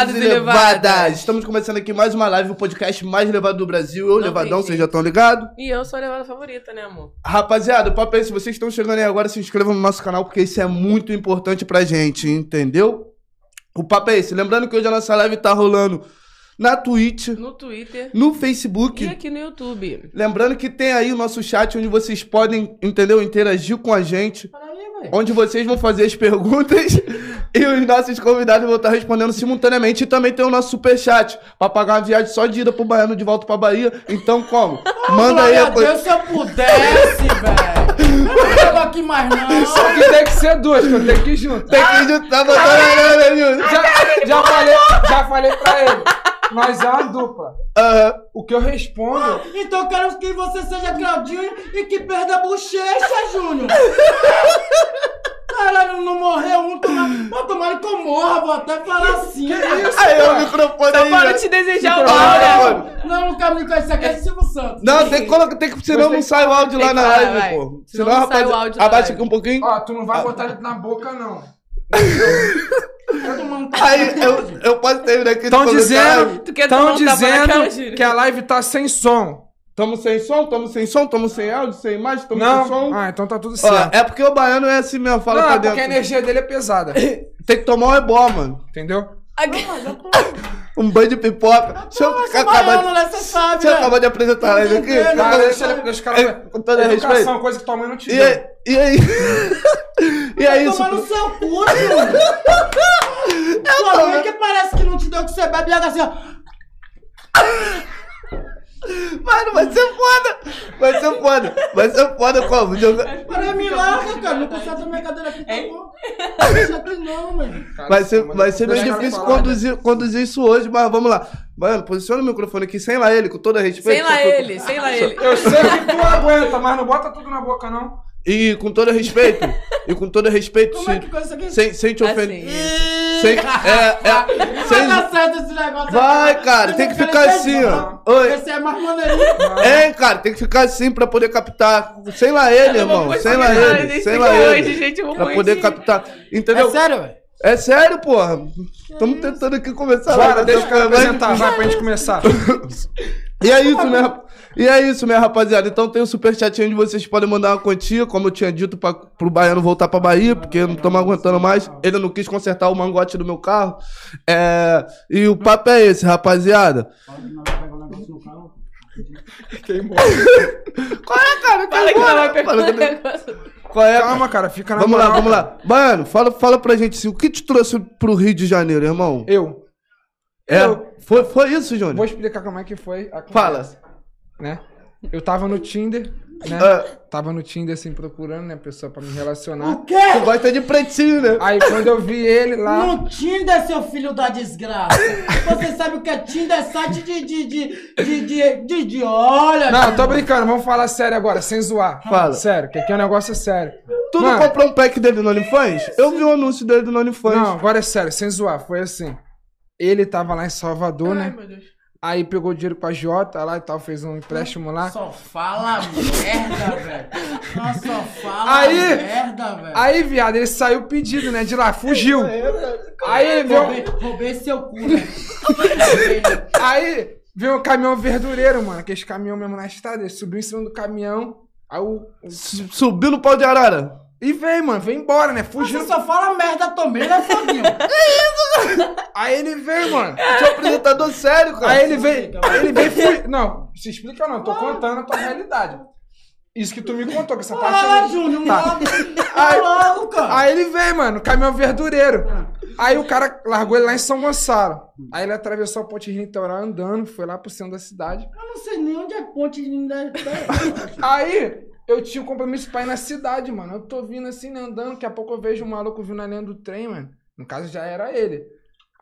Levados e levadas. levadas. Estamos começando aqui mais uma live, o podcast mais levado do Brasil. Eu, Não Levadão, tem vocês jeito. já estão ligados? E eu sou a levada favorita, né, amor? Rapaziada, o papo é esse. Vocês estão chegando aí agora, se inscrevam no nosso canal, porque isso é muito importante pra gente, entendeu? O papo é esse. Lembrando que hoje a nossa live tá rolando na Twitch, No Twitter no Facebook. e aqui no YouTube. Lembrando que tem aí o nosso chat onde vocês podem, entendeu? Interagir com a gente. Fala Onde vocês vão fazer as perguntas e os nossos convidados vão estar respondendo simultaneamente. E também tem o nosso superchat pra pagar uma viagem só de ida pro Baiano de volta pra Bahia. Então, como? Manda aí a Deus, se eu pudesse, velho. Não tava aqui mais, não. Só que tem que ser duas, que eu tenho que ir junto. Tem que juntar botando a grana, já, falei, já falei pra ele. Nós é uma dupla. Aham. O que eu respondo. Então eu quero que você seja Claudinho e que perda a bochecha, Júnior. Caralho, não morreu um, tomara, Pô, tomara que eu morra, vou até falar assim. Que né? isso, Aí, o cara? microfone Só aí. para já. te desejar o né? mano. Não, não quero me conhecer aqui, é Silvio Santos. Não, tem que colocar, tem que, senão não sai o áudio lá na live, pô. Senão Senão, não sai rapaz, o áudio abaixa aqui um pouquinho. Ó, tu não vai botar ele na boca, não. Tá Aí, eu, eu aqui de Estão dizendo, Tu quer tomar tão dizendo que a live tá sem som. Tamo sem som, tamo sem som, tamo sem áudio, sem imagem, tamo sem som. Não? Ah, então tá tudo Ó, certo. é porque o baiano é assim mesmo, fala não, pra é porque dentro. a energia dele é pesada. Tem que tomar um ebó, mano. Entendeu? Um banho de pipoca. Deixa eu Esse acabar baiano, de, né? Você sabe, deixa eu né? acabar de apresentar a live aqui. Cara, Não, deixa, ele, deixa o cara. É, com todo Educação, respeito. coisa que tua mãe não te E deu. aí? E aí? E é isso. Tomar no seu cu, Júnior. Sua mãe que parece que não te deu o que você bebe e assim, ó. Mano, vai ser foda. Vai ser foda. Vai ser foda como? Joga- Para me larga, cara. Não conserta minha cadeira aqui, tá bom? Não mano. Vai ser, vai ser meio difícil falar, conduzir, conduzir isso hoje, mas vamos lá. Mano, posiciona o microfone aqui sem lá ele, com todo respeito. Sem lá ele, sem lá ele. Eu sei que tu aguenta, mas não bota tudo na boca, não. E com todo respeito. e com todo respeito, Como é sim. que coisa isso aqui? Sem, sem te Assim. ofender. Sem, é, é, Vai sem, dar certo esse negócio. Vai, aqui. cara, Eu tem que ficar assim, ó. Oi. Esse é mais maneirinho. É, cara, tem que ficar assim pra poder captar. Sem lá ele, irmão. Sem lá ele. Sem lá ele. gente, Pra poder captar. É Entendeu? sério, velho? É sério, porra. Estamos tentando aqui começar Bora, lá. deixa o cara mas- apresentar, vai pra gente começar. E é isso, né? E é isso, minha rapaziada. Então tem o superchat onde vocês podem mandar uma quantia, como eu tinha dito, pra, pro Baiano voltar pra Bahia, porque não estamos aguentando mais. Ele não quis consertar o mangote do meu carro. É... E o papo é esse, rapaziada. Queimou. Qual é, cara? Fala que não vai pegar o negócio. Qual é? Calma, cara, fica na Vamos lá, moral, vamos cara. lá. Baiano, fala, fala pra gente assim, o que te trouxe pro Rio de Janeiro, irmão? Eu. É, eu- foi, foi isso, Júnior? Vou explicar como é que foi a conversa, Fala. Né? Eu tava no Tinder, né? Ah. Tava no Tinder, assim, procurando, né, pessoa pra me relacionar. O quê? Tu gosta de pretinho, né? Aí quando eu vi ele lá... No Tinder, seu filho da desgraça. Você sabe o que é Tinder? É site de. de. de. de. de. de, de- olha. Não, tô brincando, vamos falar sério agora, sem zoar. Fala. Sério, que aqui é um negócio sério. Tu não Mano, comprou um pack dele no OnlyFans? Eu vi o anúncio dele no OnlyFans. Não, agora é sério, sem zoar. Foi assim. Ele tava lá em Salvador, Ai, né? meu Deus. Aí pegou dinheiro com a Jota lá e tal, fez um empréstimo lá. Só fala merda, velho. Nossa, só fala Aí- merda, velho. Aí, viado, ele saiu pedido, né? De lá, fugiu. Aí ele viu. Roubei, roubei seu cu, né? Aí veio um caminhão verdureiro, mano. Aqueles caminhão mesmo na estrada. Ele subiu em cima do caminhão. Aí o. Subiu no pau de arara. E veio, mano, veio embora, né? Você Fugiu. só fala merda também, né, Foguinho? Aí ele veio, mano. É um apresentador sério, cara. Aí ele veio. Aí ele veio fui... Não, se explica não, eu tô contando a tua realidade. Isso que tu me contou, que essa parte. Fala, aí- Júnior, Tá. logo. Fala logo, cara. Aí ele veio, mano, caminhão verdureiro. Aí o cara largou ele lá em São Gonçalo. Aí ele atravessou a ponte Rio Litoral andando, foi lá pro centro da cidade. Eu não sei nem onde é ponte de Nindé. Aí eu tinha um compromisso pra ir na cidade, mano. Eu tô vindo assim, né, andando. Daqui a pouco eu vejo um maluco vindo na linha do trem, mano. No caso já era ele.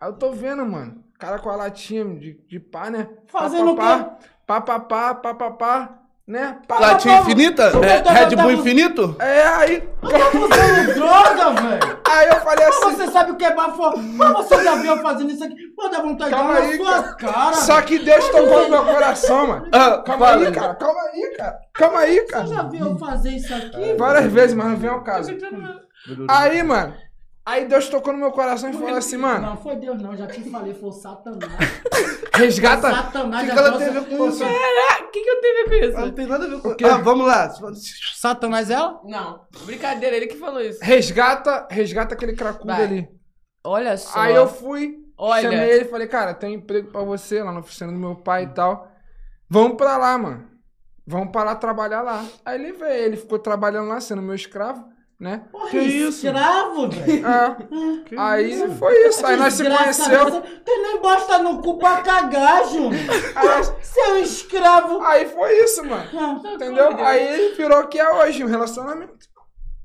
Aí eu tô vendo, mano. O cara com a latinha de, de pá, né? Fazendo o pá, pá, pá, pá, pá, pá, pá, né? Latinha infinita? Tá, É, tá, Red tá, Bull tá. infinito? É, aí. usando droga, velho. Aí eu falei Mas assim. você sabe o que é bafo? Mas você já viu eu fazendo isso aqui? Pô, dá vontade de dar Calma na sua cara. Só que Deus tocou no meu coração, mano. Ah, Calma fala. aí, cara. Calma aí, cara. Calma aí, cara. Você já viu eu fazer isso aqui? Várias vezes, mas não vem ao caso. Aí, mano. Aí Deus tocou no meu coração e falou assim, mano, Não foi Deus, não. Já te falei, foi o Satanás. resgata. Satanás O já que ela trouxe- tem a ver com isso? O que, que eu tenho a ver com Ah, Não isso? tem nada a ver com quê? Ah, vamos lá. Satanás é ela? Não, brincadeira, ele que falou isso. Resgata, resgata aquele cracudo Vai. ali. Olha só. Aí eu fui, Olha. chamei ele e falei, cara, tem um emprego pra você lá na oficina do meu pai e tal. Vamos pra lá, mano. Vamos pra lá trabalhar lá. Aí ele veio, ele ficou trabalhando lá, sendo meu escravo, né? Porra, Que isso? escravo, velho. Ah, aí foi isso. Aí nós se conheceu. Tem nem bosta no cu pra cagar, Júnior. Seu escravo. aí foi isso, mano. Ah, Entendeu? Aí virou o que é hoje, um relacionamento.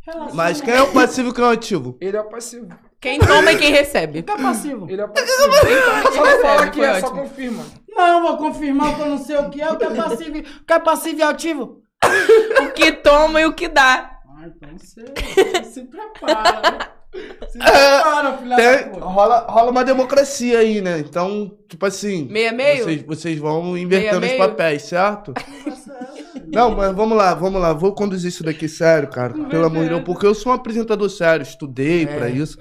relação- Mas quem é o passivo e quem é o ativo? Ele é o passivo. Quem toma e quem recebe. Que é passivo? Ele é o passivo. Só não recebe, fala que é, só confirma. Não, vou confirmar que eu não sei o que é. O que é passivo, o que é passivo e ativo? O que toma e o que dá. Ah, então você, você se prepara? Se prepara, filha Tem- rola, rola uma democracia aí, né? Então, tipo assim. Meia meio? Vocês, vocês vão invertendo Meia os meio? papéis, certo? Não, mas vamos lá, vamos lá. Vou conduzir isso daqui sério, cara. Pelo amor de Deus. Porque eu sou um apresentador sério, estudei pra isso.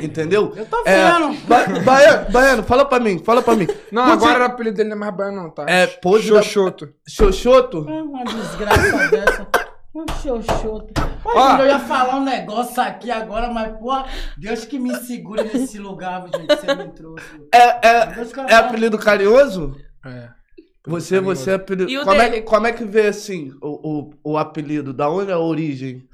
Entendeu? Eu tô É, vendo. ba baiano, baiano, fala pra mim, fala pra mim. Não, Você- agora o apelido dele não é mais baiano, não, tá? É, pose da- Xoxoto. Xoxoto? Uma desgraça dessa. Um xoxoto. Pô, Ó. eu ia falar um negócio aqui agora, mas, porra, Deus que me segure nesse lugar, gente, que você me trouxe. É, é, é apelido carinhoso? É. Você, você é apelido. E o como, é, dele? como é que vê assim o, o, o apelido? Da onde é a origem?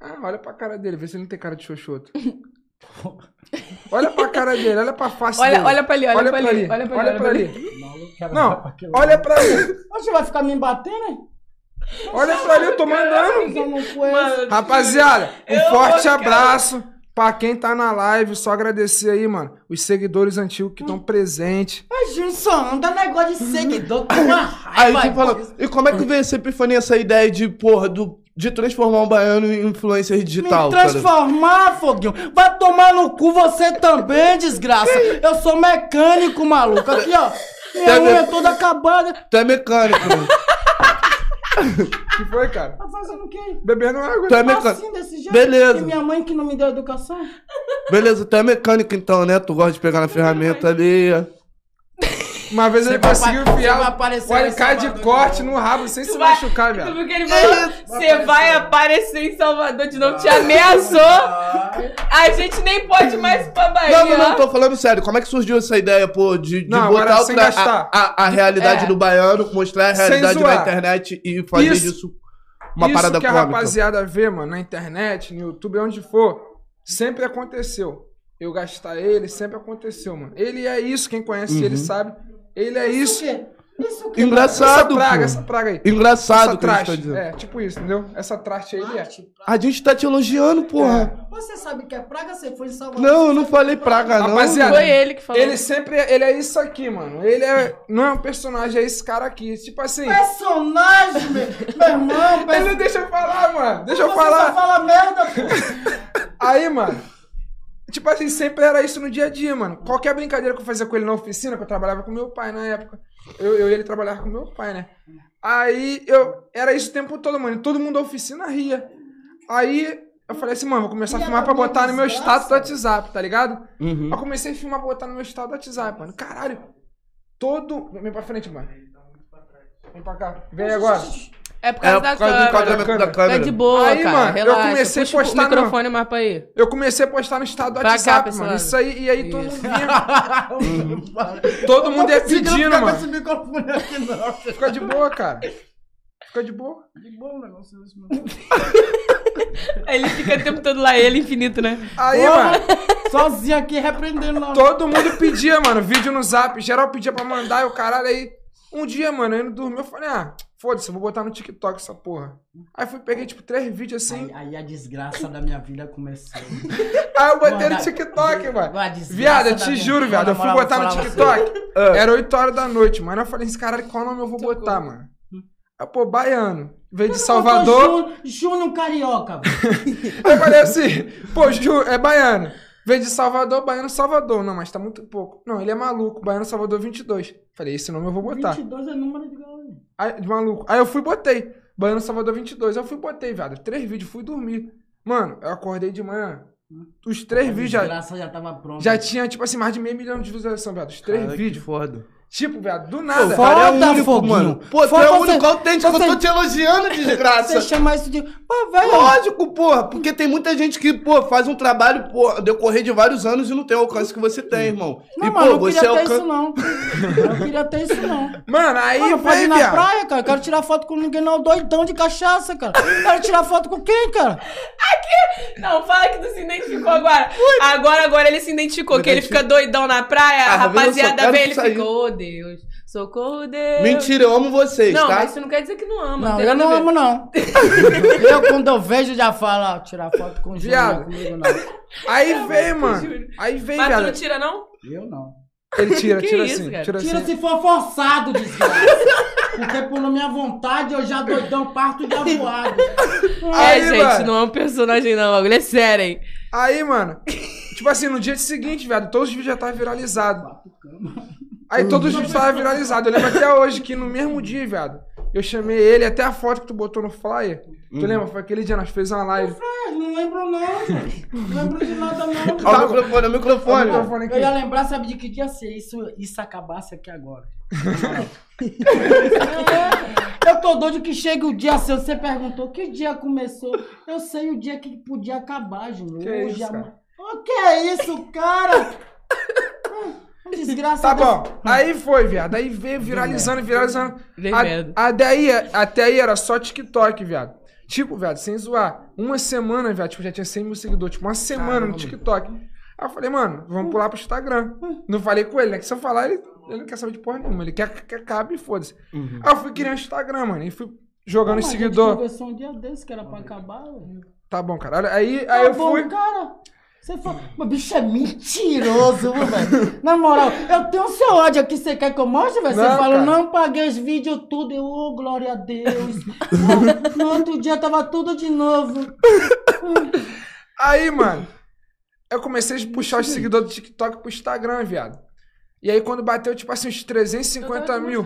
Ah, olha pra cara dele, vê se ele não tem cara de xoxoto. olha pra cara dele, olha pra face Olha, dele. olha pra ali, olha, pra ali. Olha pra ali, olha pra ali. Não, pra olha pra ele. Você vai ficar me batendo, Olha pra ali, eu tô mandando. Mano, Rapaziada, um Eu forte vou- abraço pra quem tá na live. Só agradecer aí, mano, os seguidores antigos que estão presentes. Mas, Júnior, só não dá negócio de seguidor, com uma Aí raiva. tu fala, e como é que veio essa epifania, essa ideia de, porra, do, de transformar um baiano em influencer digital? Me cara? transformar, Foguinho. Vai tomar no cu você também, desgraça. Eu sou mecânico, maluco. Aqui, ó. Minha Tá unha vendo? toda acabada. Tu é mecânico? Que foi, cara? Tá fazendo o quê? Bebendo água. Tu é mecânico. Assim, desse jeito. Beleza. E minha mãe que não me deu educação. Beleza, tu é mecânico então, né? Tu gosta de pegar na ferramenta ali. Uma vez ele conseguiu enfiar o alicate de corte no rabo sem se vai- machucar, Tu velho. viu que ele falou? Você vai aparecer em Salvador de novo, te ameaçou. A gente nem pode mais ir pra Bahia. Não, não, não, tô falando sério. Como é que surgiu essa ideia, pô, de, de Não, botar outra- a, a, a realidade É. do baiano, mostrar a realidade na internet e fazer Isso- disso uma Isso parada que a cômica? rapaziada vê, mano, na internet, no YouTube, onde for, sempre aconteceu. Eu gastar ele, sempre aconteceu, mano. Ele é isso, quem conhece Uhum. ele sabe. Ele é isso. Isso o quê? Isso o quê? Essa Engraçado, praga, pô. essa praga aí. Engraçado essa que gente tá traste. dizendo. É, tipo isso, entendeu? Essa traste aí ele é. A gente tá te elogiando, porra. Você sabe que é praga? Você foi em Salvador. Não, eu você não falei que é praga, não. Rapaziada, Foi ele que falou. Ele sempre. Ele é isso aqui, mano. Ele é. Não é um personagem, é esse cara aqui. Tipo assim. Personagem, meu, meu irmão. Ele Person... não deixa eu falar, mano. Deixa eu Você falar. só fala merda, pô. Aí, mano. Tipo assim, sempre era isso no dia a dia, mano. Qualquer brincadeira que eu fazia com ele na oficina, que eu trabalhava com meu pai na época. Eu, eu e ele trabalhava com meu pai, né? Aí eu. Era isso o tempo todo, mano. E todo mundo da oficina ria. Aí eu falei assim, mano, vou começar a Ria filmar pra botar no meu status do WhatsApp, tá ligado? Uhum. Eu comecei a filmar pra botar no meu status do WhatsApp, mano. Caralho. Todo. Vem pra frente, mano. Vem pra cá. Vem aí agora. É por É causa por da causa do câmera. enquadramento da Tá câmera. de boa, Aí, cara. mano, eu relaxa. comecei a postar o no- microfone mais pra aí. Eu comecei a postar no estado do Pra cá, WhatsApp, esse mano. Isso aí, e aí todo mundo vinha. Todo mundo ia pedindo, mano. esse microfone aqui, não. Fica de boa, cara. Fica de boa. De boa, negócio desse, mano. Ele fica o tempo todo lá, ele infinito, né? Aí, Porra, mano, Sozinho aqui repreendendo nós. todo mundo pedia, mano, vídeo no zap. Geral pedia pra mandar e o caralho aí. Um dia, mano, eu indo dormir, eu falei, ah, foda-se, eu vou botar no TikTok essa porra. Aí fui, peguei, tipo, três vídeos assim. Aí, aí a desgraça da minha vida começou. Aí eu botei no Mano, TikTok, mano. Viado, eu te juro, viado. Eu fui moral, botar no TikTok. Ah. Era 8 horas da noite, mano. Eu falei assim, caralho, qual nome eu vou botar, mano? Aí, pô, baiano. Veio de Salvador. Júnior, Júnior Carioca, velho. Aí eu falei assim, pô, Ju, é baiano. Veio de Salvador, baiano Salvador. Não, mas tá muito pouco. Não, ele é maluco, baiano Salvador 22. Falei, esse nome eu vou botar. 22 é número de. Aí, de maluco. Aí eu fui e botei. Baiano Salvador 22. Aí eu fui e botei, viado. Três vídeos, fui dormir. Mano, eu acordei de manhã. Os três vídeos já, já tava pronta. já tinha, tipo assim, mais de meio milhão de visualizações, viado. Os três Cara, que vídeos. foda. Tipo, viado, do Pô, nada. o cara é Foda, único, Foguinho. mano. Pô, tu Foda é o único autêntico, você- eu tô te elogiando, desgraça. Você chama isso de. Pô, velho. Lógico, porra, porque tem muita gente que, pô, faz um trabalho, pô, decorrer de vários anos e não tem o alcance que você tem, irmão. Não, e, mano, pô, não você queria ter alcança. isso, não. Eu não queria ter isso, não. Mano, aí Mano, pode ir na viado. praia, cara. Eu quero tirar foto com ninguém, não. Doidão de cachaça, cara. Quero tirar foto com quem, cara? Não, fala que tu se identificou agora. Agora, agora ele se identificou, Me que ele fica doidão na praia, Ah, a tá? Eu só rapaziada vê, ele sair. ô Deus, socorro Deus. Mentira, eu amo vocês, Não, tá? mas isso não quer dizer que não ama. Não, tem eu não ver. amo, não. eu, quando eu vejo, já falo, ó, tirar foto com o Júnior Viado. comigo, não. Aí veio, mano. Júlio. Aí veio, Mas tu não viado. tira, não? Eu não. Ele tira, Que tira isso, assim. cara? Tira Tira assim. se for forçado, desgraça. Porque por minha vontade, eu já doidão parto de avoado. É, Aí, gente, mano. não é um personagem, não. Bagulho é sério, hein? Aí, mano. Tipo assim, no dia seguinte, viado, todos os vídeos já estavam viralizados. Aí todos os vídeos estavam viralizados. Eu lembro até hoje que no mesmo dia, viado, eu chamei ele, até a foto que tu botou no flyer. Tu lembra? Foi aquele dia, nós fez uma live. É, não lembro não, gente. Não lembro de nada não. Ó, o microfone, o Olha o microfone. microfone. Eu ia lembrar, sabe de que dia ser isso, isso acabasse aqui agora. É, eu tô doido que chega o dia seu. Você perguntou que dia começou. Eu sei o dia que podia acabar, Júnior. Que Hoje, isso, amanhã. cara? O que é isso, cara? Hum, Desgraça Tá bom. Aí foi, viado. Aí veio viralizando, viralizando. Dei A- medo. a- daí, até aí era só TikTok, viado. Tipo, viado, sem zoar. Uma semana, viado, tipo, já tinha 100 mil seguidores. Tipo, uma semana no TikTok. Aí eu falei, mano, vamos pular pro Instagram. Não falei com ele, né? Que se eu falar, ele, ele não quer saber de porra nenhuma. Ele quer que acabe e foda-se. Aí eu fui criar um Instagram, mano. E fui jogando Mas em a gente seguidor. conversou um dia desse que era pra acabar. velho. Tá bom, cara. Aí, aí Tá eu bom, fui. cara. Você fala, mas bicho é mentiroso, velho. Na moral, eu tenho seu ódio aqui, você quer que eu mostre, velho? Você Não, fala, cara. não paguei os vídeos tudo, eu, ô, glória a Deus. No outro dia tava tudo de novo. Aí, mano, eu comecei a puxar os seguidores do TikTok pro Instagram, viado. E aí, quando bateu, tipo assim, uns Eu 350 tava te mil.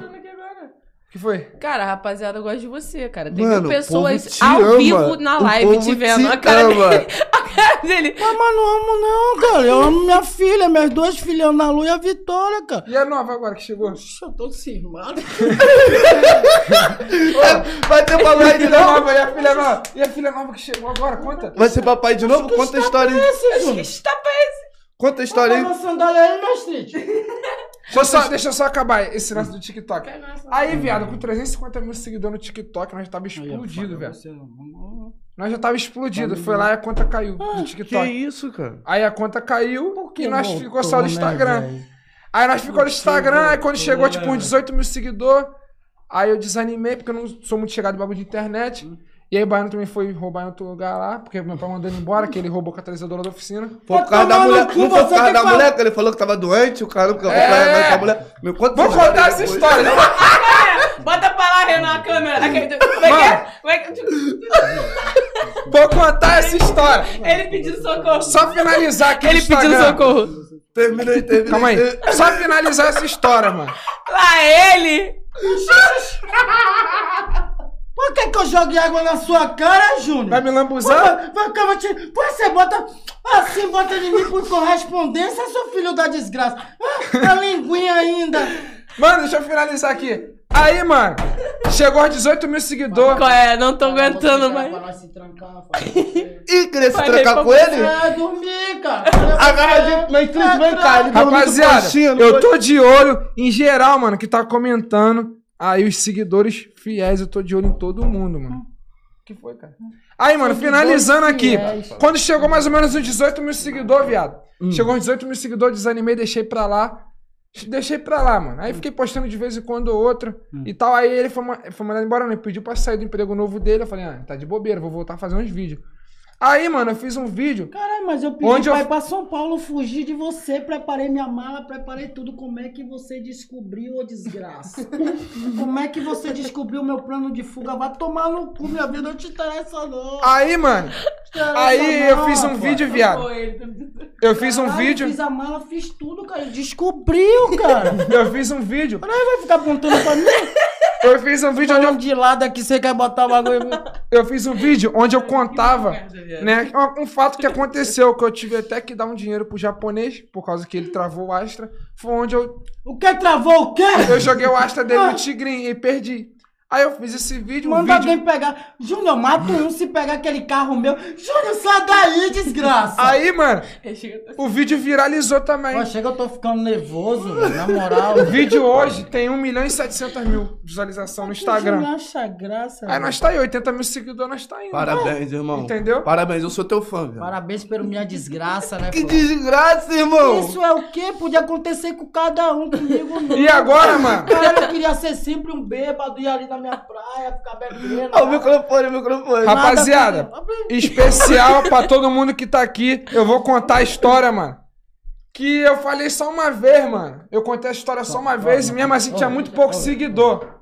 O que foi? Cara, a rapaziada gosta de você, cara. Tem Mano, mil pessoas ao ama. vivo na live te vendo. te a cara ama. dele. A cara dele. Mas, mas não amo não, cara. Eu amo minha filha, minhas duas filhas, Ana Lu e a Vitória, cara. E a nova agora que chegou? Ixi, eu tô cismado. Vai ter papai a de nova, e a filha nova? E a filha nova que chegou agora? Conta. Vai ser papai de novo? Conta a história aí. Que tapa é esse? Conta a história aí. Uma sandália aí, mestre. Deixa eu, só, deixa eu só acabar esse lance do TikTok. Aí, viado, com 350 mil seguidores no TikTok, nós já tava explodido, velho. Nós já tava explodido. Foi lá e a conta caiu no Que TikTok. isso, cara? Aí a conta caiu e nós voltou, ficou só no né, Instagram. velho? Aí nós ficou no Instagram, aí quando chegou né, tipo uns velho? 18 mil seguidores, aí eu desanimei, porque eu não sou muito chegado em bagulho de internet. E aí o Baiano também foi roubar em outro lugar lá, porque meu pai mandou ele embora, que ele roubou a catalisadora da oficina. Foi por causa da mulher. cu, Não foi por causa que da mulher que ele falou que tava doente, o cara que É. a mulher. Me conta Vou contar essa depois. história. né? Bota pra lá, Renan, a câmera. Como é que é? Como é que... Vou contar essa história. Ele pedindo socorro. Só finalizar aqui Ele Instagram. socorro. Terminei, terminei. Calma aí. Só finalizar essa história, mano. Lá ele. Por que que eu jogue água na sua cara, Júnior? Vai me lambuzar? Vai, vai, vai, vai, te- Pô, você bota assim, bota em mim por correspondência, seu filho da desgraça. Ah, a linguinha ainda. Mano, deixa eu finalizar aqui. Aí, mano, chegou aos 18 mil seguidores. Qual é? Não tô aguentando mais. Ih, queria se trancar com ele? É, dormir, cara. Agarradinho, mas cá. Ele dormiu Rapaziada, eu tô de olho em geral, mano, que tá comentando. Aí os seguidores fiéis, eu tô de olho em todo mundo, mano. que foi, cara? Aí, mano, finalizando aqui. fiéis. Quando chegou mais ou menos uns 18 mil seguidores, viado. Hum. Chegou uns 18 mil seguidores, desanimei, deixei pra lá. Deixei pra lá, mano. Aí fiquei postando de vez em quando ou outra Hum. e tal. Aí ele foi, ma- foi mandado embora, né? Pediu pra sair do emprego novo dele. Eu falei, ah, tá de bobeira, vou voltar a fazer uns vídeos. Aí, mano, eu fiz um vídeo. Caralho, mas eu pedi Onde pra eu- ir pra São Paulo fugir de você, preparei minha mala, preparei tudo. Como é que você descobriu, ô desgraça? Como é que você descobriu meu plano de fuga? Vai tomar no cu, minha vida não te interessa não. Aí, mano, Te interessa aí eu não, fiz um pô. vídeo, viado. Eu fiz um Caralho, vídeo. Fiz a mala, fiz tudo, cara. Descobriu, cara. Eu fiz um vídeo. Caralho, vai ficar apontando pra mim? Eu fiz um vídeo onde eu, Falando de lado aqui, você quer botar o bagulho. eu fiz um vídeo onde eu contava, né, um, um fato que aconteceu, que eu tive até que dar um dinheiro pro japonês, por causa que ele travou o Astra. Foi onde eu, O que travou o quê? eu joguei o Astra dele no Tigrinho e perdi. Aí eu fiz esse vídeo, um Manda vídeo... alguém pegar. Júnior, mata um se pegar aquele carro meu. Júnior, sai daí, desgraça. Aí, mano, o vídeo viralizou também. Pô, chega, eu tô ficando nervoso, velho, na moral. O vídeo hoje tem 1 milhão e 700 mil visualização no Instagram. Júnior acha graça. Aí velho. nós tá aí, 80 mil seguidores, nós tá indo. Parabéns, irmão. Entendeu? Parabéns, eu sou teu fã, velho. Parabéns pela minha desgraça, né? Que pô? desgraça, irmão! Isso é o quê? Podia acontecer com cada um, comigo não. E agora, mano? Caralho, eu queria ser sempre um bêbado, ir ali na minha praia, ficar bebendo. Ó, o microfone, o microfone. Rapaz, Rapaziada, Especial pra todo mundo que tá aqui. Eu vou contar a história, mano. Que eu falei só uma vez, mano. Eu contei a história só uma vez e mesmo assim tinha muito pouco seguidor.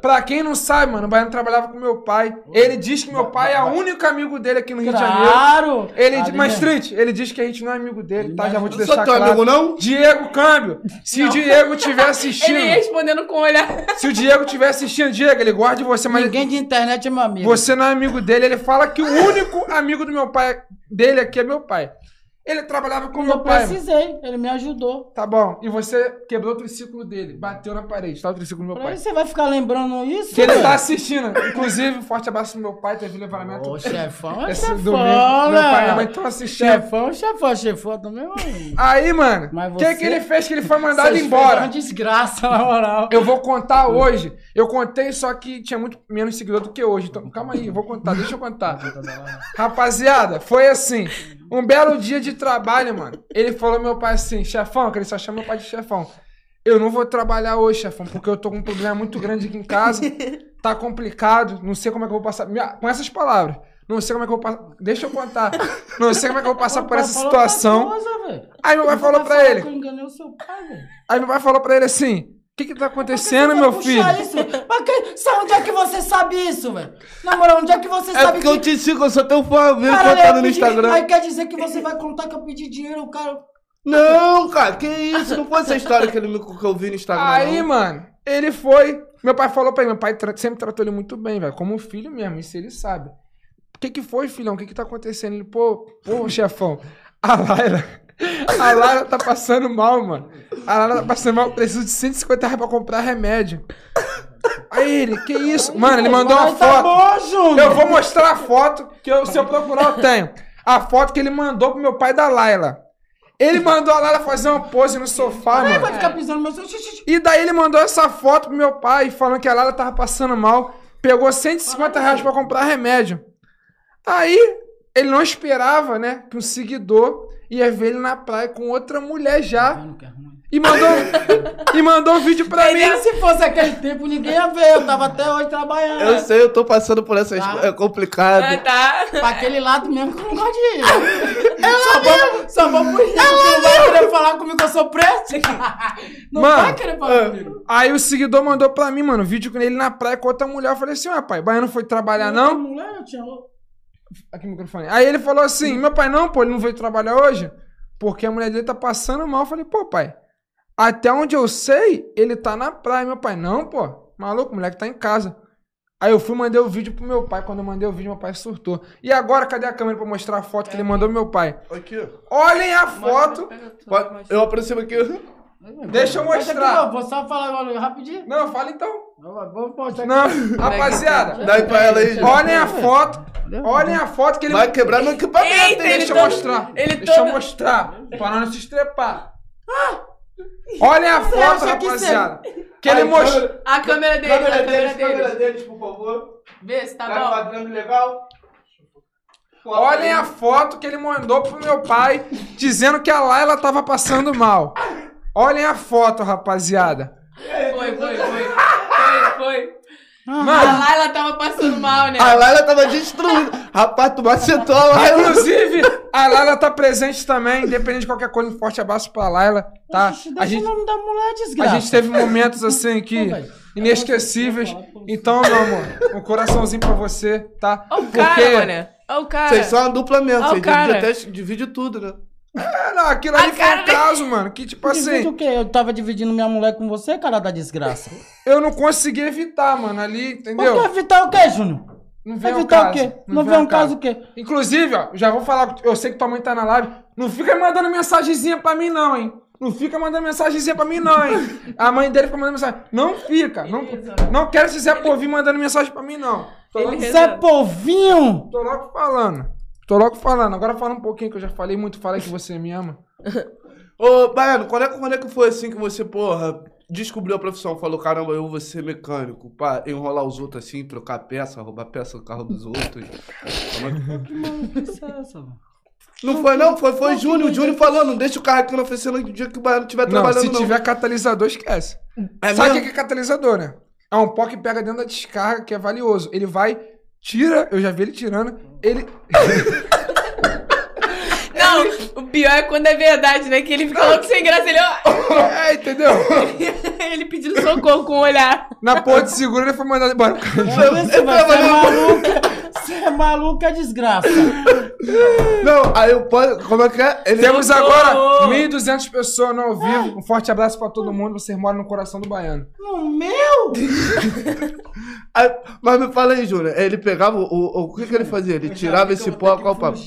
Pra quem não sabe, mano, o Baiano trabalhava com meu pai. Ele diz que meu pai é o único amigo dele aqui no Rio de Janeiro. Claro! Ele, Ali mas. Street, ele diz que a gente não é amigo dele, tá? Já vou te Não deixar sou teu claro. amigo, não? Diego Câmbio, se o Diego tiver assistindo, Ele respondendo com o olhar. se o Diego tiver assistindo, Diego, ele de você, mas Ninguém de internet é meu amigo. você não é amigo dele. Ele fala que o único amigo do meu pai, dele aqui é meu pai. Ele trabalhava com meu eu pai. mano. precisei, ele me ajudou. Tá bom. E você quebrou o triciclo dele, bateu na parede, tá? O triciclo do meu Pra pai. você vai ficar lembrando isso? Que ele tá assistindo. Inclusive, um forte abraço pro meu pai, teve levantamento. Ô, chefão é Esse chefão, domingo. Meu pai e minha mãe estão assistindo. Chefão, chefão, chefão também, mano. Aí, mano, Mas o que, você- que ele fez que ele foi mandado embora? fizeram uma desgraça, na moral. Eu vou contar hoje. Eu contei, só que tinha muito menos seguidor do que hoje. Então, calma aí, eu vou contar, deixa eu contar. Rapaziada, foi assim. Um belo dia de trabalho, mano. Ele falou meu pai assim, chefão, que ele só chama meu pai de chefão. Eu não vou trabalhar hoje, chefão, porque eu tô com um problema muito grande aqui em casa. Tá complicado, não sei como é que eu vou passar. Com essas palavras. Não sei como é que eu vou passar. Deixa eu contar. Não sei como é que eu vou passar por essa situação. coisa. Aí meu pai falou pra ele. que eu enganei o seu pai. Aí meu pai falou pra ele assim: O que que tá acontecendo, meu filho? Isso? Mas que, sabe onde é que você sabe isso, velho? Na moral, onde é que você É sabe porque eu te sigo, eu sou teu fã, vem Caralho, contando eu no pedi- Instagram. Aí quer dizer que você vai contar que eu pedi dinheiro, o cara... Não, cara, que isso? Não foi essa história que, ele me, que eu vi no Instagram. Aí, não. mano, ele foi. Meu pai falou pra ele, meu pai tra- sempre tratou ele muito bem, velho. Como um filho mesmo, isso ele sabe. O que que foi, filhão? O que que tá acontecendo? Ele, pô, pô, chefão, a Laila. A Laila tá passando mal, mano. A Laila tá passando mal, preciso de 150 reais pra comprar remédio. Aí ele, que isso? Mano, ele mandou uma tá foto. Eu vou mostrar a foto, que eu- se eu procurar eu tenho. A foto que ele mandou pro meu pai da Laila. Ele mandou a Laila fazer uma pose no sofá, Aí mano. vai ficar pisando no meu... E daí ele mandou essa foto pro meu pai, falando que a Lara tava passando mal. Pegou 150 reais pra comprar remédio. Aí, ele não esperava, né, que um seguidor ia ver ele na praia com outra mulher já. Que é ruim. E mandou, e mandou um vídeo pra mim. Se fosse aquele tempo, ninguém ia ver. Eu tava até hoje trabalhando. Eu sei, eu tô passando por essa. Tá. É complicado. Ah, tá. Pra aquele lado mesmo que eu não gosto de ir. só vou, só vou por isso, porque não vai querer falar comigo que eu sou preto. Não Mano, vai querer falar comigo. Aí o seguidor mandou pra mim, mano, vídeo com ele na praia com outra mulher. Eu falei assim, ué, pai, Baiano foi trabalhar não? Mulher, eu tinha... Aqui o microfone. Aí ele falou assim: meu pai, não, pô, ele não veio trabalhar hoje porque a mulher dele tá passando mal. Eu falei, pô, pai, até onde eu sei, ele tá na praia. Meu pai, não, pô, maluco, o moleque tá em casa. Aí eu fui mandei o vídeo pro meu pai. Quando eu mandei o vídeo, meu pai surtou. E agora, cadê a câmera pra mostrar a foto que ele mandou pro meu pai? Aqui, ó. Olhem a foto. Pode- Eu aproximo aqui. Deixa eu aqui, mostrar. Vou só falar agora rapidinho. Não, fala então. Eu Vou mostrar aqui. Não, rapaziada, Dá aí pra ela aí, gente. olhem a foto. Olhem a foto que ele Vai quebrar meu equipamento, Eita, Deixa eu todo- mostrar. ele Deixa eu todo- mostrar. Pra não se estrepar. Olhem a foto, acha que rapaziada. Que ele Aí, mostrou. A câmera dele, Câmera a câmera deles, dele. câmera deles, por favor. Vê se tá Tá bom. enquadrando legal? Olhem a foto que ele mandou pro meu pai dizendo que a Laila tava passando mal. Olhem a foto, rapaziada. Foi. Foi, foi. A Mano, Laila tava passando mal, né? A Laila tava destruída. Rapaz, tu macetou a Laila. inclusive, a Laila tá presente também, independente de qualquer coisa. Um forte abaço pra Laila, tá? A gente, o nome da mulher, a desgraça. gente teve momentos assim que inesquecíveis. Então, meu amor, um coraçãozinho pra você, tá? Olha o cara, mané. Olha o cara. Vocês são uma dupla mesmo. Vocês dividem, até, dividem tudo, né? É, não, aquilo ali foi um caso, mano. Que, tipo Divide assim, o quê? Eu tava dividindo minha mulher com você, cara da desgraça. eu não consegui evitar, mano, ali, entendeu? Por que evitar o quê, Júnior? Não vem um Evitar caso. o quê? Não, vê um caso o quê? Inclusive, ó, já vou falar, eu sei que tua mãe tá na live, não fica mandando mensagenzinha pra mim não, hein? Não fica mandando mensagenzinha pra mim não, hein? A mãe dele fica mandando mensagem. Não fica, não, não quero esse Zé Povinho mandando mensagem pra mim não. Zé Povinho! tô logo falando. Tô logo falando. Agora fala um pouquinho que eu já falei muito, falei que você me ama. Ô, Baiano, quando é, que- quando é que foi assim que você, porra, descobriu a profissão? Falou, caramba, eu vou ser mecânico, pá, enrolar os outros assim, trocar peça, roubar peça do carro dos outros. Como é que- é essa, mano? Não foi não, foi, foi Júnior, o Júnior falou, não deixa o carro aqui na oficina no dia que o Baiano estiver Não, trabalhando se não. tiver catalisador, esquece. É Sabe o que é catalisador, né? É um pó que pega dentro da descarga, que é valioso. Ele vai, tira, eu já vi ele tirando, ele... Não, o pior é quando é verdade, né? Que ele fica louco sem graça. Ele, ó, É, entendeu? ele pedindo socorro com o olhar. Na porra de seguro ele foi mandado embora. Você vai ser maluco. Você é maluco, é desgraça. Não, aí eu posso, como é que é? Ele Temos agora 1.200 pessoas no ao vivo. Um forte abraço pra todo mundo. Vocês moram no coração do baiano. No meu? Aí, mas me fala aí, Júnior, ele pegava, o, o, o que que ele fazia? Ele tirava esse pó, qual o papo?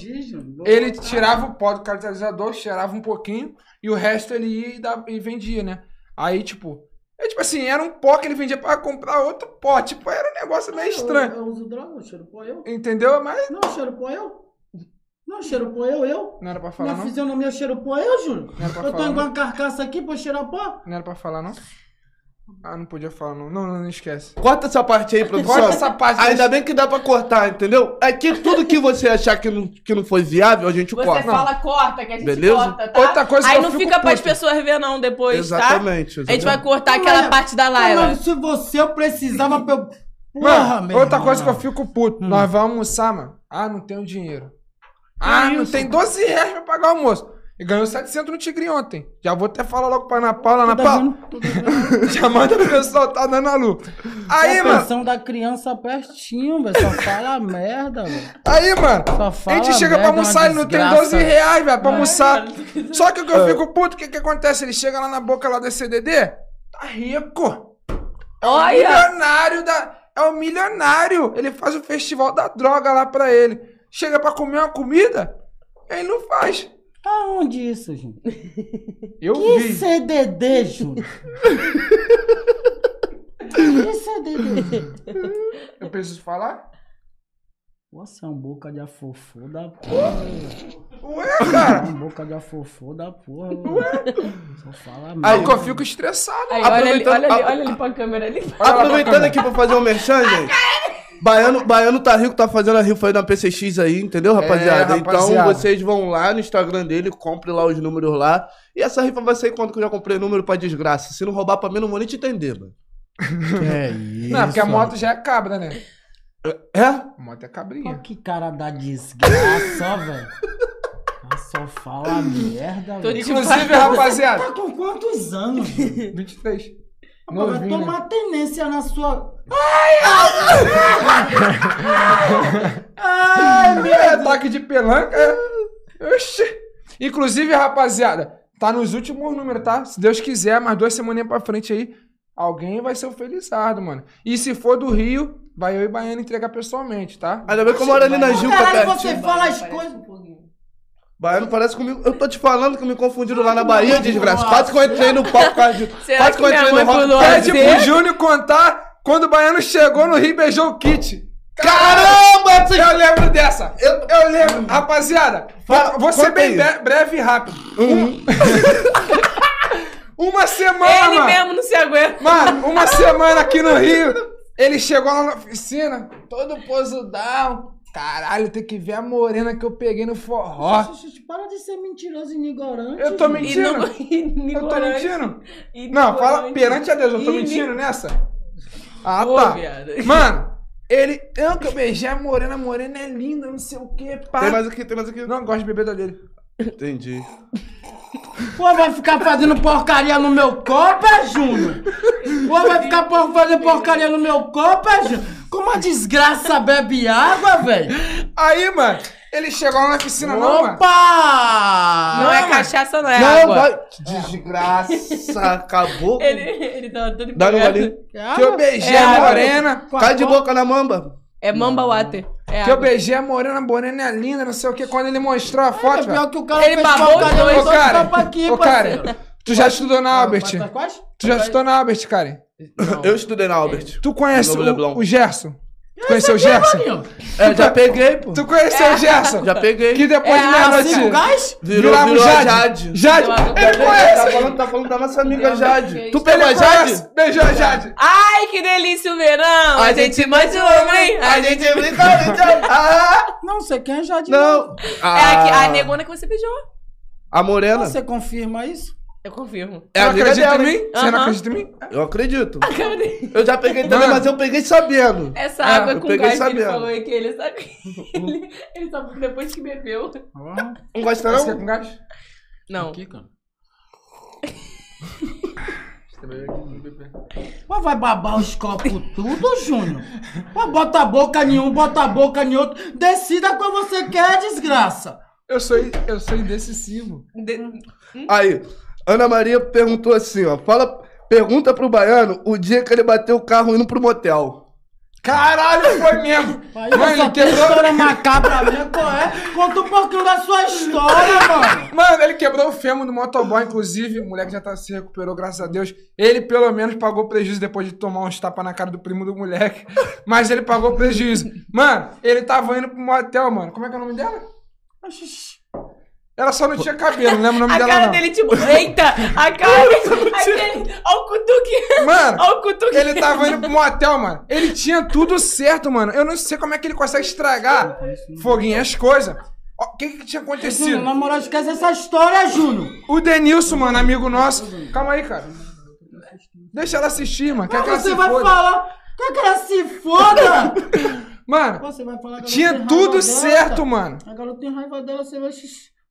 Ele tirava o pó do catalisador, cheirava um pouquinho e o resto ele ia e, dava- e vendia, né? Aí, tipo, é tipo assim, era um pó que ele vendia pra comprar outro pó. Tipo, era um negócio meio estranho. Eu, eu uso droga, eu cheiro pó eu. Entendeu? Mas Não, eu cheiro pó eu. Não, eu cheiro pó eu, eu. não era pra falar, Minha não? fisionomia eu cheiro pó eu, Júnior. Não era pra Eu tô falar, igual não? uma carcaça aqui pra eu cheirar pó. Não era pra falar, não? Ah, não podia falar, não. Não, não, não esquece. Corta essa parte aí, produção. Corta essa parte. Ainda bem que dá pra cortar, entendeu? É que tudo que você achar que não, que não foi viável, a gente Você corta. fala, corta, que a gente Beleza? corta, tá? Outra coisa que Aí eu não fico fica pras puto. pessoas ver não depois, tá? Exatamente. A gente vai cortar Não, aquela mas- parte da Ah, Laila. mas se você precisava pra eu... Mano, Porra, outra irmão. coisa que eu fico puto. Hum. Nós vamos almoçar, mano. Ah, não tenho dinheiro. Ah, não tem 12 reais pra pagar o almoço. E ganhou 700 no Tigre ontem. Já vou até falar logo pra Ana Paula. Ana Tô Paula, já manda o pessoal tá dando a luz. Aí, a mano. pensão da criança pertinho, velho. Só fala merda, velho. Aí, mano. Só A fala gente chega pra merda, almoçar, ele não tem desgraça. 12 reais, velho, pra almoçar. Só que o que É. eu fico puto, o que que acontece? Ele chega lá na boca lá da CDD, tá rico. Olha! Milionário da... É o milionário. Ele faz o festival da droga lá pra ele. Chega pra comer uma comida, ele não faz. Aonde isso, gente? Eu Que vi. CDD, Júnior? que CDD? Eu preciso falar? Você é um boca de afofô da porra. Ué, É cara. um boca de afofô da porra. velho. Só fala merda. Aí que eu fico estressado. Aí, olha ali, Aproveitando- olha ali, olha ali pra câmera ali. Aproveitando aqui pra fazer um merchan, gente. Baiano, Baiano tá rico, tá fazendo a rifa aí na PCX aí, entendeu, é, rapaziada? É, então vocês vão lá no Instagram dele, compre lá os números lá. E essa rifa vai sair quando que eu já comprei número pra desgraça. Se não roubar pra mim, não vou nem te entender, mano. É isso. Não, porque a moto já é cabra, né? É? é? A moto é cabrinha. Olha que cara da desgraça, velho. Só fala merda, velho. Inclusive, rapaziada. Tá com quantos anos? 23. Mas vai tomar tendência na sua. Ai! Ai! ai meu é, ataque de pelanca. Oxi. Inclusive, rapaziada, tá nos últimos números, tá? Se Deus quiser, mais duas semaninhas pra frente aí, alguém vai ser o Felizardo, mano. E se for do Rio, vai eu e Baiano entregar pessoalmente, tá? Ainda bem que eu moro ali na Juca, cara. Caralho, você fala as coisas. Baiano parece comigo. Eu tô te falando que me confundiram lá na Bahia, desgraça. Quase que eu entrei no palco por causa de. Será Quase que mãe Rock pulou Party. assim? Pede pro Júnior contar quando o Baiano chegou no Rio e beijou o Kit. Caramba! Vocês... Eu lembro dessa. Eu, eu lembro. Rapaziada, Fala- vou, ser bem bre- breve e rápido. Um- uma semana, Ele mano. mesmo não se aguenta. Mano, uma semana aqui no Rio, ele chegou lá na oficina, todo posudão. Caralho, tem que ver a morena que eu peguei no forró. Xixi, Para de ser mentiroso e ignorante. Eu tô mentindo. E Eu tô mentindo. Não, fala perante a Deus, eu tô mentindo nessa? Ah, tá. Mano, ele. Eu que eu beijei a morena, a morena é linda, não sei o que, pá. Tem mais aqui, tem mais aqui. Não gosto de beber da dele. Entendi. Pô, vai ficar fazendo porcaria no meu copo, é, Júnior? Pô, vai ficar por- fazendo porcaria no meu copo, é, Júnior? Como a desgraça bebe água, velho? Aí, mano, Ele chegou lá na piscina, não, mano. Opa! Não é mano. cachaça, não é Não, água. vai. Desgraça, acabou. Ele, ele tava todo Dá no empolgado. golinho. Que eu beijei É a morena. Cai de boca na mamba. É mamba water. É Que eu beijei a morena, a morena é linda, não sei o que. Quando ele mostrou a É foto, velho. pior que o cara Ele fez babou porcaria os dois. nos Ô, dois cara, aqui, ô, parceiro. cara, tu já estudou na Albert? Vai- vai- quais? Tu já estudou na Albert, cara? Eu estudei na Albert. Tu conhece o, o Gerson? Tu conheceu o Gerson? Maninho. É, já peguei, pô. Tu conheceu o Gerson? Já peguei. Que depois É, de meia-noite gás? Virou, virou o a Jade. Jade. Jade, ele Tá conhece. falando, tá falando da nossa amiga Jade. Tu pegou a Jade? Beijou a Jade. Ai, que delícia o verão. A, gente mais um homem. A gente brinca, a gente... Ah! Não sei quem é Jade. Não. É a, que- Ah, a negona que você beijou. A morena. Você confirma isso? Eu confirmo. É amiga acredita dela, em hein? mim? Você não Aham. acredita em mim? Eu acredito. A cara dele. Eu já peguei também, Mano. mas eu peguei sabendo. Essa É, água eu com peguei gás que ele sabendo. falou aí que ele sabe. ele, ele sabe depois que bebeu. Não gosta Você quer não? com gás? Não. Aqui, cara. Mas vai babar os copos tudo, Júnior? Mas bota a boca em um, bota a boca em outro. Decida qual você quer, desgraça. Eu sou, eu sou indecisivo. De- Aí, Ana Maria perguntou assim, ó. Fala, pergunta pro baiano o dia que ele bateu o carro indo pro motel. Caralho, foi mesmo. Aí Mano, essa ele quebrou. história macabra minha, qual é? Conta um pouquinho da sua história, mano. Mano, ele quebrou o fêmur do motoboy, inclusive. O moleque já tá, se recuperou, graças a Deus. Ele, pelo menos, pagou prejuízo depois de tomar uns tapas na cara do primo do moleque. Mas ele pagou prejuízo. Mano, ele tava indo pro motel, mano. Como é que é o nome dela? Ela só não tinha cabelo, não lembro o nome A dela, cara não. dele, tipo, eita! A cara dele. Ó o cutuque. Mano, Ó o cutuque. ele tava indo pro motel, mano. Ele tinha tudo certo, mano. Eu não sei como é que ele consegue estragar foguinho as coisas. O que que tinha acontecido? na moral, esquece essa história, Júnior. O Denilson, mano, amigo nosso. Calma aí, cara. Deixa ela assistir, mano. Quer que ela você se vai foda. falar. Quer que ela se foda? Mano, Você vai falar que ela tinha tem raiva tudo dela, certo, cara. mano. A garota tem raiva dela, você vai.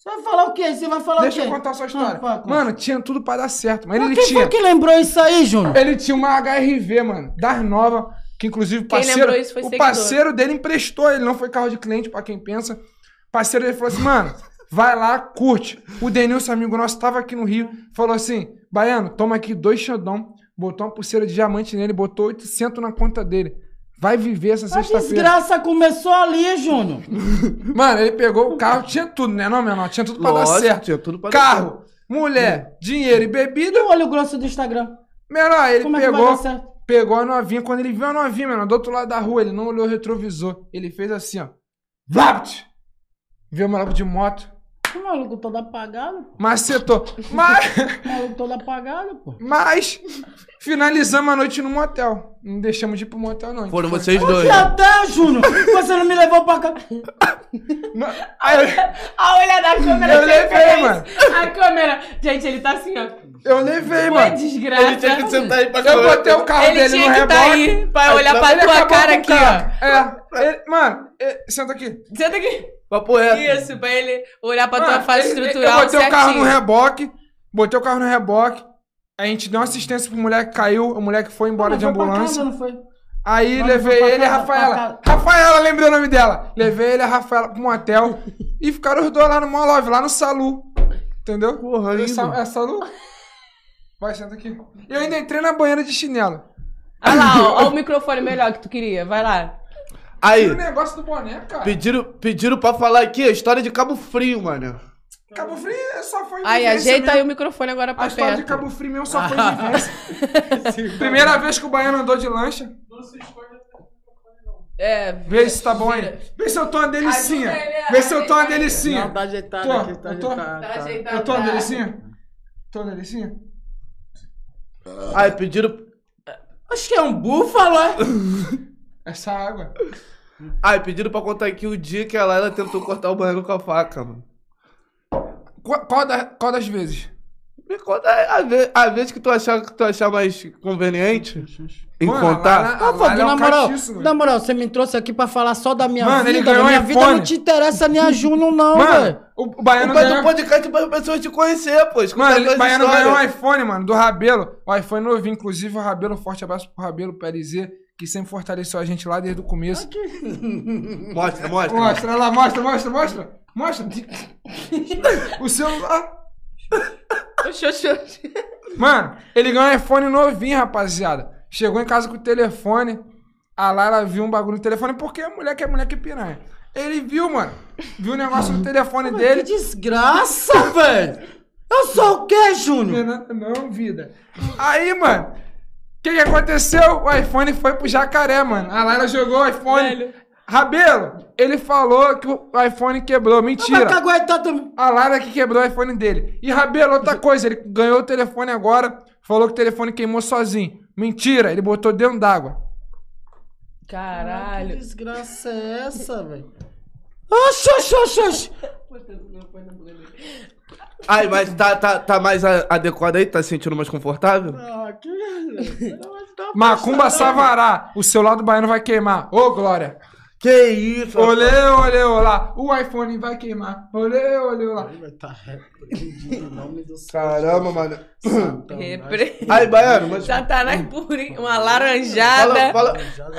Você vai falar o quê? Você vai falar Deixa o quê? eu contar a sua história. Ah. Mano, tinha tudo pra dar certo. Mas Mas ele quem tinha. foi que lembrou isso aí, Júnior? Ele tinha uma HRV, mano, das novas, que inclusive o Quem parceiro, lembrou isso foi o seguidor. parceiro dele emprestou, ele não foi carro de cliente, pra quem pensa. O parceiro dele falou assim, mano, vai lá, curte. O Denilson, amigo nosso, tava aqui no Rio, falou assim, Baiano, toma aqui dois Xandão, botou uma pulseira de diamante nele, botou 800 na conta dele. Vai viver essa A sexta-feira. desgraça começou ali, Júnior. Mano, ele pegou o carro, tinha tudo, né não, menor? Tinha tudo pra dar Lógico, certo. tinha tudo pra dar Carro, mulher, dinheiro e bebida. E o olho grosso do Instagram? Menor, ele Como é que vai pegou... dar certo? pegou a novinha. Quando ele viu a novinha, mano, do outro lado da rua, ele não olhou o retrovisor. Ele fez assim, ó. Vapt! Viu o maluco de moto. O maluco todo apagado. Macetou. Mas, O maluco todo apagado, pô. mas, finalizamos a noite no motel. Não deixamos de ir pro motel, não. Foram Foi- vocês Que dois. até, Júnior? Você não me levou pra cá. Não, aí, A olha da câmera. Eu que levei, fez. mano. A câmera. Gente, ele tá assim, ó. eu levei, mano. desgraça. Ele tinha que sentar aí pra Eu botei o carro Ele dele no tinha que tá aí pra olhar pra Ele tua cara aqui, ó. É, ele- mano, ele- senta aqui. Senta aqui. Papo reto. Isso, pra ele olhar pra tua face ele- estrutural Eu botei o carro no certinho. reboque, botei o carro no reboque. A gente deu uma assistência pro moleque que caiu, o moleque foi embora Mas de foi ambulância. casa, não foi? Aí Mas levei foi pra ele e a Rafaela. Rafaela, lembrei o nome dela. Levei ele e a Rafaela pro motel e ficaram os dois lá no Molove, lá no Salu. Entendeu? Porra, é, lindo. Sa- é Salu? Vai, senta aqui. Eu ainda entrei na banheira de chinelo. Olha lá, ó, ó o microfone melhor que tu queria. Vai lá. Aí, E o negócio do boné, cara. pediram, pediram pra falar aqui a história de Cabo Frio, mano. Cabo Frio só foi Aí, ajeita aí o microfone agora A pra história de perto. Cabo Frio mesmo só foi vivência. Primeira vez que o baiano andou de lancha. É. Vê se tá bom aí. Vê se eu tô uma delicinha. Vê se eu tô uma delicinha. Não, tá ajeitado Tô, aqui, tá eu tô. ajeitado. Tá tá. ajeitado. Eu tô uma tá. delicinha? Tô uma delicinha? Aí, pediram. Acho que é um búfalo, é? Essa água. Aí, pediram pra contar aqui o dia que a Laila tentou cortar o banheiro com a faca, mano. Qual, qual da- qual das vezes? Me conta a vez, a vez que tu achar que tu achar mais conveniente em Mano, contar. lá lá Fábio, ele é na moral, na moral, você me trouxe aqui pra falar só da minha Mano, ele vida. ganhou minha um vida iPhone. não te interessa nem a Júnior, não, Mano, velho. o, o O Baiano do ganhou... podcast para as pessoas te conhecer, pô. Mano, ele, o Baiano histórias. ganhou um iPhone, mano, do Rabelo. O iPhone novinho, inclusive o Rabelo, um forte abraço pro Rabelo PLZ, que sempre fortaleceu a gente lá desde o começo. Mostra, mostra. Mostra olha lá, mostra, mostra, mostra. Mostra. o celular. Oxi, oxi, oxi. Mano, ele ganhou um iPhone novinho, rapaziada. Chegou em casa com o telefone. A Lara viu um bagulho no telefone, porque a mulher que é mulher que piranha. Ele viu, mano. Viu o negócio no telefone Que dele. desgraça, velho. Eu sou o quê, Júnior? Não, não, vida. Aí, mano, que, que aconteceu? O iPhone foi pro jacaré, mano. A Lara jogou o iPhone. Velho. Rabelo, ele falou que o iPhone quebrou. Mentira. caguetar também. A Lara que quebrou o iPhone dele. E Rabelo, outra coisa, ele ganhou o telefone agora, falou que o telefone queimou sozinho. Mentira, ele botou dentro d'água. Que Caralho. desgraça é essa, velho? Oxi, oxi, oxi, oxi. Ai, mas tá, tá, tá mais a- adequado aí? Tá se sentindo mais confortável? Ah, que... Macumba Savará, o seu lado baiano vai queimar. Ô, Glória. Que isso? Olê, olê, olá. O iPhone vai queimar. Olê, olê, olá. Vai estar repreendido em nome do Senhor. Caramba, mano. Santão, Repre... Ai, Baiano, mas... Satanás purinho. Uma Fala, laranjada. fala,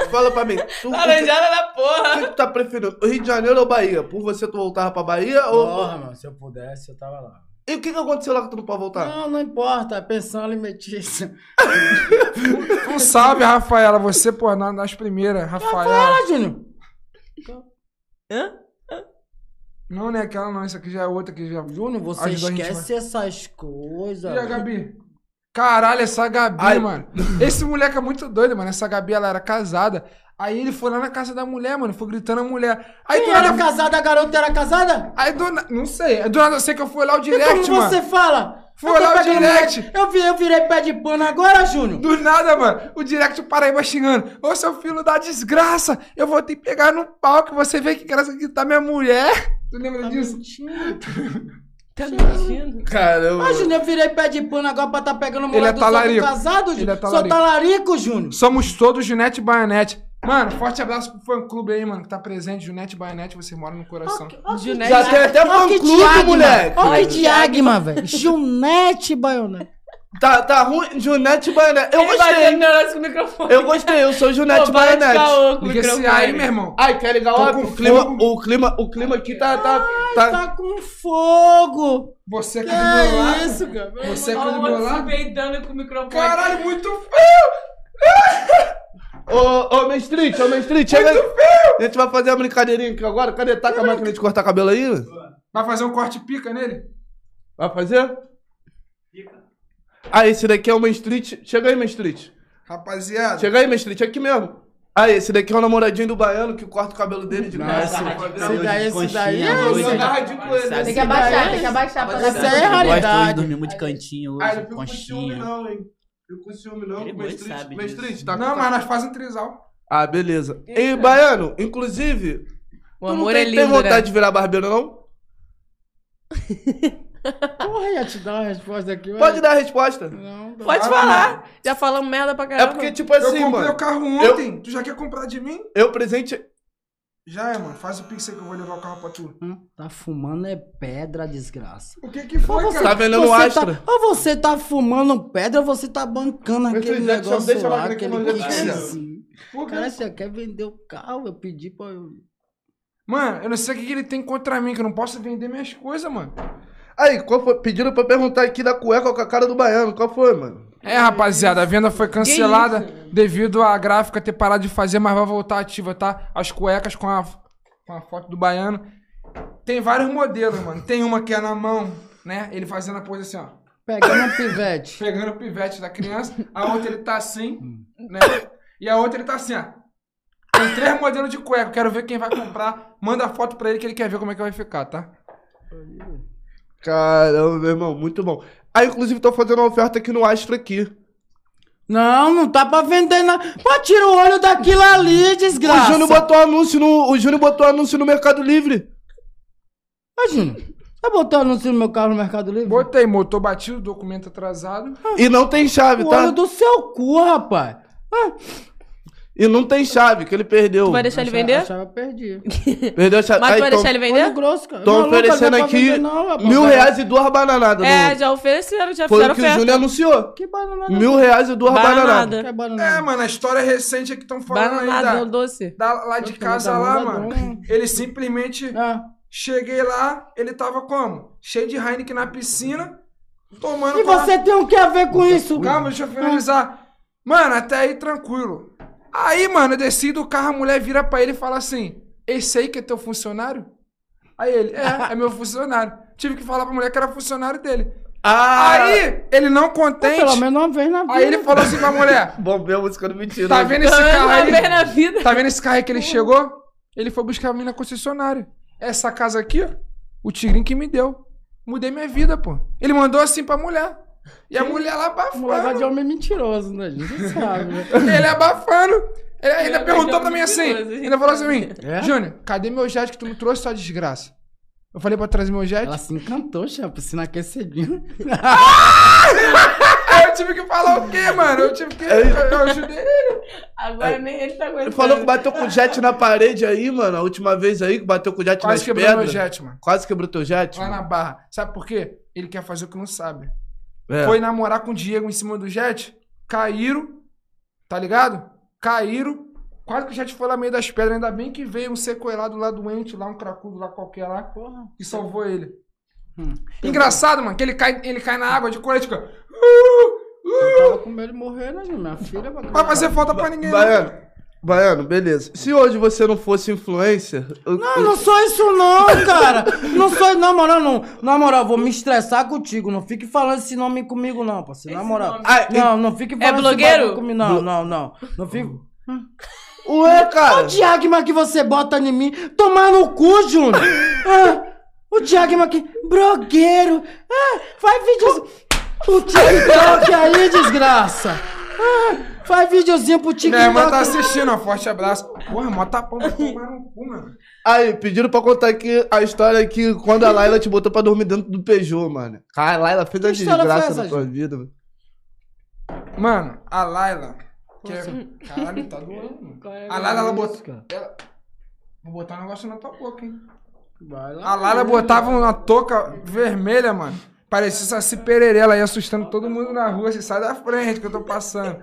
fala pra mim. Tu, o Laranjada da o porra. que tu tá preferindo? Rio de Janeiro ou Bahia? Por você tu voltava pra Bahia ou... Porra, mano, se eu pudesse, eu tava lá. E o que que aconteceu lá que tu não pode voltar? Não, não importa, é pensão alimentícia. Um salve, Rafaela. Você, pô, na- nas primeiras, Rafaela. Fala, Júnior. Hã? Não, não é aquela, não. Essa aqui já é outra que já. Júnior, você Ajudou a gente, esquece essas coisas. E a Gabi? Caralho, essa Gabi, Ai. mano. Esse moleque é muito doido, mano. Essa Gabi, ela era casada. Aí ele foi lá na casa da mulher, mano. Foi gritando a mulher. Aí Quem do era nada. casada, a garota era casada? Aí do nada. Não sei. Aí Do nada eu sei que eu fui lá o E direct, como mano. você fala? Foi Eu lá o direct. mulher- Eu, vi, eu virei pé de pano agora, Júnior. Do nada, mano. O direct Paraíba xingando. Ô, seu filho da desgraça. Eu vou te pegar no pau que você vê que graça que tá minha mulher. Tu lembra disso? Tá mentindo? Caramba. Ah, Júnior, eu virei pé de pano agora pra tá pegando mulher Ele é talarico. casado, Ele Júnior. é Sou talarico. talarico, Júnior. Somos todos Junete Baionete. Mano, forte abraço pro fã clube aí, mano, que tá presente. Junete Baionete, você mora no coração. Junete. Já tem até Olha que fã-clube, diagma. moleque. Olha que diagma, velho. Junete Baionete. Tá, tá ruim? Junete Baionete. Eu Ele gostei. negócio com o microfone. Eu gostei, eu sou Junete o Liga esse aí, meu irmão. Ai, quer ligar com O clima, o clima, o clima aqui tá, tá, tá. Tá com fogo. Você aqui Que do meu lado. isso, cara? Você aqui Olha do o meu lado. com o microfone. Caralho, muito feio. Ô, ô, Mestrit, ô, Mestrit, chega aí. A gente vai fazer a brincadeirinha aqui agora. Cadê? Tá com a máquina de cortar cabelo aí? Vai fazer um corte pica nele? Vai fazer? Ah, esse daqui é o Mestrit. Chega aí, Mestrit. Rapaziada. Chega aí, Mestrit, aqui mesmo. Ah, esse daqui é o namoradinho do baiano que corta o cabelo dele de graça. Esse daí, esse daí é... Tem que abaixar, tem que abaixar Essa é raridade. dormir muito de cantinho Ah, hoje, conchinha. Não. Fica com ciúme não. Ele com bem Mestrit. sabe Mestrit, tá Não, mas nós fazemos trisal. Ah, beleza. E, Baiano, inclusive, O tu não amor tem, é tem lindo, vontade né? de virar barbeiro, não? Porra, ia te dar uma resposta aqui. mas- Pode dar a resposta. Não, não. Pode falar. Já falamos merda pra É caramba. porque, tipo Eu assim, comprei mano, o carro ontem. Tu já quer comprar de mim? eu presente... Já é, mano. Faz o pix aí que eu vou levar o carro pra tu. Hum, Tá fumando é pedra, desgraça. O que que foi, Ou você, Tá vendendo você Astra. Tá, ou você tá fumando pedra ou você tá bancando aquele eu- negócio deixa eu lá, aquele kitzinho. Cara, você quer vender o carro? Eu pedi pra... Mano, eu não sei o que que ele tem contra mim, que eu não posso vender minhas coisas, mano. Aí, qual foi? Pediram pra perguntar aqui da cueca com a cara do baiano. Qual foi, mano? É, rapaziada, a venda foi cancelada devido à gráfica ter parado de fazer, mas vai voltar ativa, tá? As cuecas com a, com a foto do baiano. Tem vários modelos, mano. Tem uma que é na mão, né? Ele fazendo a pose assim, ó. Pegando um pivete. Pegando o pivete da criança. A outra ele tá assim, né? E a outra ele tá assim, ó. Tem três modelos de cueca. Quero ver quem vai comprar. Manda a foto pra ele que ele quer ver como é que vai ficar, tá? Caramba, meu irmão, muito bom. Aí, inclusive, tô fazendo uma oferta aqui no Astra aqui. Não, não tá pra vender nada. Pô, tira o olho daquilo ali, O desgraça. Júnior botou anúncio no, o Júnior botou anúncio no Mercado Livre. Ô, Júnior, Você botou anúncio no meu carro no Mercado Livre? Botei motor batido, documento atrasado. E não tem chave, O tá? olho do seu cu, rapaz. Ah, E não tem chave, que ele perdeu. Tu vai deixar ele vender? A chave eu perdi. Perdeu a chave. Mas tu Aí, vai tão- deixar ele vender? grosso, cara. Estão oferecendo aqui mil reais e duas bananadas. É, já ofereceram, já Foi fizeram o que o. Júnior anunciou. Que banana. Mil reais e duas bananadas. Bananada. É, mano, a história recente é que estão falando aí Bananada, da, doce. da- lá de casa lá, mano. Ele simplesmente Ah. cheguei lá, ele tava como? Cheio de Heineken na piscina, tomando E você tem o que a ver com isso? Calma, deixa eu finalizar. Mano, até aí tranquilo. Aí, mano, eu desci do carro, a mulher vira pra ele e fala assim: Esse aí que é teu funcionário? Aí ele, é, é meu funcionário. Tive que falar pra mulher que era funcionário dele. Ah! Aí, ele não contente. Pelo menos uma vez na vida. Aí ele falou assim pra mulher: Bom, ver a música do mentira. Tá vendo esse Pelo menos carro uma vez aí? na vida. Tá vendo esse carro aí que ele chegou? Ele foi buscar a mim na concessionária. Essa casa aqui, ó, o tigrinho que me deu. Mudei minha vida, pô. Ele mandou assim pra mulher. E a mulher lá Um lugar de abafando. homem mentiroso, né? A gente sabe, né? Ele abafando. Ele ainda Mulher perguntou pra mim assim. Ainda falou assim pra mim: É? Júnior, cadê meu jet que tu me trouxe, sua desgraça? Eu falei pra trazer meu jet. Ela se encantou, chefe, piscina aquecidinha. Aí eu tive que falar o quê, mano? Eu tive que. Eu, eu ajudei ele. Agora nem ele tá aguentando. Ele falou que bateu com o jet na parede aí, mano. A última vez aí que bateu com o jet Quase nas quebrou meu jet, mano. Quase quebrou teu jet? Lá mano. na barra. Sabe por quê? Ele quer fazer o que não sabe. É. Foi namorar com o Diego em cima do jet. Caíram. Tá ligado? Caíram. Quase que o jet foi lá no meio das pedras. Ainda bem que veio um sequelado lá doente, lá um cracudo lá qualquer lá. Porra. E salvou ele. Hum. Engraçado, mano, que ele cai, ele cai na água de colete. fica, Eu tava com medo de morrer, né, minha filha? Vai fazer falta pra ninguém. Baiano, Baiano, beleza. Se hoje você não fosse influencer. eu- Não, não sou isso não, cara. Não sou, na moral, não. Na moral, vou me estressar contigo. Não fique falando esse nome comigo, não, parceiro. Na moral. Ah, Não, não fique falando esse blogueiro? comigo. Não, não, não. Não fique... Ué, cara. O diagma que você bota em mim, tomar no cu, Júnior. Ah, o diagma que... Blogueiro. Ah, faz vídeos... O TikTok aí, desgraça. Ah, faz videozinho pro Minha irmã tá TikTok. assistindo, ó. Forte abraço. Porra, mó tapão pra tomar no cu, mano. Aí, pediram pra contar aqui a história que quando a Laila te botou pra dormir dentro do Peugeot, mano. Cara, a Laila fez a desgraça na tua vida, mano. Mano, a Laila. Que é... Caralho, tá doendo, mano. A Laila, ela botou. ela- Vou botar um negócio na tua boca, hein? Vai lá. A Laila botava uma touca vermelha, mano. Parecia Saci Pererê, ela ia assustando todo mundo na rua. Você sai da frente que eu tô passando.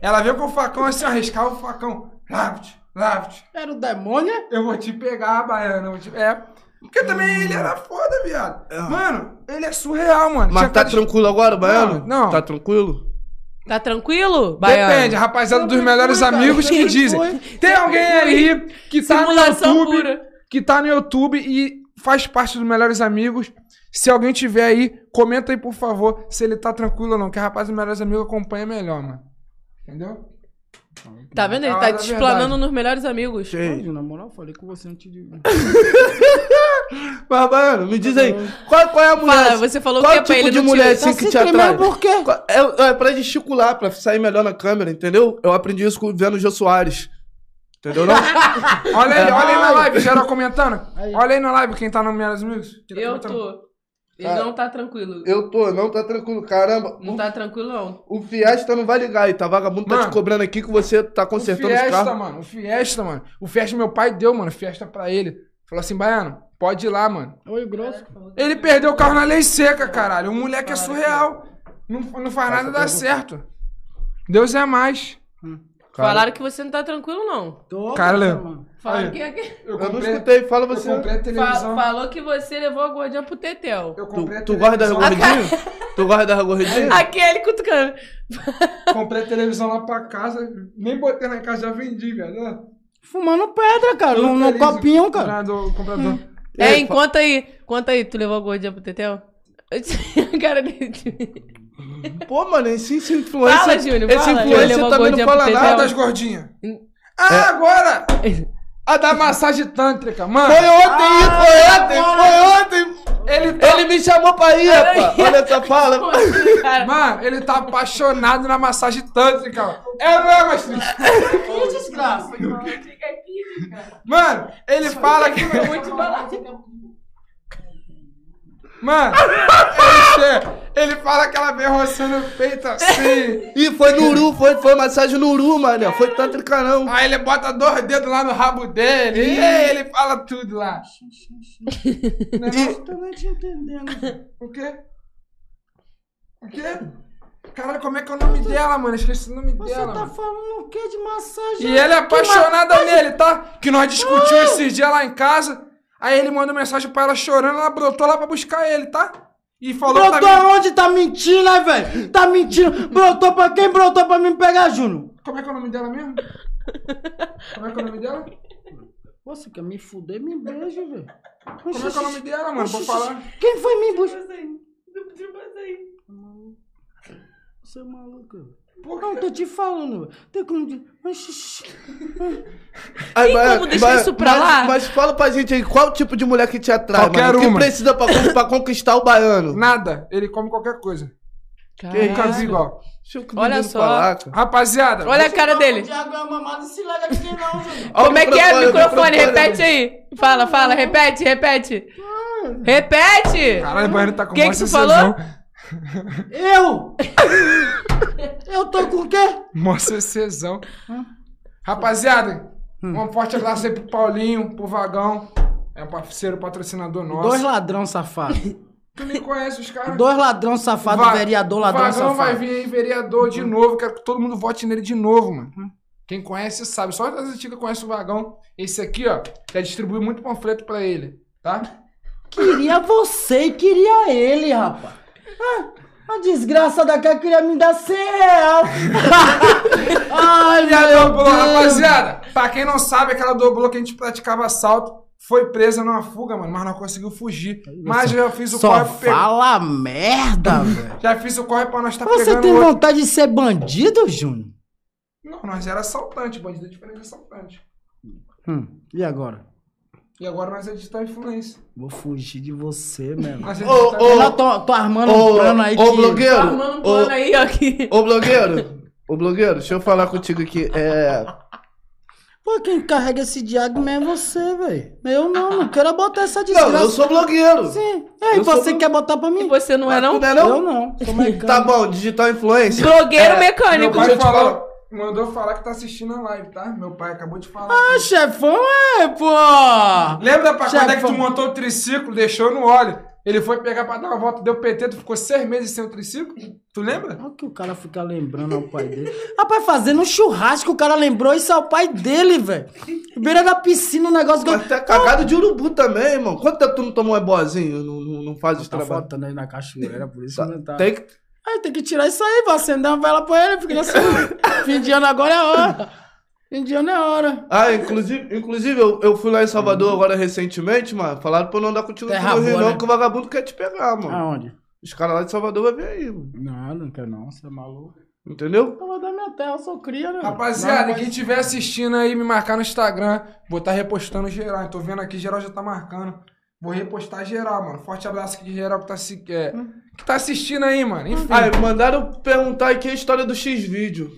Ela veio com o facão assim, ó, riscava o facão. Lave-te, lave-te. Era o demônio? Eu vou te pegar, baiano. eu vou te... É. Porque também ele era foda, viado. Mano, ele é surreal, mano. Mas Tinha tá cara de- tranquilo agora, Baiano? Não, não. Tá tranquilo? Tá tranquilo, Baiano? Depende, a rapaziada dos melhores cara. amigos que Sempre dizem. foi. Tem alguém aí que tá no Simulação YouTube, pura. que tá no YouTube e faz parte dos melhores amigos. Se alguém tiver aí, comenta aí, por favor, se ele tá tranquilo ou não. Que a rapaz melhores amigos acompanha melhor, mano. Entendeu? Tá vendo? Ele Ah, tá é te explanando verdade. nos melhores amigos. Sim. Na moral, falei com você antes de. Mas, Baiano, me diz aí, qual, qual é a mulher? Fala, você falou qual que pra tipo ele de te- mulher tá assim se que te atrai? por quê? É, é pra gesticular, pra sair melhor na câmera, entendeu? Eu aprendi isso com- vendo o Jô Soares. Entendeu não? Olha aí, olha aí na live, geral comentando. Aí. Olha aí na live quem tá no Melhores Amigos. Eu tô. Ele Cara, não tá tranquilo. Eu tô, não tá tranquilo. Caramba, Não tá tranquilo, não. o Fiesta não vai ligar aí, tá? Vagabundo tá Mano, te cobrando aqui que você tá consertando o os Fiesta, carros. mano. O Fiesta, mano. O Fiesta meu pai deu, mano. Fiesta pra ele. Falou assim, Baiano, pode ir lá, mano. Oi, grosso. Ele perdeu o carro na lei seca, caralho. O moleque é surreal. Não, não faz nada dar certo. Deus é mais. Cara, Falaram que você não tá tranquilo, não. Tô, Cara. Falaram Aí. que... Eu Eu não escutei, fala você. Eu comprei a Fa- televisão. falou que você levou a gordinha pro Tetel. Eu Tu, comprei a tu gosta das gordinhas? tu gosta das gordinhas? Aquele cutucando. Comprei a televisão lá pra casa. Nem botei na casa, já vendi, velho. Fumando pedra, cara. No, no copinho, cara. comprador- o comprador. É, Ei, conta aí. Conta aí, tu levou a gordinha pro Tetel? Cara dele. Pô, mano, esse, esse influencer. Fala, Júnior, esse fala. Influencer levou a também não gordinha fala nada. Ah, das gordinhas. Ah, agora! A da massagem tântrica, mano. Foi ontem, foi ontem, foi ontem. Ele tá, Ele me chamou pra ir, rapaz. Olha essa fala. Mano, ele tá apaixonado na massagem tântrica. É não é, Mastrinho? Que desgraça. Mano, ele fala que... Mano, ele, che- ele fala que ela vem roçando o peito assim. Ih, foi no Uru, foi, foi massagem no Uru, mano. Foi tântrica não. Aí ele bota dois dedos lá no rabo dele. E aí ele fala tudo lá. Não é não? Tô nem te entendendo. O quê? O quê? Caralho, como é que é o nome dela, mano? Esqueci o nome Você dela. tá mano. falando o que de massagem? E ele é apaixonada nele, tá? Que nós discutimos esses dias lá em casa. Aí ele mandou mensagem pra ela chorando, ela brotou lá pra buscar ele, tá? E falou Brotou pra mim. aonde? Tá mentindo, né, velho? Tá mentindo. Brotou pra quem brotou pra me pegar, Júnior? Como é que é o nome dela mesmo? Como é que é o nome dela? Pô, Você quer me fuder, me beija, velho. Como é que é o nome dela, mano? Vou falar. Quem foi me buscar? Aí. Você é maluco, velho. Por Não, quê? tô te falando. Tem como... Mas, Tem como deixar vai- isso pra mas- lá? Mas fala pra gente aí, qual tipo de mulher que te atrai, Qualquer mano? O que uma. precisa pra, pra conquistar o baiano? Nada. Ele come qualquer coisa. Caralho. Nunca vi igual. Deixa eu Olha só. falar, cara. Rapaziada. Olha a cara dele. É o Como é que é o microfone? Repete aí. Fala, fala, repete, repete. Repete! Caralho, o banheiro tá com Que mó que tu cecezão. falou? Eu? Eu tô com o quê? Mó cecezão. Rapaziada, um forte abraço aí pro Paulinho, pro Vagão. É um parceiro patrocinador nosso. Dois ladrão safado. Tu nem conhece os caras. Dois ladrão safado, Va- vereador ladrão Vagão vai safado. vir aí, vereador, de novo. Quero que todo mundo vote nele de novo, mano. Quem conhece sabe. Só as antigas conhecem o Vagão. Esse aqui, ó, já distribui muito panfleto pra ele, tá? Queria você e queria ele, rapaz. Ah, a desgraça daquela queria me dar 100 real. Ai, E a meu Deus. rapaziada. Pra quem não sabe, aquela dobrou que a gente praticava assalto. Foi presa numa fuga, mano, mas não conseguiu fugir. Mas já fiz o Só corre pra fala merda, velho. Já fiz o corre pra nós tá Você pegando tem outro. vontade de ser bandido, Júnior? Não, nós era assaltante, bandido é diferente de assaltante. Hum, e agora? E agora nós é digital influência. Vou fugir de você, mesmo. É Ô, ô, Eu tô, tô armando Ô, um plano aí ô, que... Tô blogueiro. arrumando um plano Ô, aí, ó. aqui. ô, blogueiro. Ô, blogueiro, deixa eu falar contigo aqui. É... Pô, quem carrega esse mesmo é você, velho. Eu não, não quero botar essa desgraça. Não, eu sou blogueiro. Sim. E aí, Eu sou você blo- quer botar pra E mim? você não é, não? Não é não? Eu não. Sou mecânico. Tá bom, digital influencer. Blogueiro É, mecânico. Meu pai Deixa eu te falou, mandou falar que tá assistindo a live, tá? Meu pai acabou de falar. Ah, chefão é, pô. Lembra pra quando é que tu montou o triciclo, deixou no óleo? Ele foi pegar pra dar uma volta, deu PT, tu ficou seis meses sem o triciclo? Tu lembra? Olha que o cara fica lembrando ao pai dele. Rapaz, fazendo um churrasco, o cara lembrou isso ao pai dele, velho. Beira da piscina, um negócio que eu... Mas tá cagado de urubu também, irmão. Quanto tempo tu não tomou um ebozinho? Não, não, não faz esse Tá trabalho? faltando aí na cachoeira, por isso Tá, que não tá... Tem que... Aí tem que tirar isso aí, vou acender uma vela pra ele, fica assim. Fim de ano agora é hora. Fim de ano é hora. Ah, inclusive, inclusive eu, eu fui lá em Salvador agora recentemente, mano. Falaram pra eu não andar contigo Terra no Rio, boa, não, né? que o vagabundo quer te pegar, mano. Aonde? Os caras lá de Salvador vão vir aí, mano. Não, não quero não, você é maluco. Entendeu? Eu vou dar minha terra, eu sou cria, né? Rapaziada, quem estiver assistindo aí, me marcar no Instagram. Vou estar repostando geral. Eu tô vendo aqui, geral já tá marcando. Vou repostar geral, mano. Forte abraço aqui de geral que tá, assi- é, que tá assistindo aí, mano. Enfim. Ah, mandaram perguntar aqui a história do X-Vídeo.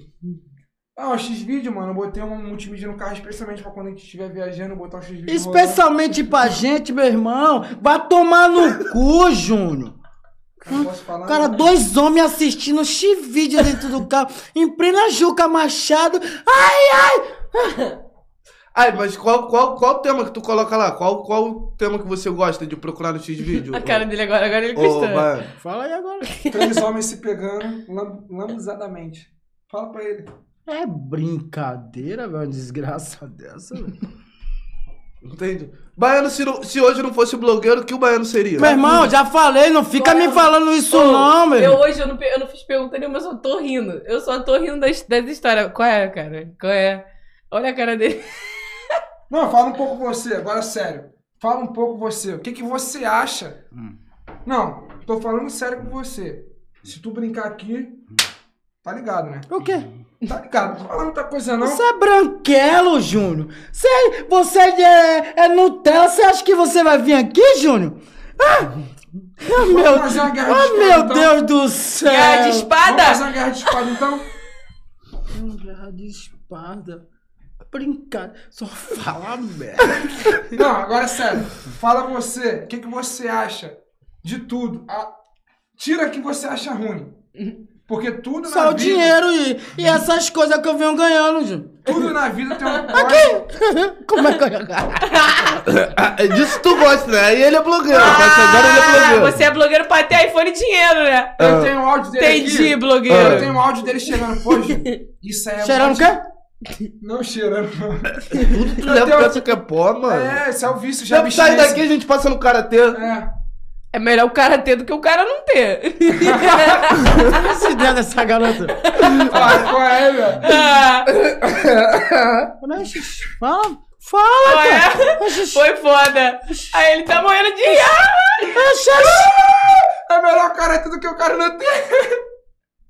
Ah, o X-Vídeo, mano. Eu botei um multimídia no carro especialmente pra quando a gente estiver viajando, botar o X-Vídeo. Especialmente pra gente, meu irmão. Vai tomar no cu, Júnior. Falar. Cara, não. dois homens assistindo X-Vídeo dentro do carro, em plena Juca Machado. Ai, ai! Ai, mas qual, qual, qual tema que tu coloca lá? Qual, qual o tema que você gosta de procurar no X-Vídeo? A cara dele agora, agora ele gostou. Baiano. Fala aí agora. Três homens se pegando lam- lambuzadamente. Fala pra ele. É brincadeira, velho, uma desgraça dessa, velho. Entende? Baiano, se, não- se hoje não fosse blogueiro, o que o baiano seria? Meu irmão, já falei, não fica me falando isso Ô, não, meu. Eu hoje eu não, eu não fiz pergunta nenhuma, eu só tô rindo. Eu só tô rindo das, das histórias. Qual é, cara? Qual é? Olha a cara dele. Não, fala um pouco você, agora sério. Fala um pouco você. O que, que você acha? Não, tô falando sério com você. Se tu brincar aqui, tá ligado, né? O quê? Tá ligado, não tô falando muita coisa não. Você é branquelo, Júnior. Você, você é, é Nutella, você acha que você vai vir aqui, Júnior? Ah, ah, meu, fazer uma guerra de ah, espada, meu então. Deus do céu. Guerra de Vamos espada? fazer uma guerra de espada então? Hum, Guerra de espada. Brincar. Só fala merda. Não, agora é sério. Fala você. O que, que você acha de tudo. A- Tira o que você acha ruim. Porque tudo Só na o vida. dinheiro e, e essas coisas que eu venho ganhando, Júnior. Tudo na vida tem um código. Como é que eu... Ah, é disso tu gosta, né? Aí ele é blogueiro. a partir de agora ele é Ah, blogueiro. você é blogueiro pra ter iPhone e dinheiro, né? Eu tenho um áudio dele Entendi, aqui. blogueiro. Eu tenho um áudio dele chegando. Pô, Ju, isso aí é Cheirando o quê? Não cheirando, não. Tudo tu tenho- pensa que é pó, mano. É, esse é o vício. Já Já bicho sai daqui, a gente passa no karatê. É. É melhor o cara ter do que o cara não ter. Esse dedo dessa garota. Qual, qual é, velho? Ah, Fala, fala, qual cara. é? Foi foda. Aí ele tá morrendo de. É melhor o cara ter do que o cara não ter.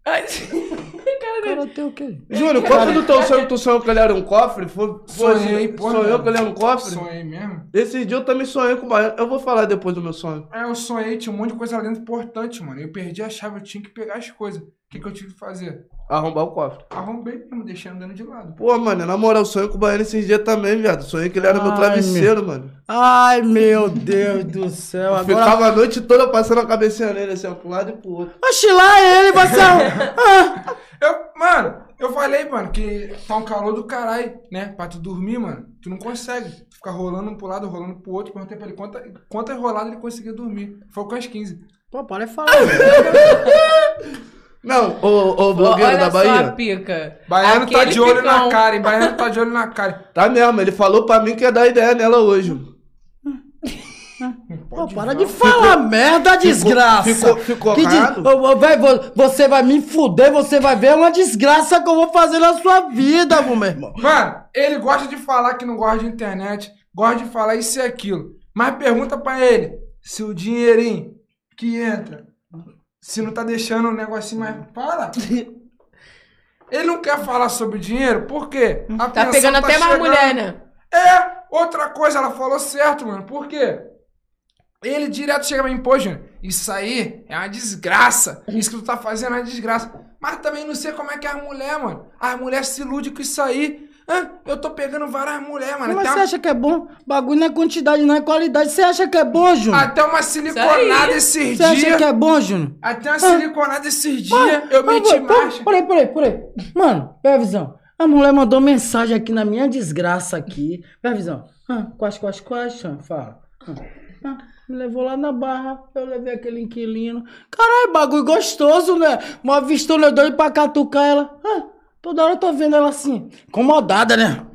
Ai, cara dele. Cara, tem o quê? Júnior, qual foi do teu sonho que tu sonhou que ele era um cofre? Foi, foi Sonhei, pô, Sonhou que ele era um cofre? Sonhei mesmo. Esse dia eu também sonhei com o baiano. Eu vou falar depois do meu sonho. É, eu sonhei, tinha um monte de coisa lá dentro importante, mano. Eu perdi a chave, eu tinha que pegar as coisas. O que, que eu tive que fazer? Arrombar o cofre. Arrombei mesmo, deixando dando de lado. Pô, mano, na moral, sonhei com o baiano esses dias também, viado. Sonhei que ele era meu Ai, travesseiro, mano. Ai, meu Deus do céu. Agora... Ficava a noite toda passando a cabecinha nele, assim, ó, um lado e pro outro. Oxe, lá ele vai ser... Ah, Eu, mano, eu falei, mano, que tá um calor do caralho, né? Pra tu dormir, mano, tu não consegue. Tu fica rolando um pro lado, rolando pro outro. Perguntei pra ele quanta, quantas roladas ele conseguia dormir. Foi com as 15. Pô, para de falar. Não, ô, ô blogueiro Olha da só a Bahia. pica. Baiano tá Aquele de olho na picão. cara, hein? Baiano tá de olho na cara. Tá mesmo, ele falou pra mim que ia dar ideia nela hoje. Pô, para de falar merda, desgraça. ficou- ficou Que de- vo- Você vai me fuder, você vai ver é uma desgraça que eu vou fazer na sua vida, meu irmão. Mano, ele gosta de falar que não gosta de internet, gosta de falar isso e aquilo. Mas pergunta pra ele se o dinheirinho que entra, se não tá deixando o negocinho mais. Fala! Ele não quer falar sobre dinheiro, por quê? A Tá pegando até mais chegando. mulher, né? É, outra coisa, ela falou certo, mano. Por quê? Ele direto chega pra mim, pô, Júnior, isso aí é uma desgraça. Isso que tu tá fazendo é uma desgraça. Mas também não sei como é que é a mulher, mano. As mulheres se iludem com isso aí. Hã? Eu tô pegando várias mulheres, mano. Mas Até você uma, acha que é bom? Bagulho não é quantidade, não é qualidade. Você acha que é bom, Júnior? até uma siliconada esses Você acha que dias. é bom, Júnior? Até uma siliconada esses dias. Ah, Eu ah, meti marcha. Peraí, peraí, peraí. Mano, pega a visão. A mulher mandou mensagem aqui na minha desgraça aqui. Pega a visão. Ah, quais, quais, quais? Fala. Ah, ah, me levou lá na barra, eu levei aquele inquilino. Caralho, bagulho gostoso, né? Uma vistona eu doido pra catucar ela. Ah, toda hora eu tô vendo ela assim, incomodada, né?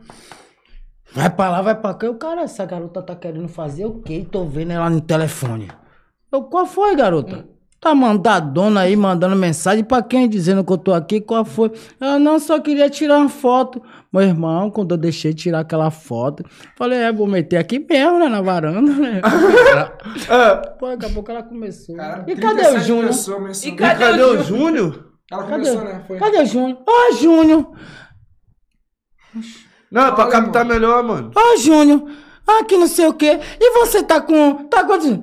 Vai pra lá, vai pra cá. Eu, cara, essa garota tá querendo fazer o quê? Tô vendo ela no telefone. Eu, qual foi, garota? Tá mandadona aí, mandando mensagem pra quem? Dizendo que eu tô aqui, qual foi? Ela, não, só queria tirar uma foto. Meu irmão, quando eu deixei tirar aquela foto, falei, é, vou meter aqui mesmo, né, na varanda, né? É, Pô, daqui a pouco ela começou. Cara, e cadê o 37 Júnior? E cadê cadê o o Júnior? Ela Cadê? começou, né? Foi. Cadê o Júnior? Ó, Júnior! Não, é pra Olha, captar mano. melhor, mano. Ó, Júnior! Ah, que não sei o quê. E você tá com. Tá quantos?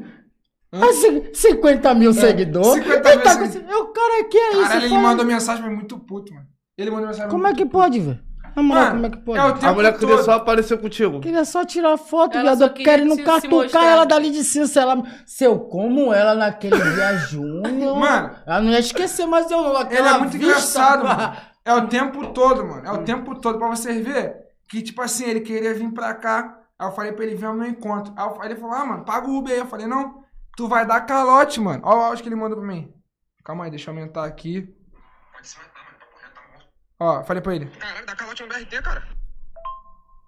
Ah, ci- 50 mil seguidores. 50 E mil tá com- segui- Eu, cara, que é isso? Caralho, ele Fala- mandou mensagem, mas muito puto, mano. Ele mandou mensagem Como é que puto. pode, velho? Na moral, Mano, como é que pode? é o tempo A mulher queria todo. só aparecer contigo. Queria só tirar foto, Ela viado. queria querendo se- catucar ela dali de cima. Se, ela, se eu como ela naquele dia Júnior. Mano. Ela não ia esquecer, mas eu. Ele aquela é muito vista- engraçado, mano. É o tempo todo, mano. É o tempo todo pra vocês verem que, tipo assim, ele queria vir pra cá. Aí eu falei pra ele vir ao meu encontro. Aí ele falou, ah, mano, paga o Uber aí. Eu falei, não, tu vai dar calote, mano. Olha o áudio que ele mandou pra mim. Calma aí, deixa eu aumentar aqui. Pode se matar, mano, papo reto, tá morto. Ó, falei pra ele. Caralho, dá calote no BRT, cara.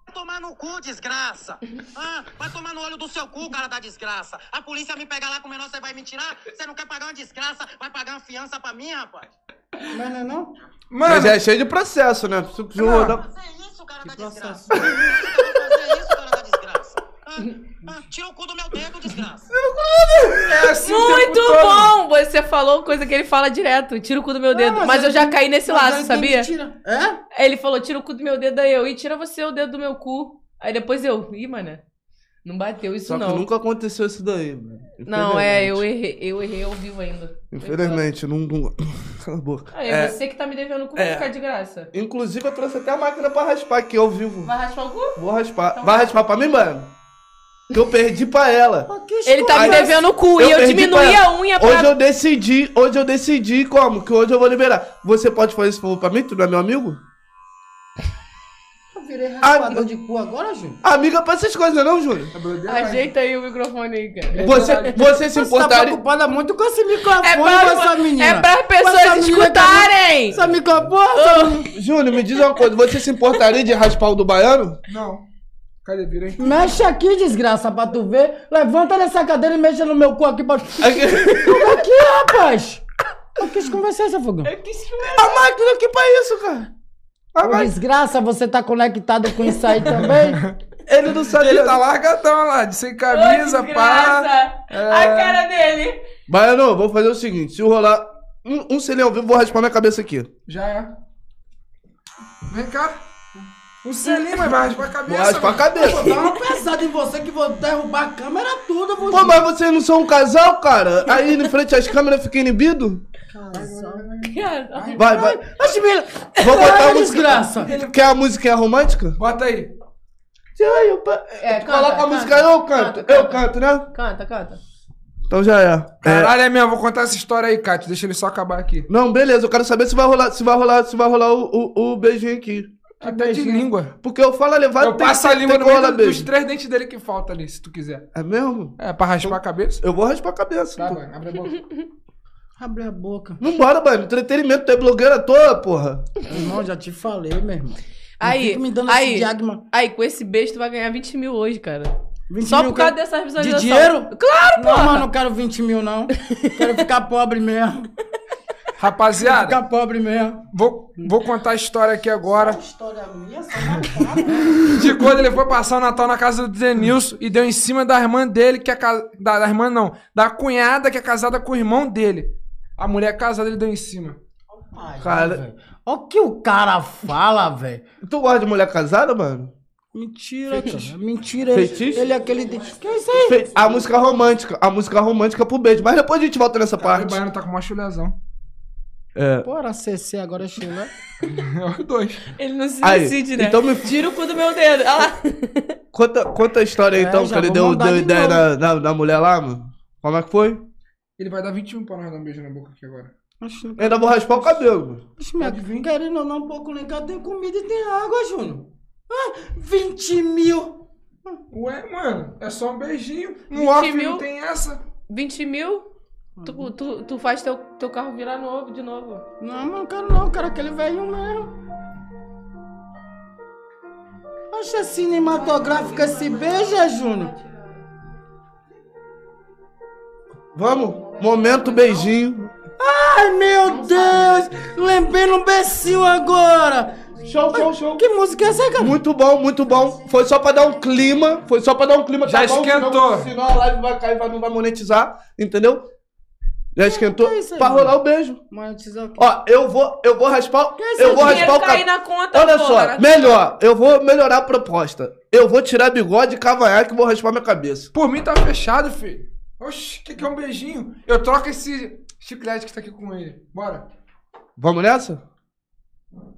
Vai tomar no cu, desgraça. Ah, vai tomar no olho do seu cu, cara da desgraça. A polícia me pega lá com o menor, você vai me tirar? Você não quer pagar uma desgraça? Vai pagar uma fiança pra mim, rapaz? Mas não é não? Mano, Mas é cheio de processo, né? Se se Não. rodar- Fazer isso, cara da processo. desgraça. Fazer isso, cara da desgraça. Ah, ah, tira o cu do meu dedo, desgraça. é assim Muito todo. bom! Você falou coisa que ele fala direto. Tira o cu do meu dedo. mas mas eu já tem- caí nesse Mas laço, que sabia? tirar. É? Ele falou, tira o cu do meu dedo, aí eu. E tira você o dedo do meu cu. Aí depois eu, ih, mano, não bateu isso Só que não. nunca aconteceu isso daí, mano. Não, é, eu errei, eu errei ao vivo ainda. Infelizmente, não. não... Cala a boca. É, é você que tá me devendo o cu pra é. ficar de graça. Inclusive, eu trouxe até a máquina pra raspar aqui ao vivo. Vai raspar o cu? Vou raspar. Então Vai vai. raspar pra mim, mano? Que eu perdi pra ela. Ele tá me devendo o cu e eu diminuí a unha pra. Hoje eu decidi, hoje eu decidi como? Que hoje eu vou liberar. Você pode fazer esse favor pra mim? Tu não é meu amigo? Eu virei raspador de cu agora, Júnior. Amiga pra essas coisas, não, Júnior? Ajeita aí o microfone aí, cara. Você, você se Você tá importaria. preocupada muito com esse microfone, É com pra, essa menina. é pra Com pessoas escutarem. Essa microfone, menina- Júnior, me diz uma coisa. Você se importaria de raspar o do baiano? Não. Cadê? Vira aí. Mexe aqui, desgraça, pra tu ver. Levanta dessa cadeira e mexa no meu cu aqui pra... Aqui- Como é que é, rapaz? Eu quis conversar, essa fogão. Eu quis que A máquina aqui pra isso, cara. A Ô, máquina. desgraça, você tá conectado com isso aí também? Ele não sabe. Ele tá largadão lá, de sem camisa, Ô, pá. desgraça. A cara dele. Baiano, vou fazer o seguinte: se rolar um, um selinho ao vivo, vou raspar minha cabeça aqui. Já é. Vem cá. Um selinho, mas vai raspar a cabeça. Vou raspar a mano. cabeça. Dá uma pesada em você que vou derrubar a câmera tudo. Vou... Pô, mas vocês não são um casal, cara? Aí em frente às câmeras fica inibido? Vai, vai. Oxe, Mila. Vou botar Ai, a música. desgraça. Quer a musiquinha romântica? Bota aí. Aí, eu É, Tu Coloca a música aí, eu canto. Eu canto, né? Canta, canta. Então já é. é. Caralho, é mesmo, vou contar essa história aí, Cátia. Deixa ele só acabar aqui. Não, beleza, eu quero saber se vai rolar, se vai rolar, se vai rolar o, o, o beijinho aqui. Até de língua. Porque eu falo elevado, Eu passo a língua no meio dos três dentes dele que falta ali, se tu quiser. É mesmo? É, pra raspar a cabeça. Eu vou raspar a cabeça. Tá, pô. mano, abre a boca. Abre a boca. Vambora, mano. Entretenimento, tu é blogueira toda, porra. Irmão, já te falei, meu irmão. Não Aí, me dando aí, esse diagma. aí, com esse beijo tu vai ganhar 20 mil hoje, cara. 20 Só mil por causa que- dessas De visualizações. dinheiro? Claro, Não, porra. mano, não quero 20 mil, não. Quero ficar pobre mesmo. Rapaziada, Ficar pobre mesmo. vou, vou contar a história aqui agora. História minha, só marcada. De quando ele foi passar o Natal na casa do Denilson e deu em cima da irmã dele, que é ca- da, da irmã não, da cunhada que é casada com o irmão dele. A mulher casada ele deu em cima. Cara- Olha o que o cara fala, velho. Tu gosta de mulher casada, mano? Mentira, cara. Mentira. Feitiço? ele é aquele... de- Que é isso aí? Fe- A música romântica. A música romântica pro beijo. Mas depois a gente volta nessa O parte. baiano tá com uma chulezão. É. Era CC, agora é. É os dois. Ele não se Aí, decide, né? então me- Tira o cu do meu dedo. Olha lá. Conta, conta a história aí, É, então, que ele deu, deu de ideia na, na, na mulher lá, mano. Como é que foi? Ele vai dar 20 mil pra nós dar um beijo na boca aqui agora. Eu ainda vou raspar o cabelo, mano. minha- querendo ou não, um pouco nem cá tem comida e tem água, Júnior. Ah, 20 mil. Ué, mano, é só um beijinho. 20 No off mil? não tem essa. 20 mil? Tu, tu, tu faz teu, teu carro virar novo de novo. Não, não quero não, quero aquele velhinho mesmo. Acha cinematográfico esse beijo, é, Júnior? Vamos? Momento beijinho. Ai, meu Deus! Lembrei no becinho agora! Show, show, show. Que música é essa, cara? Muito bom, muito bom. Foi só pra dar um clima. Foi só pra dar um clima. Já bom, esquentou. Senão, senão a live vai cair, vai, não vai monetizar. Entendeu? Já esquentou. que é aí, pra mano? rolar o beijo. Monetizar o quê? Ó, eu vou, eu vou raspar. Eu vou raspar o cabelo. na conta, Olha porra, só, melhor. Eu vou melhorar a proposta. Eu vou tirar bigode e cavanhaque e vou raspar minha cabeça. Por mim tá fechado, filho. Oxi, o que, que é um beijinho? Eu troco esse chiclete que tá aqui com ele. Bora. Vamos nessa?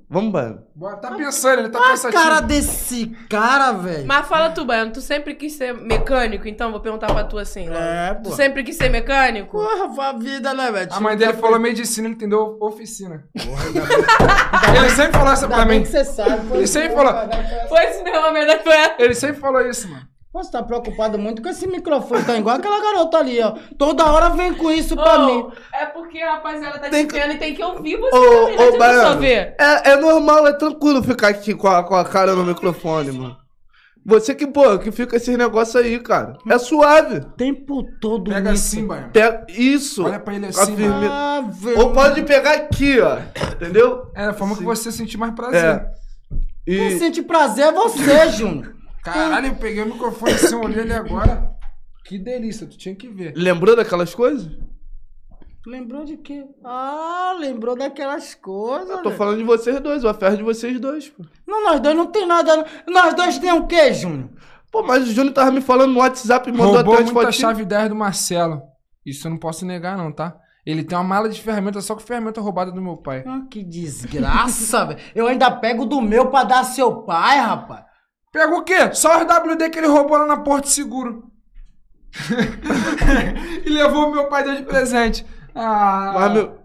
Vamos. Bora. Tá pensando, ele tá A pensativo. cara desse cara, velho. Mas fala tu, Baiano, tu sempre quis ser mecânico, então vou perguntar pra tu assim. logo. É, pô. Tu sempre quis ser mecânico? Porra, foi a vida, né, velho? A mãe dele falou medicina, ele entendeu oficina. ele sempre falou essa pra mim. que você sabe. Ele sempre falou. Foi isso mesmo, a verdade foi essa. Ele sempre falou isso, mano. Você tá preocupado muito com esse microfone, tá igual aquela garota ali, ó. Toda hora vem com isso pra Ô, mim. É porque a rapaziada tá Tem te que- vendo e tem que ouvir você Ô, também, só Baiano. ver. É, é normal, é tranquilo ficar aqui com a, com a cara no microfone, mano. Você que, pô, que fica esses negócios aí, cara. É suave. O tempo todo Pega isso. assim, Baiano. Pega isso. Olha pra ele assim, firme- Ah. Ou pode pegar aqui, ó. Entendeu? É, a forma que você sentir mais prazer. É. Quem E sente prazer é você, Júnior. Caralho, eu peguei o microfone assim, olhei ele agora. Que delícia, tu tinha que ver. lembrou daquelas coisas? Lembrou de quê? Ah, lembrou daquelas coisas. Eu tô velho. falando de vocês dois, o affair de vocês dois, pô. Não, nós dois não tem nada. Nós dois tem o quê, Júnior? Pô, mas o Júnior tava me falando no WhatsApp, me mandou Roubou até as muita fotinhas. chave 10 do Marcelo. Isso eu não posso negar, não, tá? Ele tem uma mala de ferramentas só com ferramenta roubada do meu pai. Ah, que desgraça, velho. Eu ainda pego do meu pra dar ao seu pai, rapaz. Pegou o quê? Só os WD que ele roubou lá na Porto Seguro. e levou meu pai deu de presente. Ah, Mas, meu,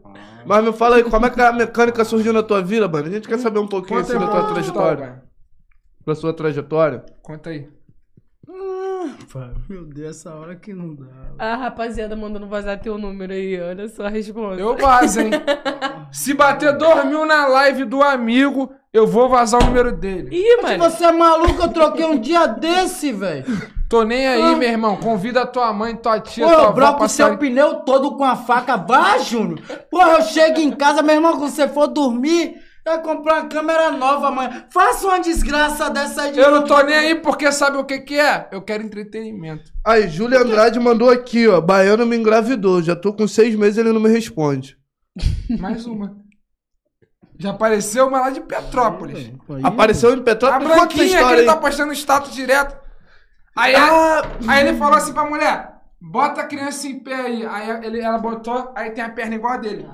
mas me fala aí, como é que a mecânica surgiu na tua vida, mano? A gente quer saber um pouquinho conta assim da tua trajetória. Da sua trajetória. Conta aí. Pá, Meu Deus, essa hora que não dá. A rapaziada mandando vazar teu número aí, olha só a resposta. Eu vazo, hein? Se bater dois mil na live do amigo, eu vou vazar o número dele. Ih, Se mano. você é maluco, eu troquei um dia desse, velho. Tô nem aí, meu irmão. Convida a tua mãe, tua tia, Pô, tua eu avó broco pra o seu sair. pneu todo com a faca. Vá, Júnior. Porra, eu chego em casa, meu irmão, quando você for dormir, eu vou comprar uma câmera nova amanhã. Faça uma desgraça dessa aí de Eu não tô nem aí porque sabe o que que é? Eu quero entretenimento. Aí, Júlia Andrade mandou aqui, ó. Baiano me engravidou. Já tô com seis meses e ele não me responde. Mais uma. Já apareceu uma lá de Petrópolis. Apareceu em A Petrópolis. Conta essa branquinha que história ele aí. tá postando status direto. Aí, Ah, aí ele falou assim pra mulher: bota a criança em pé aí. Aí ele, ela botou, aí tem a perna igual a dele.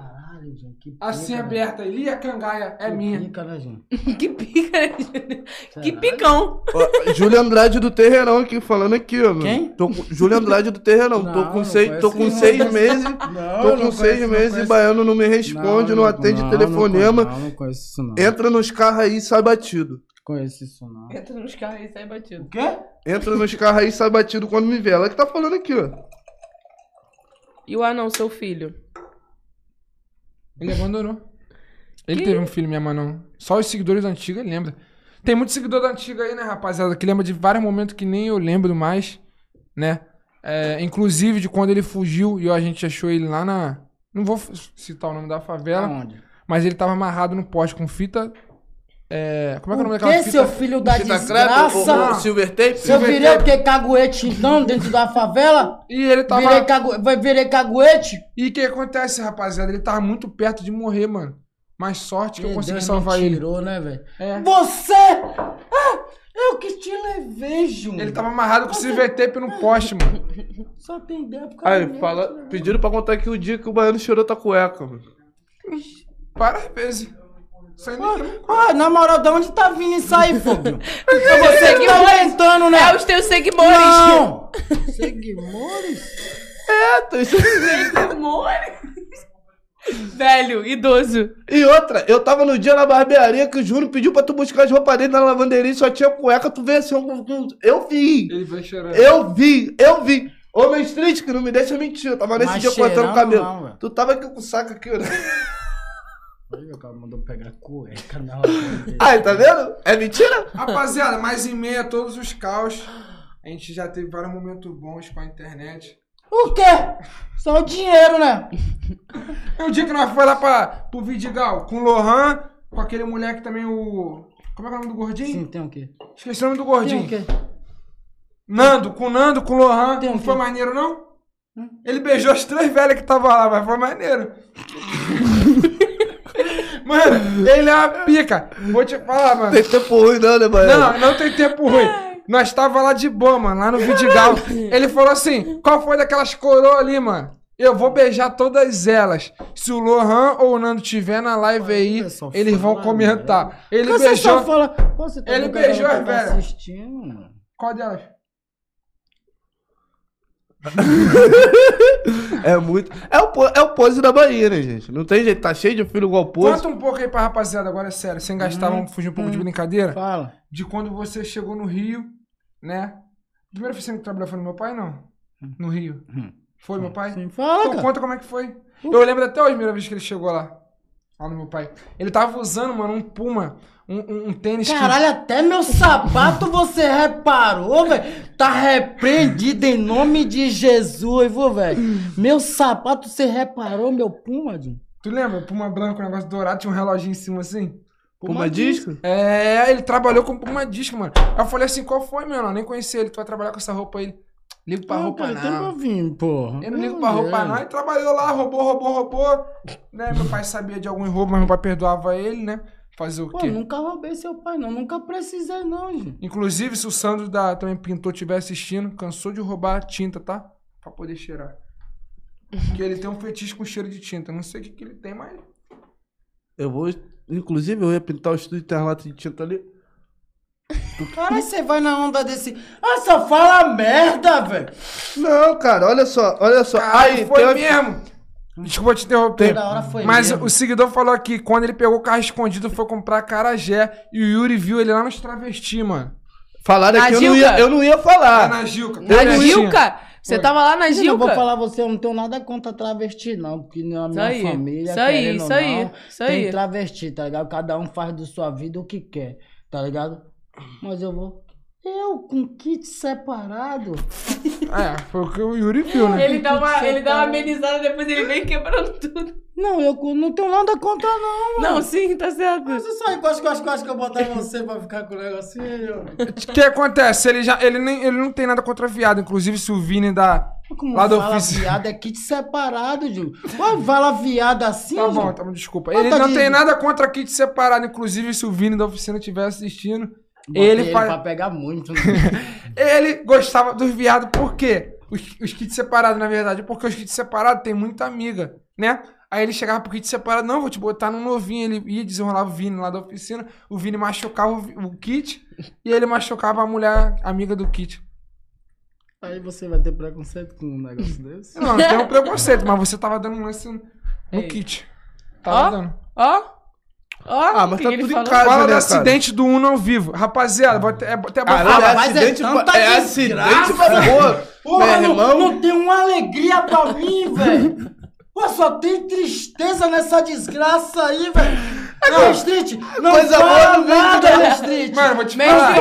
Que Assim pica, aberta. E Lia Cangaia é né? minha. Que pica, né, gente? Que pica, né, Júnior? Que picão. ó, Júlia Andrade do Terreirão aqui, falando aqui, ó. Quem? Tô com, Júlia Andrade do Terreirão. tô Não, com não seis, tô com seis não. meses. Não, tô não com seis conheço, não meses e. Baiano não me responde, não, atende telefonema. Não, não conheço isso não. Entra nos carros aí e sai batido. Conheço isso não. Entra nos carros e sai batido. O quê? Entra nos carros aí e sai batido quando me vê. Ela que tá falando aqui, ó. E o anão, seu filho? Ele abandonou. Ele Que? teve um filho, minha mãe não. Só os seguidores antigos ele lembra. Tem muito seguidor da antiga aí, né, rapaziada? Que lembra de vários momentos que nem eu lembro mais, né? É, inclusive de quando ele fugiu e a gente achou ele lá na. Não vou citar o nome da favela, Aonde? mas ele tava amarrado no poste com fita. É, como é que é o nome daquela que, fita? seu filho da Fita crepe, o- o desgraça? Silver Tape? Eu virei o que? Caguete então, dentro da favela? E ele tava. Virei, cagu... vai- virei caguete? E o que acontece, rapaziada? Ele tava muito perto de morrer, mano. Mas sorte que eu consegui Deus, salvar ele. tirou, né, velho? É. Você! Ah, eu que te levei, Júnior. Ele tava amarrado com o silver tape no poste, mano. Só tem ideia por causa Aí, disso, fala, né? pediram pra contar aqui o dia que o Baiano cheirou tua cueca, mano. Várias vezes. Ah, na moral, de onde tá vindo isso aí, Fobinho? Seus Você que tá inventando, né? É os teus seguidores. Não! Seguidores? É, tô... Seguidores. Velho, idoso. E outra, eu tava no dia na barbearia que o Júnior pediu pra tu buscar as roupas dele na lavanderia e só tinha cueca, tu veio assim, com- eu vi, Ele vai chorando. eu vi, eu vi. Ô, meu street, que não me deixa mentir, eu tava nesse Mas dia cortando o cabelo. não, tu tava aqui com o saco aqui, né? Olha, o cara mandou pegar cueca na lavanderia. Ai, tá vendo? É mentira? Rapaziada, mais em meio a todos os caos, a gente já teve vários momentos bons com a internet. O quê? Só o dinheiro, né? É o dia que nós foi lá pra, pro Vidigal com o Lohan, com aquele moleque também, o. Como é que é o nome do gordinho? Sim, tem o quê? Esqueci o nome do Tem gordinho. o quê? Nando, com o Nando, com o Lohan. Tem o Não quê? foi maneiro, não? Ele beijou as três velhas que estavam lá, mas foi maneiro. mano, ele é uma pica. Vou te falar, mano. Tem tempo ruim não, né, Baiano? Não, não tem tempo ruim. Nós tava lá de boa, mano, lá no Vidigal. Ele falou assim: qual foi daquelas coroas ali, mano? Eu vou beijar todas elas. Se o Lohan ou o Nando tiver na live aí, eles vão fala, comentar. Ele Você beijou. só fala... Pô, Você tá Ele beijou as velhas. assistindo, mano. Qual delas? É muito. É o, é o pose da Bahia, né, gente? Não tem jeito, tá cheio de filho igual pose. Conta um pouco aí pra rapaziada, agora é sério, sem gastar, vamos fugir um pouco de brincadeira. Fala. De quando você chegou no Rio, né? Primeira vez que você trabalhou foi no meu pai, não? No Rio. Hum. Foi meu pai? Sim, fala, Então cara. conta como é que foi. Eu lembro até hoje, a primeira vez que ele chegou lá. Lá no meu pai. Ele tava usando, mano, um Puma, um, um, um tênis Caralho, até meu sapato você reparou, velho? Tá repreendido em nome de Jesus, viu, velho? Meu sapato você reparou, meu Puma, Jim? que... Tu lembra? Puma branco, um negócio dourado, tinha um reloginho em cima assim. Puma disco? É, ele trabalhou com Puma disco, mano. Aí eu falei assim, qual foi, meu? Não, nem conhecia ele. Tu vai trabalhar com essa roupa aí. Ligo pra roupa cara, tem pra não. vir, porra. Eu não ligo pra roupa não. Ele trabalhou lá, roubou, roubou, roubou. Né? Meu pai sabia de algum roubo, mas meu pai perdoava ele, né? Fazer o Pô, quê? nunca roubei seu pai, não. Nunca precisei, não, gente. Inclusive, se o Sandro da também pintor estiver assistindo, cansou de roubar tinta, tá? Pra poder cheirar. Porque ele tem um fetiche com cheiro de tinta. Não sei o que, que ele tem, mas. Eu vou. Inclusive, eu ia pintar o estúdio Interlata de tinta ali. Cara, você vai na onda desse. Ah, só fala merda, velho. Não, cara, olha só, olha só. Aí Aí, foi tem mesmo. Desculpa te interromper. Toda hora foi Mas mesmo. o seguidor falou aqui, quando ele pegou o carro escondido, foi comprar carajé e o Yuri viu ele lá nos travesti, mano. Falaram aqui, eu não, Gilca? ia, eu não ia falar. na Gilca. Na pertinho. Gilca? Você Foi. tava lá na Eu não vou Gilca? falar você, eu não tenho nada contra travesti, não. Porque na Isso minha aí, família, isso aí, isso aí, não, isso tem aí. travesti, tá ligado? Cada um faz da sua vida o que quer, tá ligado? Mas eu vou. Eu com kit separado. É, foi o que o Yuri viu, né? Ele dá uma, ele dá uma amenizada, depois ele vem quebrando tudo. Não, eu não tenho nada contra, não. Não, sim, tá certo. Você sai com as coisas coisas que eu botar em você pra ficar com o negocinho. O que acontece? Ele, já, ele, nem, ele não tem nada contra viado. Inclusive, se o Vini dá. Como Lá fala ofício. viado é kit separado, Ju. Pô, fala viado assim, Tá Ju. bom, tá bom, desculpa. Ele não tadinho. tem nada contra kit separado. Inclusive, se o Vini da oficina estiver assistindo, ele ele pra pegar muito. né? Ele gostava dos viados, por quê? Os, os kits separados, na verdade, porque os kits separados tem muita amiga, né? Aí ele chegava pro kit separado, não, vou te botar no novinho. Ele ia desenrolar o Vini lá da oficina, o Vini machucava o, o kit e ele machucava a mulher amiga do kit. Aí você vai ter preconceito com um negócio desse? Não, não tem um preconceito, mas você tava dando um lance no Ei. kit. Tava Ó. dando. Ó. Ah, mas tá ele tudo em casa. Fala né, do cara? acidente do Uno ao vivo. Rapaziada, vou até, é até bom Caralho, falar. é Rapaz, é acidente, tanta é acidente, porra. Porra, Meu não, não tem uma alegria pra mim, velho. Pô, só tem tristeza nessa desgraça aí, velho. Não, Street, não Coisa boa não vem de meu Street. Mano, vou te Meio falar.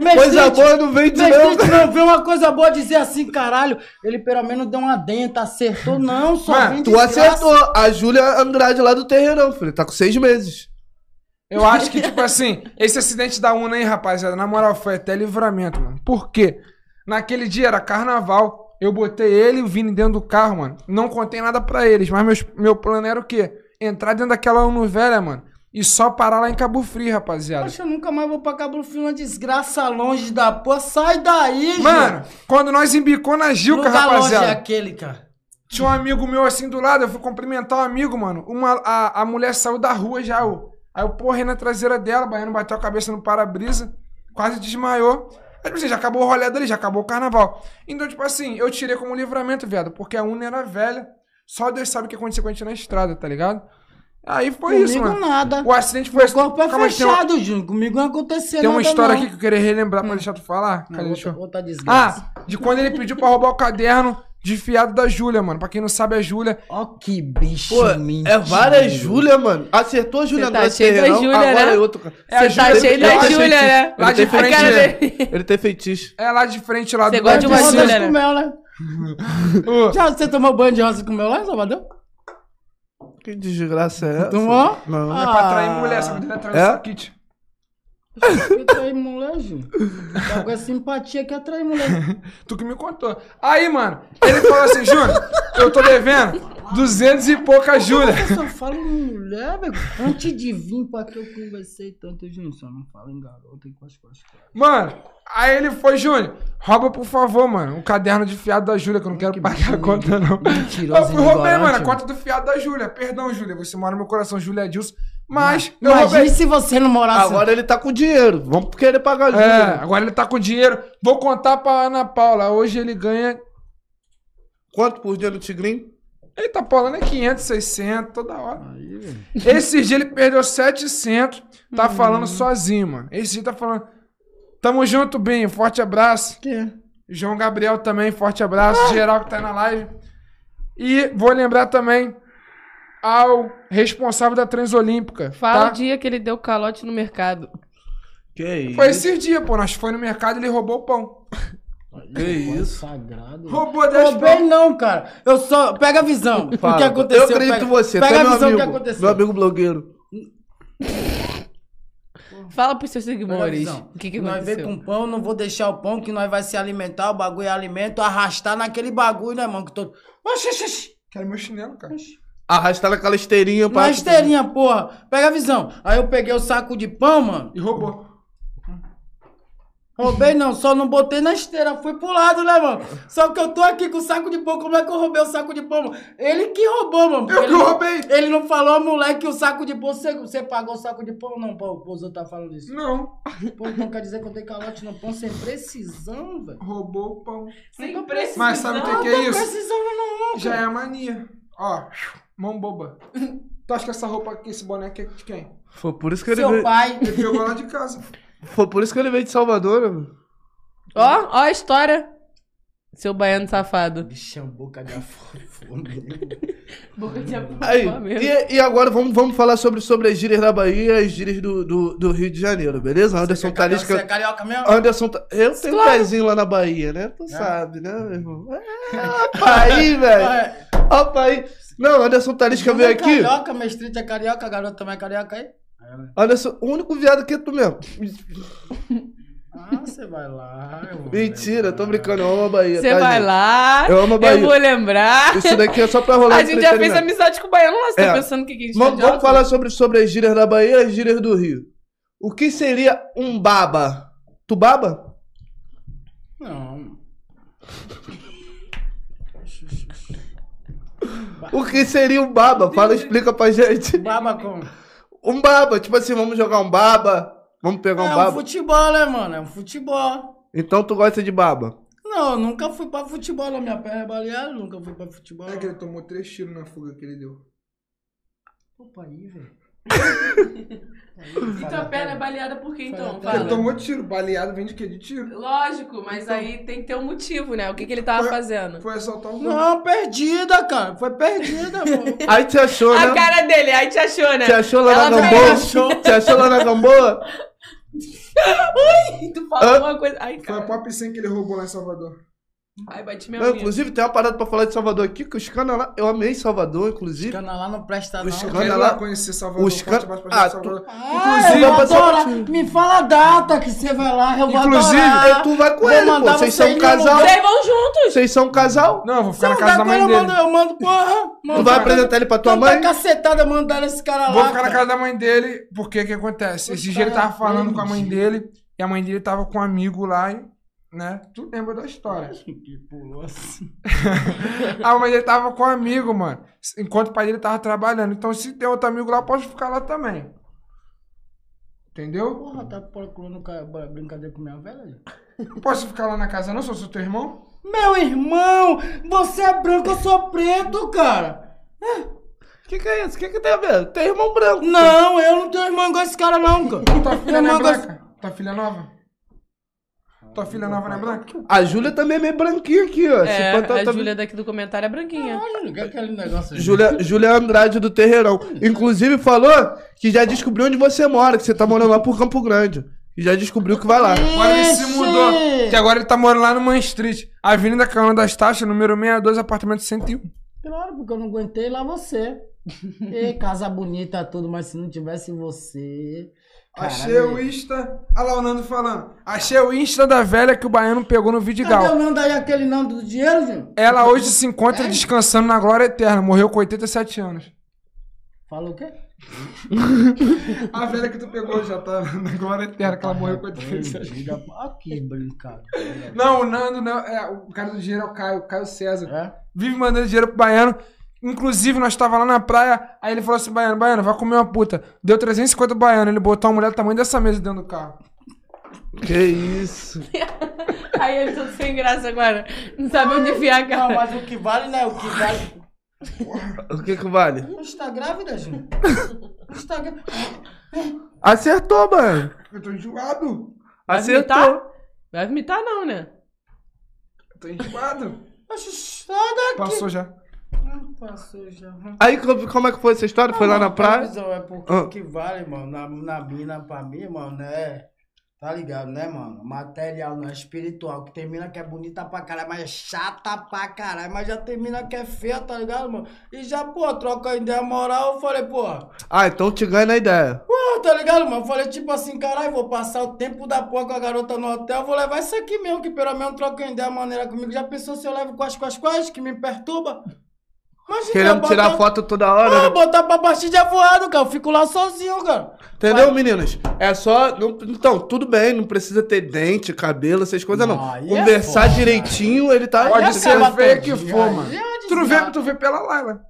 Meu Coisa Street, boa não vem de meu não. Street não vê uma coisa boa dizer assim, caralho, ele pelo menos deu uma denta, acertou. Não, só Mano, vem Tu desgraça. acertou. A Júlia Andrade lá do Terreirão, filho. Tá com seis meses. Eu acho que, tipo assim, esse acidente da Una aí, rapaziada, na moral, foi até livramento, mano. Por quê? Naquele dia era carnaval. Eu botei ele e o Vini dentro do carro, mano. Não contei nada pra eles, mas meus, meu plano era o quê? Entrar dentro daquela Uno velha, mano. E só parar lá em Cabo Frio, rapaziada. Poxa, eu nunca mais vou pra Cabo Frio, uma desgraça longe da porra. Sai daí, Mano, quando nós embicou na Gilca, Lugar longe é rapaziada. aquele, cara. Tinha um amigo meu assim do lado, eu fui cumprimentar um amigo, mano. Uma, a, a mulher saiu da rua já, ô. Aí eu porrei na traseira dela, o baiano bateu a cabeça no para-brisa, quase desmaiou. Aí, tipo assim, já acabou o rolê dele, já acabou o carnaval. Então, tipo assim, eu tirei como livramento, viado, porque a Una era velha. Só Deus sabe o que aconteceu com a gente na estrada, tá ligado? Aí foi Comigo isso, mano. nada. O acidente foi O corpo é Calma uma- fechado, Júnior. Comigo não aconteceu Tem uma nada, história não. aqui que eu queria relembrar pra deixar tu falar. Não, Cadê? Deixa outra, eu- outra desgraça. Ah, de quando ele pediu pra roubar o caderno de fiado da Júlia, mano. Pra quem não sabe, a Júlia Ó que bicho Pô, mentira. é várias Júlia, mano. Acertou a Júlia Você tá cheio da Júlia, agora né? é outro cara. É a Você tá Júlia- cheio da Júlia, né? lá de frente. Ele tem feitiço. é lá de frente lá Você do gosta de uma Júlia, né? Já você tomou banho de rosa com mel lá em Salvador? Que desgraça é essa? Tomou? Não. É pra atrair Ah. mulher, sabe? Ele atrai É? o saquite. Fica aí, mulher, Júnior. Tá com essa simpatia que atrai mulher. Tu que me contou. Aí, mano, ele falou assim, Júnior, eu tô devendo duzentos e pouca Júlia. Eu só falo em mulher, velho. Antes de vir pra que eu conversei tanto, Júnior, só não falo em garota e as coisas. Mano, aí ele foi, Júnior, rouba por favor, mano, o caderno de fiado da Júlia, que eu não quero Que pagar a conta, não. mentiroso Eu fui, roubei, mano, a conta do fiado da Júlia. Perdão, Júlia, você mora no meu coração, Júlia Edilson. Mas, eu Imagine roubei. se você não morasse. Agora ele tá com dinheiro. Vamos querer pagar a Júlia. É, agora ele tá com dinheiro. Vou contar pra Ana Paula. Hoje ele ganha. Quanto por dia no Tigrinho? Ele tá falando é 500, 600, toda hora. Aí, velho. Esse dia ele perdeu 700. Tá falando sozinho, mano. Esse dia tá falando. Tamo junto, bem. Forte abraço. Que? João Gabriel também, forte abraço. Geral que tá na live. E vou lembrar também ao responsável da Transolímpica. Fala tá? o dia que ele deu calote no mercado. Que isso? Foi esses dias, pô. Nós foi no mercado e ele roubou o pão. Que isso? Sagrado. Roubou 10 Roubei não, cara. Eu só. Pega a visão. O Fala. que aconteceu? Eu acredito pega, em você. Pega é a meu visão amigo. do que aconteceu. Meu amigo blogueiro. Fala pros seus seguidores. O que que nós vem com pão, não vou deixar o pão, que nós vai se alimentar, o bagulho é alimento, arrastar naquele bagulho, né, mano? Que todo. Oxi, oxi, oxi. Quero meu chinelo, cara. Arrastar naquela esteirinha pra. Na esteirinha, porra. Pega a visão. Aí eu peguei o saco de pão, mano. E roubou. Roubei não, só não botei na esteira, fui pro lado, né, mano? Só que eu tô aqui com o saco de pão, como é que eu roubei o saco de pão, mano? Ele que roubou, mano. Eu ele que não- roubei. Ele não falou, moleque, que o saco de pão, você, você pagou o saco de pão? Não, pô, o Bozo tá falando isso. Não, Pô, então quer dizer que eu dei calote no pão sem precisão, velho? roubou o pão. Sem precisão. Mas sabe o que, que Não é isso? precisando não, Já é a mania. Ó, mão boba. Tu acha que essa roupa aqui, esse boneco é de quem? Foi por isso que ele Seu pai. Ele pegou lá de casa. Foi por isso que ele veio de Salvador, mano. Ó, ó a história. Seu baiano safado. Bichão, boca de afofo. Boca de Aí, mesmo. e, e agora vamos, vamos falar sobre, sobre as gírias da Bahia e as gírias do, do, do Rio de Janeiro, beleza? Anderson Você é Talisca. carioca mesmo? Anderson, Ta- eu tenho um Claro. pezinho lá na Bahia, né? Tu sabe, né, meu irmão? É, Paí, velho. É. Ó, Paí. Não, Anderson Talisca veio é aqui. Carioca, mestrite é carioca, a garota também é carioca aí? Anderson, o único viado que é tu mesmo. Ah, você vai lá. Mentira, lembrar. tô brincando, eu amo a Bahia. Você tá, vai gente? lá. Eu amo a Bahia. Eu vou lembrar. Isso daqui é só pra rolar A gente já fez amizade com o baiano lá. Você É. tá pensando que que a gente Vamos, é vamos falar sobre, sobre as gírias da Bahia e as gírias do Rio. O que seria um baba? Tu baba? Não. O que seria um baba? Fala, explica pra gente. Baba com. Um baba, tipo assim, vamos jogar um baba, vamos pegar um É um baba. futebol, né, mano? É um futebol. Então tu gosta de baba. Não, eu nunca fui pra futebol na minha perna é baleada, nunca fui pra futebol. É que ele tomou três tiros na fuga que ele deu. Opa aí, velho. E tua perna é baleada por quê, então? Fala. Ele tomou tiro. Baleado vem de quê? De tiro. Lógico, mas aí tem que ter um motivo, né? O que, que ele tava Foi- fazendo? Foi assaltar um. Não, perdida, cara. Foi perdida, mano. Aí te achou, A né? cara dele, aí te achou, né? Te achou lá Ela na Gamboa? achou. Te achou lá na Gamboa? Tu falou Hã? alguma coisa. Ai, Foi a cara. Pop 100 que ele roubou lá em Salvador. Ai, bati minha Não, inclusive, tem uma parada pra falar de Salvador aqui, que os caras lá... Eu amei Salvador, inclusive. Cana lá não presta, não. Os Eu cana quero lá- conhecer Salvador. os can- Ah, Salvador. Ah, Inclusive, eu eu vou adoro. passar- Me fala a data que você vai lá, eu vou Inclusive, adorar. tu vai com Vou ele, pô. mandar Vocês você são no casal. Vocês vão juntos! Vocês são um casal? Não, eu vou ficar Se na eu casa da mãe com ele, eu dele. mando, eu mando, porra. Tu Mando vai apresentar ele pra tua mãe? cacetada mandando esse cara Vou lá. ficar na casa da mãe dele, porque o que acontece? Esse dia ele tava falando com a mãe dele, e a mãe dele tava com um amigo lá, e, né? Tu lembra da história. Que pulou assim. A mãe dele tava com um amigo, mano. Enquanto o pai dele tava trabalhando. Então, se tem outro amigo lá, pode ficar lá também. Entendeu? Porra, tá procurando ca- brincadeira com minha velha? Não posso ficar lá na casa, não? Sou teu irmão? Meu irmão, você é branco, eu sou preto, cara. O que, que é isso? O que, que tem a ver? Tem irmão branco. Não, eu não tenho irmão igual esse cara, não, cara. Tua filha não é branca? Tua filha é nova? Tua filha nova não é branca? A Júlia também é meio branquinha aqui, ó. É, tá- a tá- Júlia daqui do comentário é branquinha. Olha, que é aquele negócio aí. Júlia, Júlia Andrade do Terreirão. Inclusive falou que já descobriu onde você mora, que você tá morando lá por Campo Grande. E já descobriu que vai lá. Agora ele se mudou. Que agora ele tá morando lá no Man Street. Avenida Cana das Taxas, número 62, apartamento 101. Claro, porque eu não aguentei lá você. Ê, casa bonita, tudo, mas se não tivesse você. Achei o Insta. Olha lá o Nando falando. Achei o Insta da velha que o baiano pegou no Cadê o Vidigal. Nando aí, aquele Nando do dinheiro, gente? Ela hoje se encontra descansando na glória eterna. Morreu com 87 anos. Falou o quê? A velha que tu pegou já tá na glória eterna, que ela morreu com 87 Diga, aqui, brincadeira. Não, o Nando não. É, o cara do dinheiro é o Caio, o Caio César. É? Vive mandando dinheiro pro baiano. Inclusive, nós tava lá na praia, aí ele falou assim, baiano, baiano, vai comer uma puta. Deu 350 baiano, ele botou uma mulher do tamanho dessa mesa dentro do carro. Que isso. Aí ele todo sem graça agora. Não sabe onde enfiar a Não, cara. mas o que vale, né? O que vale. O que que vale? Você tá grávida, gente? Você tá grávida? Acertou, mano. Eu tô enjoado. Vai Acertou. vomitar? Vai vomitar não, né? Eu tô enjoado. Passou já. Passou já. Aí como é que foi essa história? Foi lá na praia? Visão, é porque Ah. que vale, mano, na, na mina pra mim, mano, é. Tá ligado, né, mano? Material, não é espiritual. Que tem mina que é bonita pra caralho, mas é chata pra caralho. Mas já tem mina que é feia, tá ligado, mano? E já, pô, troca ideia moral, eu falei, pô, Ah, então te ganha na ideia. pô, tá ligado, mano? Eu falei, tipo assim, caralho, vou passar o tempo da porra com a garota no hotel, vou levar isso aqui mesmo, que pelo menos troca ideia maneira comigo. Já pensou se eu levo quais, quais, quais, que me perturba? Imagina, Querendo botar- tirar foto toda hora. Ah, né? botar pra baixo de avoado, cara. Eu fico lá sozinho, cara. Entendeu, meninas? É só. não- então, tudo bem, não precisa ter dente, cabelo, essas coisas, não. Não, é Conversar foda, direitinho, ele tá. Pode ser feio que for, mano. é Tu vê, tu vê pela Laila.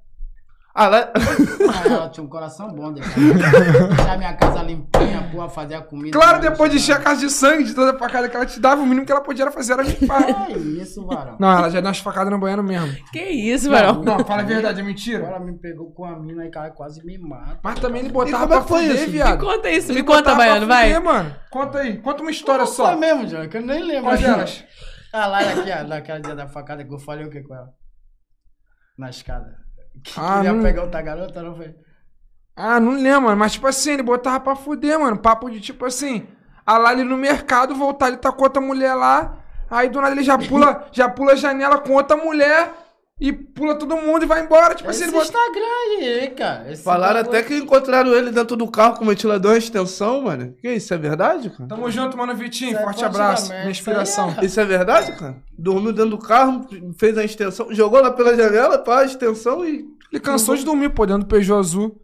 Ah, lá... Ah, ela tinha um coração bom, deixar, deixar minha casa limpinha, porra, fazer a comida. Claro, depois de encher a casa de sangue, de toda a facada que ela te dava, o mínimo que ela podia era fazer era limpar. É isso, varão. Não, ela já deu umas facadas no banheiro mesmo. Que isso, Varão? Não, fala a verdade, é mentira. Agora me pegou com a mina e cara quase me mata. Mas também ele botava como é pra que foi fuder, isso? viado. Me conta isso, Ele me conta, Baiano, vai. fuder, mano. Conta aí, conta uma história Foi só. mesmo, João, que eu nem lembro. Qual delas? Ah, lá aqui, ó, naquela dia da facada que eu falei o que com ela? Na escada. Que Ah, queria não- pegar outra garota, não foi? Ah, não lembro, mano. Mas, tipo assim, ele botava pra fuder, mano. Papo de, tipo assim, a lá ele no mercado, voltar, ele tá com outra mulher lá. Aí, do nada, ele já pula, já pula a janela com outra mulher e pula todo mundo e vai embora. Tipo assim, Esse ele bota... Instagram aí, cara. Esse Falaram até que encontraram ele dentro do carro com o ventilador e extensão, mano. Que isso, é verdade, cara? Tamo junto, mano, Vitinho. Isso aí Forte pode abraço. Minha inspiração. isso aí Isso é verdade, cara? Dormiu dentro do carro, fez a extensão, jogou lá pela janela, pá, a extensão e. Ele cansou de dormir, pô, dentro do Peugeot azul.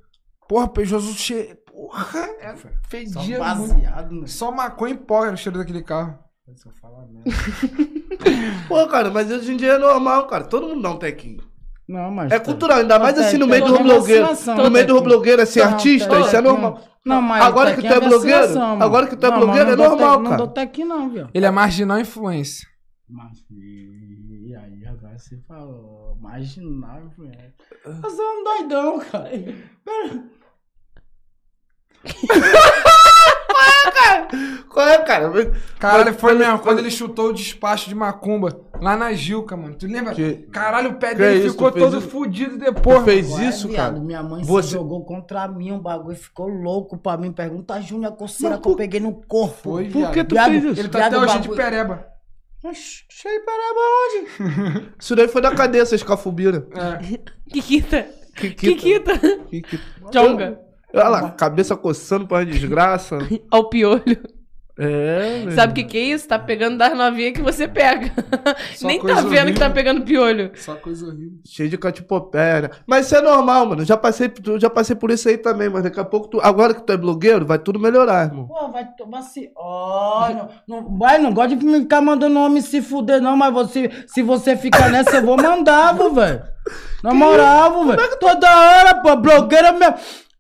Porra, Peugeot azul cheio. Porra, é Só fedia muito. baseado no... Só maconha e pó era o cheiro daquele carro. Só fala merda. Pô, cara, mas hoje em dia é normal, cara. Todo mundo dá um tequinho. Não, mas... É cultural, ainda mais Tem- assim no tem meio do blogueiro. No meio do blogueiro, assim, Não, artista, isso é normal. Não, mas Agora o que tu é blogueiro, agora que tu é blogueiro, não é normal, te- Não cara. dou tequinho não, viu? Ele é marginal influência. Mas, e aí, agora você falou, marginal, velho. Você é um doidão, cara. Qual é, cara? Caralho, foi mesmo. Quando ele chutou o despacho de macumba lá na Gilca, mano. Tu lembra? Que- Caralho, o pé que dele isso, ficou tu fez todo isso? fudido Tu depois. fez Ué, isso, viado, cara? Minha mãe Você- se jogou contra mim, um bagulho ficou louco pra mim. Pergunta a Júnior a coceira que eu peguei no corpo. Foi, Por que tu Viado, fez isso? Ele tá Viado, até hoje de pereba. Oxi, cheio pereba onde? Isso daí foi da cadeia, cafubiras. É. Kikita. Kikita. Kikita. Kikita. Jonga. Olha lá, cabeça coçando pra desgraça. Ao piolho. É, Sabe o que, que é isso? Tá pegando das novinhas que você pega. Só Nem tá vendo que tá horrível. pegando piolho. Só coisa horrível. Cheio de catipopeia. né? Mas isso é normal, mano. Já passei, já passei por isso aí também, mas daqui a pouco, tu, agora que tu é blogueiro, vai tudo melhorar, irmão. Pô, vai tomar se. Ó, não, não, vai, não gosta de ficar mandando homem se fuder, não, mas você, se você ficar nessa, eu vou mandar, velho. Na moral, vô, velho. Toda hora, pô, blogueira mesmo.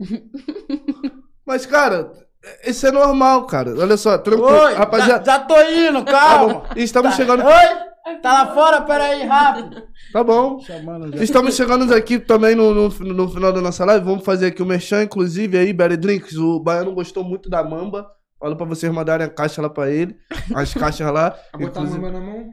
Mas, cara, isso é normal, cara. Olha só, tranquilo. Oi, Rapaziada, já, já tô indo, tá calma. bom. Estamos Tá- chegando. Oi, tá lá fora? Pera aí, rápido. Tá bom. Estamos chegando aqui também no, no, no final da nossa live. Vamos fazer aqui o merchan, inclusive aí, Berry Drinks. O Baiano gostou muito da mamba. Falou pra vocês mandarem a caixa lá pra ele. As caixas lá. Vai botar a mamba na mão?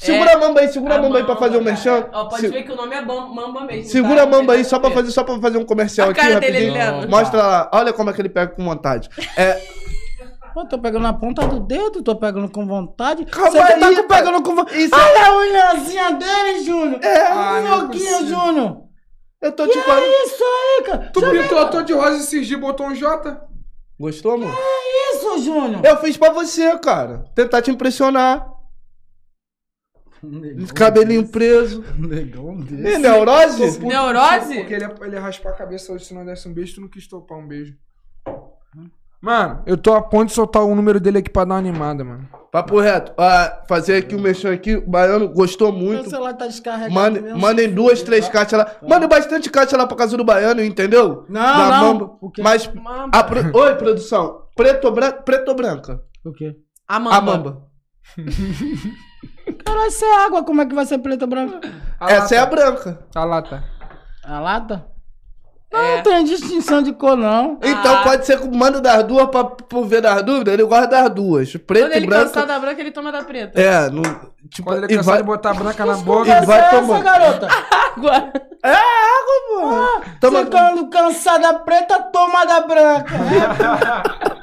Segura a mamba aí, segura a mamba aí pra fazer o mamba, merchan. Ó, pode Se- ver que o nome é Mamba mesmo. Segura tá? a mamba aí só pra tá fazer, só pra fazer um comercial A aqui cara dele, rapidinho. ele lendo. Mostra lá. Olha como é que ele pega com vontade. É, Pô, tô pegando na ponta do dedo, tô pegando com vontade. Calma Você tá aí, com- pai. pegando com vontade. Isso- Olha a unhazinha dele, Júnior. É, Ah, não é possível. Júnior. eu tô te Que falando. é isso aí, cara? Tu pintou a tua de rosa e botou um J? Gostou, amor? Que isso, Júnior? Eu fiz pra você, cara. Tentar te impressionar. Cabelinho preso. Negão desse. Ih, neurose? Neurose? Porque ele ia, ele ia raspar a cabeça hoje se não desse um beijo, tu não quis topar um beijo. Mano, eu tô a ponto de soltar o número dele aqui pra dar uma animada, mano. Papo reto. Ah, fazer aqui o merchan aqui. O baiano gostou Meu muito. celular tá descarregado. Mandem, mesmo. mandem duas, três caixas lá. Mandem bastante caixa lá pra casa do baiano, entendeu? Não, Da não. Mamba. O quê? Mas. Mamba. a pro- Oi, produção. Preto ou branca? Preto ou branca? O quê? A mamba. A mamba. Caralho, isso é água, como é que vai ser preta ou branca? A Essa é a lata. branca. A lata. A lata? Não, não tem distinção de cor, não. Então Ah. pode ser que manda das duas pra, pra ver das dúvidas. Ele gosta das duas. Preto Quando e ele branca. cansar da branca, ele toma da preta. É, no, tipo, Quando ele e cansar vai, de botar a branca na boca. conversa vai é essa, tomando. garota? Água. É água, pô. Toma- Você quando cansar da preta, toma da branca.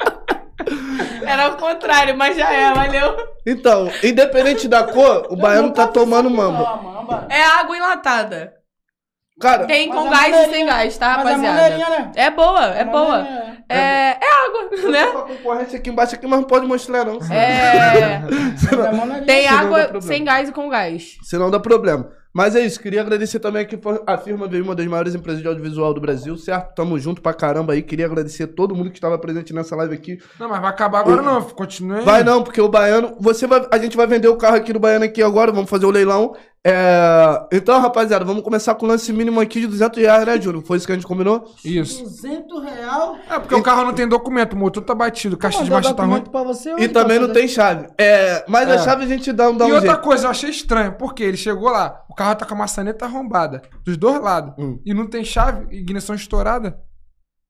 Era o contrário, mas já é, valeu. Então, independente da cor, o baiano tá tomando mamba. É água enlatada. Cara, Tem Mas com a gás e maneirinha- sem gás, tá, Mas é rapaziada? maneirinha, né? É boa, é boa. maneirinha, É, é água, né? concorrência aqui embaixo aqui, mas não pode mostrar não. É. Mas é maneirinha. Tem Senão dá água problema. sem gás e com gás. Senão dá problema. Mas é isso, queria agradecer também aqui a firma veio uma das maiores empresas de audiovisual do Brasil, certo? Tamo junto pra caramba aí. Queria agradecer a todo mundo que estava presente nessa live aqui. Não, mas vai acabar agora não, continua aí. Vai não, porque o Baiano. Você vai, a gente vai vender o carro aqui do Baiano aqui agora, vamos fazer o leilão. É, então, rapaziada, vamos começar com o lance mínimo aqui de 200 reais, né, Júnior? Foi isso que a gente combinou? Isso. 200 real. É porque o carro não tem documento, o motor tá batido, caixa de Mandou marcha tá ruim. pra você E também pra não tem chave. É, mas a É. chave a gente dá, dá E um outra jeito. coisa, eu achei estranho, porque ele chegou lá, o carro tá com a maçaneta arrombada, dos dois lados, Hum. e não tem chave, ignição estourada.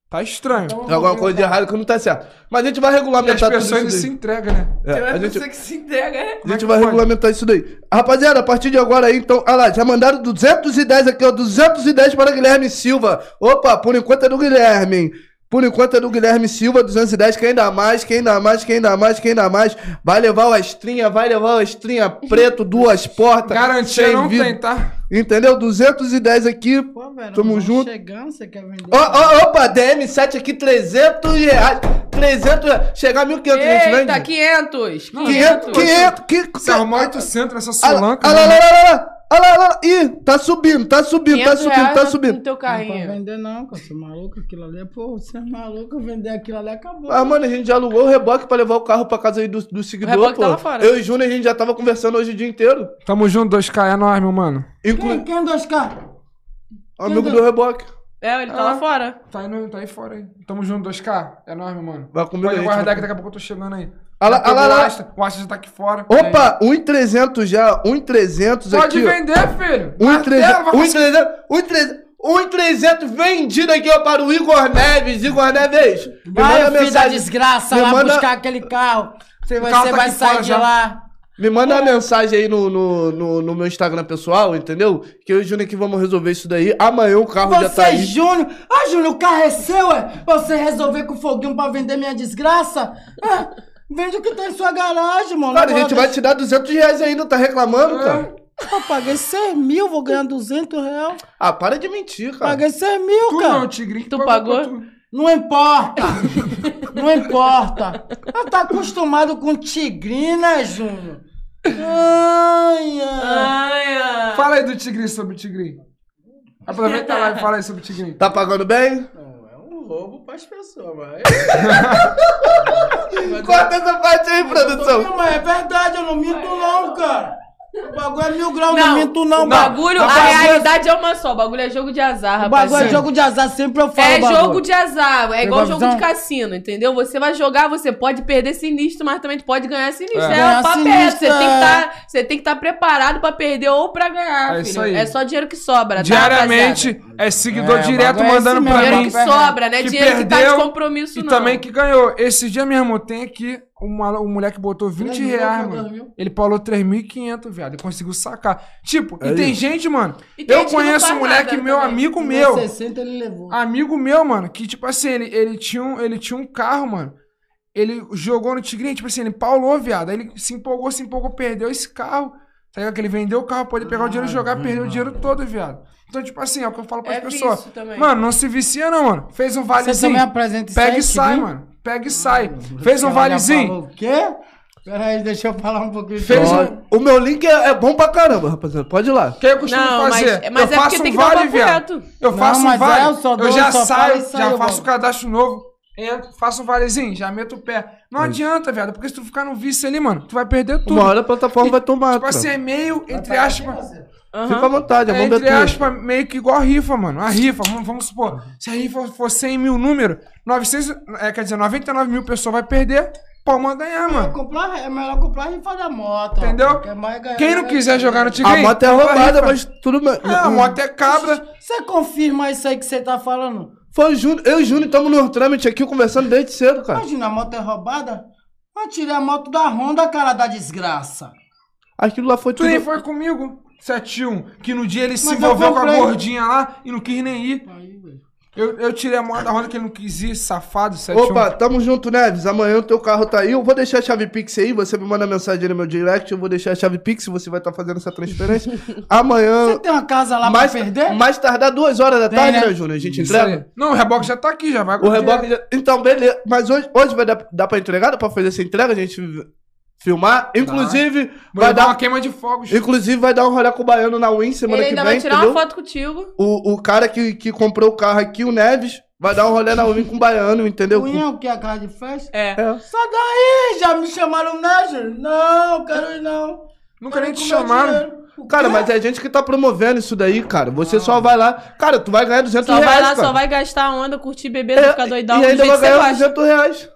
Tá estranho. Então, Tem alguma coisa de errado que não tá certo. Mas a gente vai regulamentar tudo pessoas ainda isso se daí. entregam, né? É, Tem uma a gente, pessoa que se entrega, né? a gente que vai pode? regulamentar isso daí. Rapaziada, a partir de agora aí, então, olha lá, já mandaram 210 aqui, ó, 210 para Guilherme Silva. Opa, por enquanto é do Guilherme, hein? Por enquanto é do Guilherme Silva, 210, quem dá mais, quem dá mais, quem dá mais, quem dá mais. Vai levar o Astrinha, vai levar o Astrinha preto, duas portas. Garantia não vidro. tem, tá? Entendeu? 210 aqui. Pô, velho, Tamo junto. Chegando, você quer vender? Ó, ó, opa, DM7 aqui, 300 reais. 300 reais. Chegar a 1.500, a gente Eita, vende? 500. 500, 500, que... Se arrumar 800 nessa lá, solanca, olha lá, né? olha lá, olha lá. Olha lá, olha lá. Ih, tá subindo, tá subindo, tá 500 subindo, tá subindo. No teu Não é pra carrinho. vender não, cara. Você é maluco? Aquilo ali é... Pô, você é maluco. Vender aquilo ali acabou. Ah, mano, a gente já alugou o reboque pra levar o carro pra casa aí do, do seguidor, pô. tá fora. Eu e o Júnior, a gente já tava conversando hoje o dia inteiro. Tamo junto, 2K, é nóis, meu mano. Inclu... Quem, quem é 2K? Amigo do reboque. É, ele tá Ah. lá fora. Tá aí, no- tá aí fora aí. Tamo junto, 2K. É nóis, meu mano. Vai comigo Pode aí, guardar que daqui a pouco eu tô chegando aí. Olha lá, olha lá, o Asta, o Asta já tá aqui fora. Opa, 1,300 já, 1,300 Pode aqui. ó. vender, filho. 1,300, Martelo, vai conseguir- 1,300, 1,300, 1,300 vendido aqui, ó, para o Igor Neves. Igor Neves, me Vai, manda filho da desgraça, me lá manda- buscar aquele carro. Você vai, você tá vai sair fora de já. lá. Me manda uma mensagem aí no, no, no, no meu Instagram pessoal, entendeu? Que eu e o Júnior aqui vamos resolver isso daí. Amanhã o carro já Você, tá aí. Júnior. Ah, Júnior, o carro é seu, é? Você resolver com o foguinho pra vender minha desgraça? Ah, vende o que tem em sua garagem, mano. Cara, a gente vai te dar 200 reais ainda, tá reclamando, cara? Eu paguei 6 mil, vou ganhar 200 reais. Ah, para de mentir, cara. Paguei 6 mil, Tu cara. não, Tigrinho. Tu pagou? tu. Não importa. Não importa. Ela tá acostumado com tigrinho, né, Júnior? Ai, ai. Ai, ai. Fala aí do Tigrinho sobre o Tigrinho. Aproveita lá e fala aí sobre o Tigrinho. Tá pagando bem? É um roubo pras pessoas, mas... Corta essa parte aí, produção. Não, mas é verdade, eu não minto não, cara. O bagulho é mil graus, não, Não, minto não. o bagulho, a bagulho- realidade é uma só. O bagulho é jogo de azar, O bagulho é jogo de azar, sempre eu falo É bagulho. jogo de azar, é igual jogo de cassino, entendeu? Você vai jogar, você pode perder sinistro, mas também pode ganhar sinistro. É. É, o é esse, sinistro, Você tem que é. tá, você tem que estar preparado pra perder ou pra ganhar, É filho. isso aí. É só dinheiro que sobra, tá, Diariamente é seguidor É, direto é mandando esse pra mesmo. Dinheiro mim. que sobra, né? que dinheiro que tá perdeu de compromisso, E não. também que ganhou. Esse dia mesmo tem aqui uma, um moleque botou 20 Três mil, reais, mano. mil. Ele falou 3.500, viado. E conseguiu sacar. Tipo, É e tem gente, mano. Tem Eu gente conheço um moleque nada meu, também. amigo Meu meu. 60 ele levou. Amigo meu, mano, que tipo assim, ele, ele, tinha um, ele tinha um carro, mano. Ele jogou no Tigrinho, tipo assim, ele paulou, viado. Aí ele se empolgou, se empolgou, perdeu esse carro. Tá ligado? Que ele vendeu o carro, pode pegar o dinheiro e jogar, perdeu o dinheiro todo, viado. Então, tipo assim, é o que eu falo pras É pessoas. Mano, não se vicia não, mano. Fez um Você valezinho. também apresenta isso Pega e sai, Tigrinho? mano. Pega e sai. Fez um valezinho. O quê? Peraí, deixa eu falar um pouquinho. Fez um- O meu link é, é bom pra caramba, rapaziada. Pode ir lá. O que eu costumo Não, mas- fazer? mas eu é faço porque tem um vale, viado. Eu Não, faço um mas vale. é, eu só dou, eu já só saio, e já saio, faço o cadastro novo. Entro, faço um valezinho, já meto o pé. Não adianta, viado, porque se tu ficar no vício ali, mano, tu vai perder tudo. Uma hora a plataforma vai tomar, Tipo cara. assim, é meio, entre aspas. Aham. Fica à vontade, é É, bom entre aspas, meio que igual a rifa, mano. A rifa, vamos, vamos supor, se a rifa for 100 mil número, 900, é, quer dizer, 99 mil pessoas vai perder, Palma ganhar, É mano. comprar, é melhor comprar a rifa da moto. Entendeu? Ganhar, Quem não vai quiser jogar no A Tigrinho... moto é a roubada, mas tudo bem. É, a moto é cabra. Você confirma isso aí que você tá falando? Foi o Júnior. Eu e o Júnior estamos no trâmite aqui conversando desde cedo, cara. Imagina, a moto é roubada? Eu tirei a moto da Honda, cara, da desgraça. Aquilo lá foi Tu tudo. nem foi comigo, 71, que no dia ele se Mas eu envolveu com a gordinha lá e não quis nem ir. Aí. Eu, eu tirei a moto da Honda que ele não quis ir, safado, 71. Opa, tamo junto, Neves. Amanhã o teu carro tá aí. Eu vou deixar a chave Pix aí. Você me manda mensagem aí no meu direct. Eu vou deixar a chave Pix. Você vai estar fazendo essa transferência. Amanhã. Você tem uma casa lá mais, pra perder? mais tardar duas horas da Tem, tarde, né? né, Júnior? A gente Isso aí. entrega. Não, o reboque já tá aqui, já vai O reboque já... Então, beleza. Mas hoje, hoje vai dar, dar pra entregar? Dá pra fazer essa entrega? A gente. Filmar. Inclusive, Vai vai dar uma queima de fogos. Inclusive, vai dar um rolê com o baiano na Win semana Ele que ainda vem. vai tirar entendeu? uma foto contigo. O, o cara que, que comprou o carro aqui, o Neves, vai dar um rolê na Win com o baiano, entendeu? Cunha, o que? A casa de festa? É. É. Sai daí! Já me chamaram Négio? Não, quero ir não. Nunca nem te chamaram. Cara, mas é gente que tá promovendo isso daí, cara. Você só vai lá. Cara, tu vai ganhar 200 Só reais. vai lá, cara. só vai gastar onda, curtir, beber, É, ficar doidão. E do ainda jeito vai ganhar gosta. 200 reais.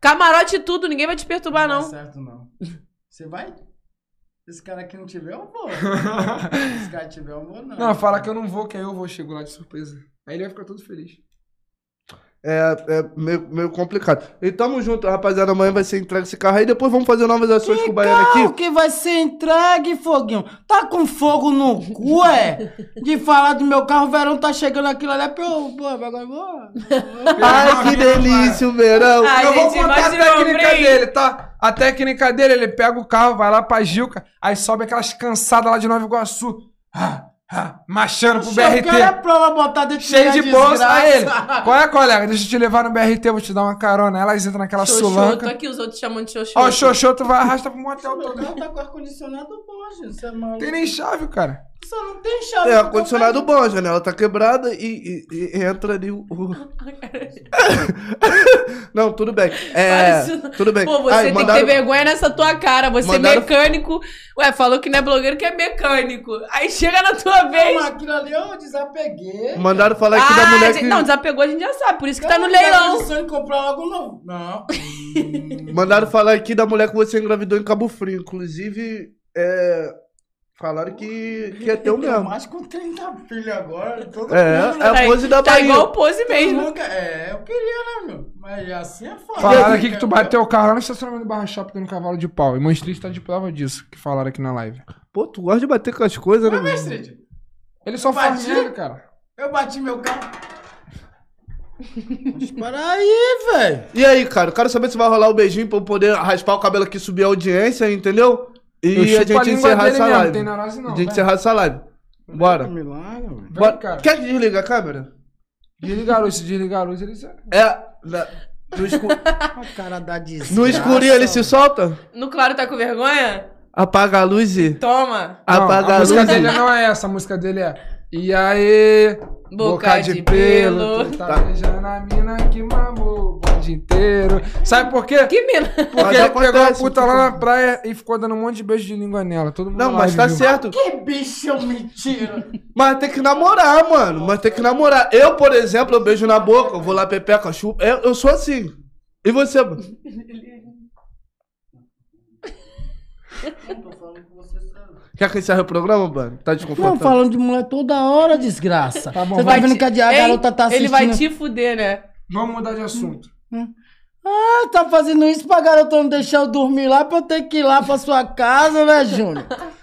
Camarote e tudo, ninguém vai te perturbar, Não não. dá certo, não. Você vai? Se esse cara aqui não tiver, eu vou. Se esse cara tiver, eu vou, não. Não, fala que eu não vou, que aí eu vou, chego lá de surpresa. Aí ele vai ficar todo feliz. É, é meio, meio complicado. E tamo junto, rapaziada. Amanhã vai ser entregue esse carro aí. Depois vamos fazer novas ações com o Baiano carro aqui. que vai ser entregue, Foguinho? Tá com fogo no cu, é? De falar do meu carro, o verão tá chegando aquilo ali, é pra eu... Pô, agora vou... Ai, que delícia o verão. Ai, eu vou contar a técnica Brin. dele, tá? A técnica dele, ele pega o carro, vai lá pra Gilca, aí sobe aquelas cansadas lá de Nova Iguaçu. Ah, machando pro Eu quero é BRT. prova botar dentro Cheio de bolsa. Aí ele, desgraça. qual é, colega? Deixa eu te levar no BRT, vou te dar uma carona. Elas entram naquela Xoxô, tô sulanca. aqui, os outros chamando de xoxô. Ó, o xoxô, tu vai arrasta pro motel todo. carro tá com ar-condicionado bom, gente. Você é maluco. Tem nem chave, cara. Só não tem chave. É, ar-condicionado bom, a janela tá quebrada e, e- e entra ali o. Não, tudo bem. É, Parece- tudo bem. Pô, você Ai, tem mandaram- que ter vergonha nessa tua cara. Você Mandaram- é mecânico. Ué, falou que não é blogueiro, que é mecânico. Aí chega na tua Não, vez. aquilo ali eu desapeguei. Mandaram falar aqui da Ah, mulher de- que. não, desapegou, a gente já sabe. Por isso que tá no Não, não dá leilão. condição de comprar logo novo. Não. Mandaram falar aqui da mulher que você engravidou em Cabo Frio. Inclusive, é. Falaram que, que é teu Eu mesmo. mais com 30 filhos agora. Todo É, mundo, é a Tá- pose da Tá Bahia. igual o pose mesmo. quer- É, eu queria, né, meu? Mas assim é foda. Falaram aqui que tu bateu o carro lá no estacionamento do Barra Shopping dando cavalo de pau. E Monstrinho tá de prova disso, que falaram aqui na live. Pô, tu gosta de bater com as coisas, né? Mas, meu? mestre, Ele só faz merda, cara. eu bati meu carro. Mas para aí, velho. E aí, cara, eu quero saber se vai rolar o beijinho pra eu poder raspar o cabelo aqui, subir a audiência, entendeu? Eu E a chupo gente encerrar essa mesmo, live. Tem neurose não. a gente vai. encerrar essa live. Bora. Milagre, velho. Vem, Bora. cara. Quer que desliga a câmera? Desligar a luz, se desligar a luz, ele... É. na- no, escu- A cara da desgraça. no escurinho ele se solta? No claro tá com vergonha? Apaga a luz e. Toma. Não, Apaga a a música luz. dele não é essa, a música dele é... E aí, Boca de pelo. tu tá beijando a mina que mamou bonde inteiro. Sabe por quê? Que mina. Porque Mas ele pegou a acontece, puta lá na praia e ficou dando um monte de beijo de língua nela. Todo mundo Não, mas tá viu. certo. Que bicho mentira. Mas tem que namorar, mano. Mas tem que namorar. Eu, por exemplo, eu beijo na boca, eu vou lá pepeca, chupa. Eu, eu sou assim. E você, mano? Tô falando com você sério. Quer que encerre o programa, mano? Tá Não, desconfortável? falando de mulher toda hora, desgraça. Tá bom, Você tá vai vendo que a, a Ei, garota tá assistindo. Ele vai te fuder, né? Vamos mudar de assunto. Ah, tá fazendo isso pra garota não deixar eu dormir lá pra eu ter que ir lá pra sua casa, né, Júnior?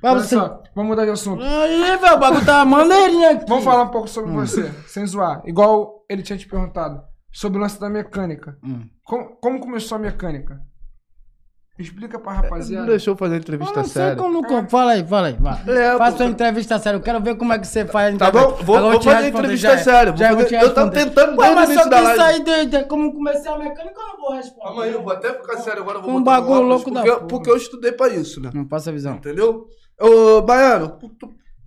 Pra Olha você... só, vamos mudar de assunto. Aí, velho, o bagulho tá maneirinho aqui. Vamos falar um pouco sobre você, sem zoar. Igual ele tinha te perguntado sobre o lance da mecânica. Hum. Como, como começou a mecânica? Explica pra Não rapaziada. deixou eu fazer Eu entrevista não sei séria. como... como- Fala aí, fala aí. É, Faça sua entrevista séria. Eu quero ver como é que você faz a Tá bom? Vou, Agora vou fazer responder, entrevista é. séria. Já fazer- eu tava tentando Ué, mas só que isso aí de, de como comecei a mecânica eu não vou responder. Calma aí, eu vou até ficar sério agora. eu Vou Um bagulho louco da porque, porra. porque eu estudei pra isso, né? Não passa a visão. Entendeu? Ô, Baiano,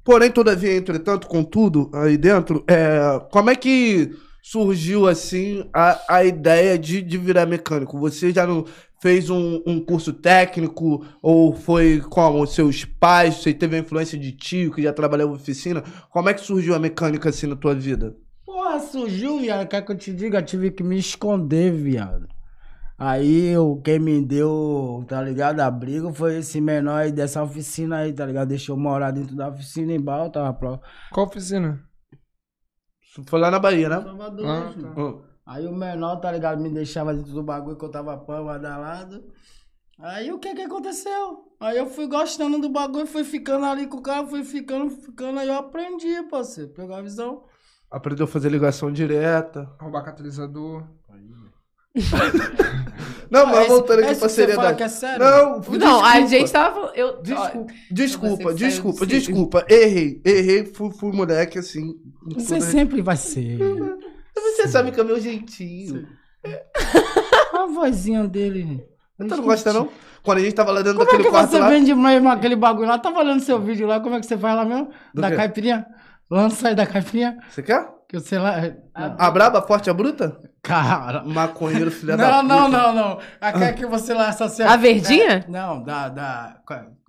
porém, todavia, entretanto, contudo, aí dentro, é, como é que surgiu, assim, a, a ideia de, de virar mecânico? Você já não fez um, um curso técnico ou foi como os seus pais? Você teve a influência de tio que já trabalhava em oficina? Como é que surgiu a mecânica, assim, na tua vida? Porra, surgiu, viado. Quer que eu te diga? Eu tive que me esconder, viado. Aí eu, quem me deu, tá ligado? Abrigo foi esse menor aí dessa oficina aí, tá ligado? Deixou eu morar dentro da oficina em Bal, tava pro Qual oficina? Foi lá na Bahia, né? Salvador. Ah, filho. tá. Hum. Aí o menor, tá ligado? Me deixava dentro do bagulho que eu tava pão, badalado. Aí o que que aconteceu? Aí eu fui gostando do bagulho, fui ficando ali com o cara, fui ficando, ficando, aí eu aprendi, parceiro. Pegou a visão. Aprendeu a fazer ligação direta. Roubar catalisador. Não, mas voltando aqui pra que você seriedade. que é sério? Não, Não, a desculpa. gente tava. Eu, Desculpa, Ó, desculpa, você que desculpa, desculpa. Errei, errei, fui, fui moleque assim. Você toda- sempre vai ser. Você sabe que é meu jeitinho. A vozinha dele. Tu não gosta, não? Quando a gente tava lá dentro Como é daquele que quarto você lá. vende mesmo aquele bagulho lá? Tava olhando seu vídeo lá, como é que você faz lá mesmo? Do da quê? caipirinha? Lança aí da caipirinha. Você quer? Que eu sei lá. é- A braba, a forte, a bruta? Cara. Maconheiro, filha da Não, puta. não, não, não. Aquela que você lança assim. A verdinha? É, não, da. da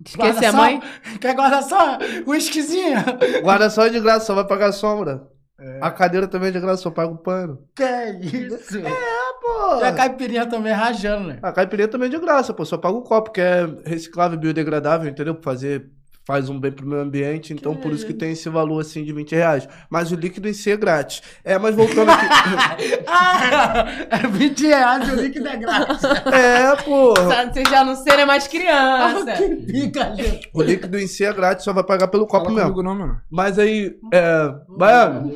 Esquece a guarda-sol. mãe? Quer guarda-sol? Whiskyzinho. Guarda-sol é de graça, só vai pagar a sombra. É. A cadeira também é de graça, só paga o pano. Que isso? É, pô. E a caipirinha também rajando, né? A caipirinha também é de graça, pô. Só paga o copo, que é reciclável biodegradável, entendeu? Pra fazer. Faz um bem pro meio ambiente, então por isso que tem esse valor assim de 20 reais. Mas o líquido em si é grátis. É, mas voltando aqui. Ah, é 20 reais o líquido é grátis. é, pô. Você já não será mais criança. que pica, gente. O líquido em si é grátis, só vai pagar pelo copo Fala mesmo. não, mano. Mas aí, é. Baiano,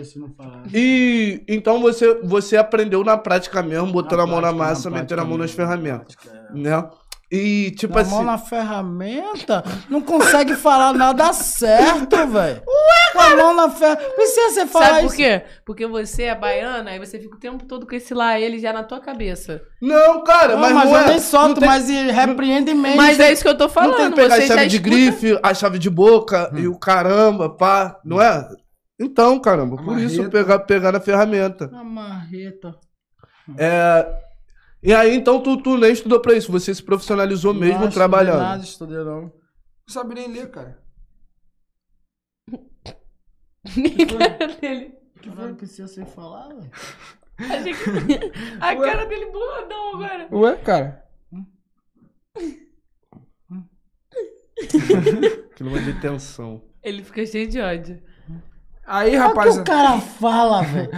e então você, você aprendeu na prática mesmo, botando Na a mão na prática, na massa, metendo a mão nas ferramentas. na prática, Né? E tipo Na assim. mão na ferramenta, não consegue falar nada certo, velho. Ué, Com a mão na ferramenta. Precisa você falar Sabe por isso. quê? Porque você é baiana e você fica o tempo todo com esse lá, ele já na tua cabeça. Não, cara, Não, mas, mas, não eu é. nem solto, não tem, mas repreende mesmo. Mas é isso que eu tô Não falando. tem que pegar você a chave de escuta- grife, a chave de boca e o caramba, pá, não é? Então, caramba, A por isso marreta. pegar, pegar na ferramenta. Uma marreta. É. E aí, então, tu, tu nem estudou pra isso, você se profissionalizou mesmo Não, trabalhando. Estudei nada, estudei não. Não sabe nem ler, cara. cara dele. Que foi que precisa você falar, velho? Achei que... A cara dele boladão agora. Ué, cara. Clima de tensão. Ele fica cheio de ódio. Aí, Olha o rapaz, que o cara fala, velho.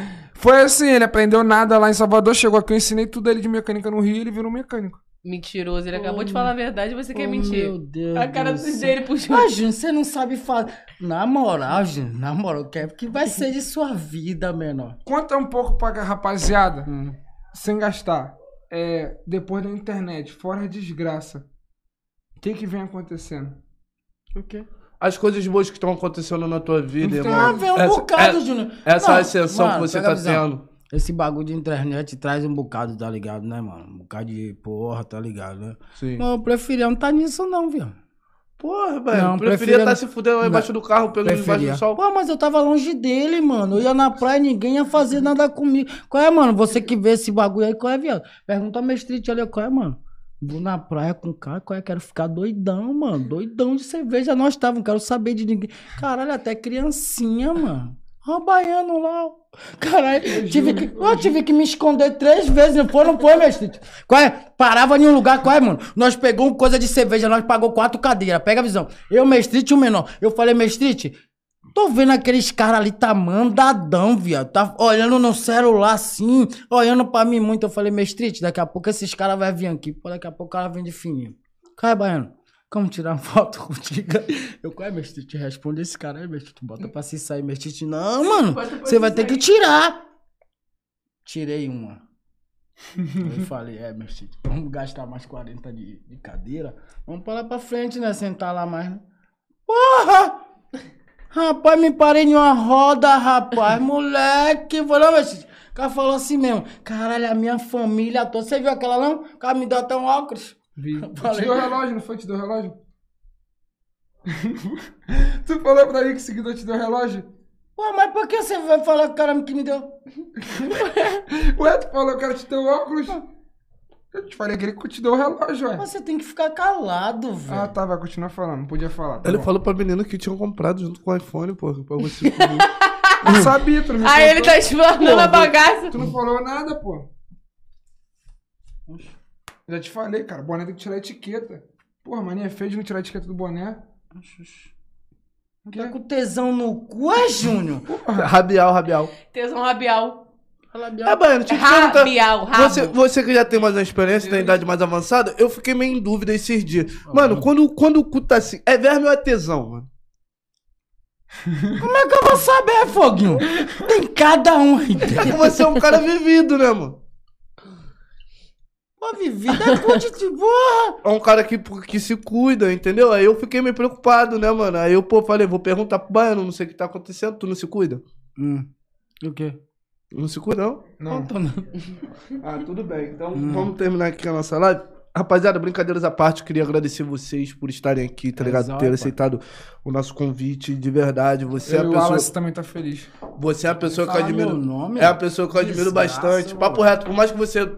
Foi assim, ele aprendeu nada lá em Salvador, chegou aqui, eu ensinei tudo ele de mecânica no Rio e ele virou mecânico. Mentiroso. Ele Oh, acabou de falar a verdade e você quer Oh, mentir. Meu Deus. A cara do dele puxou. Ah, Júnior, você não sabe falar. Na moral, Júnior, na moral, que, é, que vai ser de sua vida, menor. Conta um pouco pra rapaziada, Hum. sem gastar. É, depois da internet, fora a desgraça. O que que vem acontecendo? O quê? As coisas boas que estão acontecendo na tua vida, Então, irmão. Ah, vem um Essa- bocado, é- Júnior. Essa Não, ascensão mano, que você a tá tendo. Esse bagulho de internet traz um bocado, tá ligado, né, mano? Um bocado de porra, tá ligado, né? Sim. Mas eu preferia não tá nisso, não, viu? Porra, velho. Não, preferia estar se fudendo lá embaixo do carro, debaixo Preferia. do sol. Pô, mas eu tava longe dele, mano. Eu ia na praia e ninguém ia fazer nada comigo. Qual é, mano? Você que vê esse bagulho aí, qual é, viado? Pergunta a Street ali, qual é, mano? Vou na praia com o cara, qual é? Quero ficar doidão, mano. Doidão de cerveja. Nós tava, não quero saber de ninguém. Caralho, até criancinha, mano. Ó, o baiano lá. Caralho, tive que, eu tive que me esconder três vezes. Não foi, não foi, meu Street? Qual é? Parava em um lugar, qual é, mano? Nós pegou coisa de cerveja, nós pagou quatro cadeiras. Pega a visão. Eu, Street e o menor. Eu falei, Street, tô vendo aqueles caras ali, tá mandadão, viado. Tá olhando no celular assim, olhando pra mim muito. Eu falei, Street, daqui a pouco esses caras vão vir aqui. Pô, daqui a pouco o cara vem de fininho. Qual é, baiano? Como tirar uma foto contigo? Eu, qual é, Street? Responde esse cara aí, Street. Bota pra se sair, Street. Não, mano. Você vai ter que tirar. Tirei uma. Eu falei, é, filho, vamos gastar mais 40 de, de cadeira. Vamos pra lá pra frente, né? Sentar lá mais, né? Porra! Rapaz, me parei em uma roda, rapaz. Moleque, meu filho. O cara falou assim mesmo. Caralho, a minha família toda. Você viu aquela não? O cara me deu até um óculos. Vi. Falei. te deu relógio, não foi? Te deu relógio? tu falou pra mim que o seguidor te deu relógio? Pô, mas por que você vai falar que o cara que me deu? Ué, tu falou que o cara te deu óculos? Eu te falei que ele te deu o relógio, ué. Você tem que ficar calado, Ah, velho. tá, vai continuar falando, não podia falar. Tá Ele bom. falou pra menina que tinham comprado junto com o iPhone, pô, pra você comer. Não sabia, tu não me Aí ele tá explanando a bagaça. Tu não falou nada, pô. Já te falei, cara, boné tem que tirar a etiqueta. Porra, mania é feio de não tirar a etiqueta do boné. Tá com tesão no cu, é, Júnior? rabial, rabial. Tesão rabial. É, Baiano, te perguntar. Rabial, rabo. Você, você que já tem mais uma experiência, tem idade mais avançada, eu fiquei meio em dúvida esses dias. Mano, quando, quando o cu tá assim, é verme ou é tesão, mano? Como é que eu vou saber, Foguinho? Tem cada um aí dentro. Você é um cara vivido, né, mano? Pô, vivida é cu de porra. É um cara que, que se cuida, entendeu? Aí eu fiquei meio preocupado, né, mano? Aí eu, pô, falei, vou perguntar pro Baiano, não sei o que tá acontecendo, tu não se cuida? Hum, o quê? Não se cuida, não? Não. Tô não. Ah, tudo bem. Então vamos terminar aqui a nossa live. Rapaziada, brincadeiras à parte, queria agradecer vocês por estarem aqui, tá ligado? Exato, Ter aceitado o nosso convite de verdade. Você é Eu a e o pessoa. Wallace também tá feliz. Você é a pessoa que eu Fala admiro. meu nome, é a pessoa que eu admiro Desgraça, bastante. mano. Papo reto, por mais que você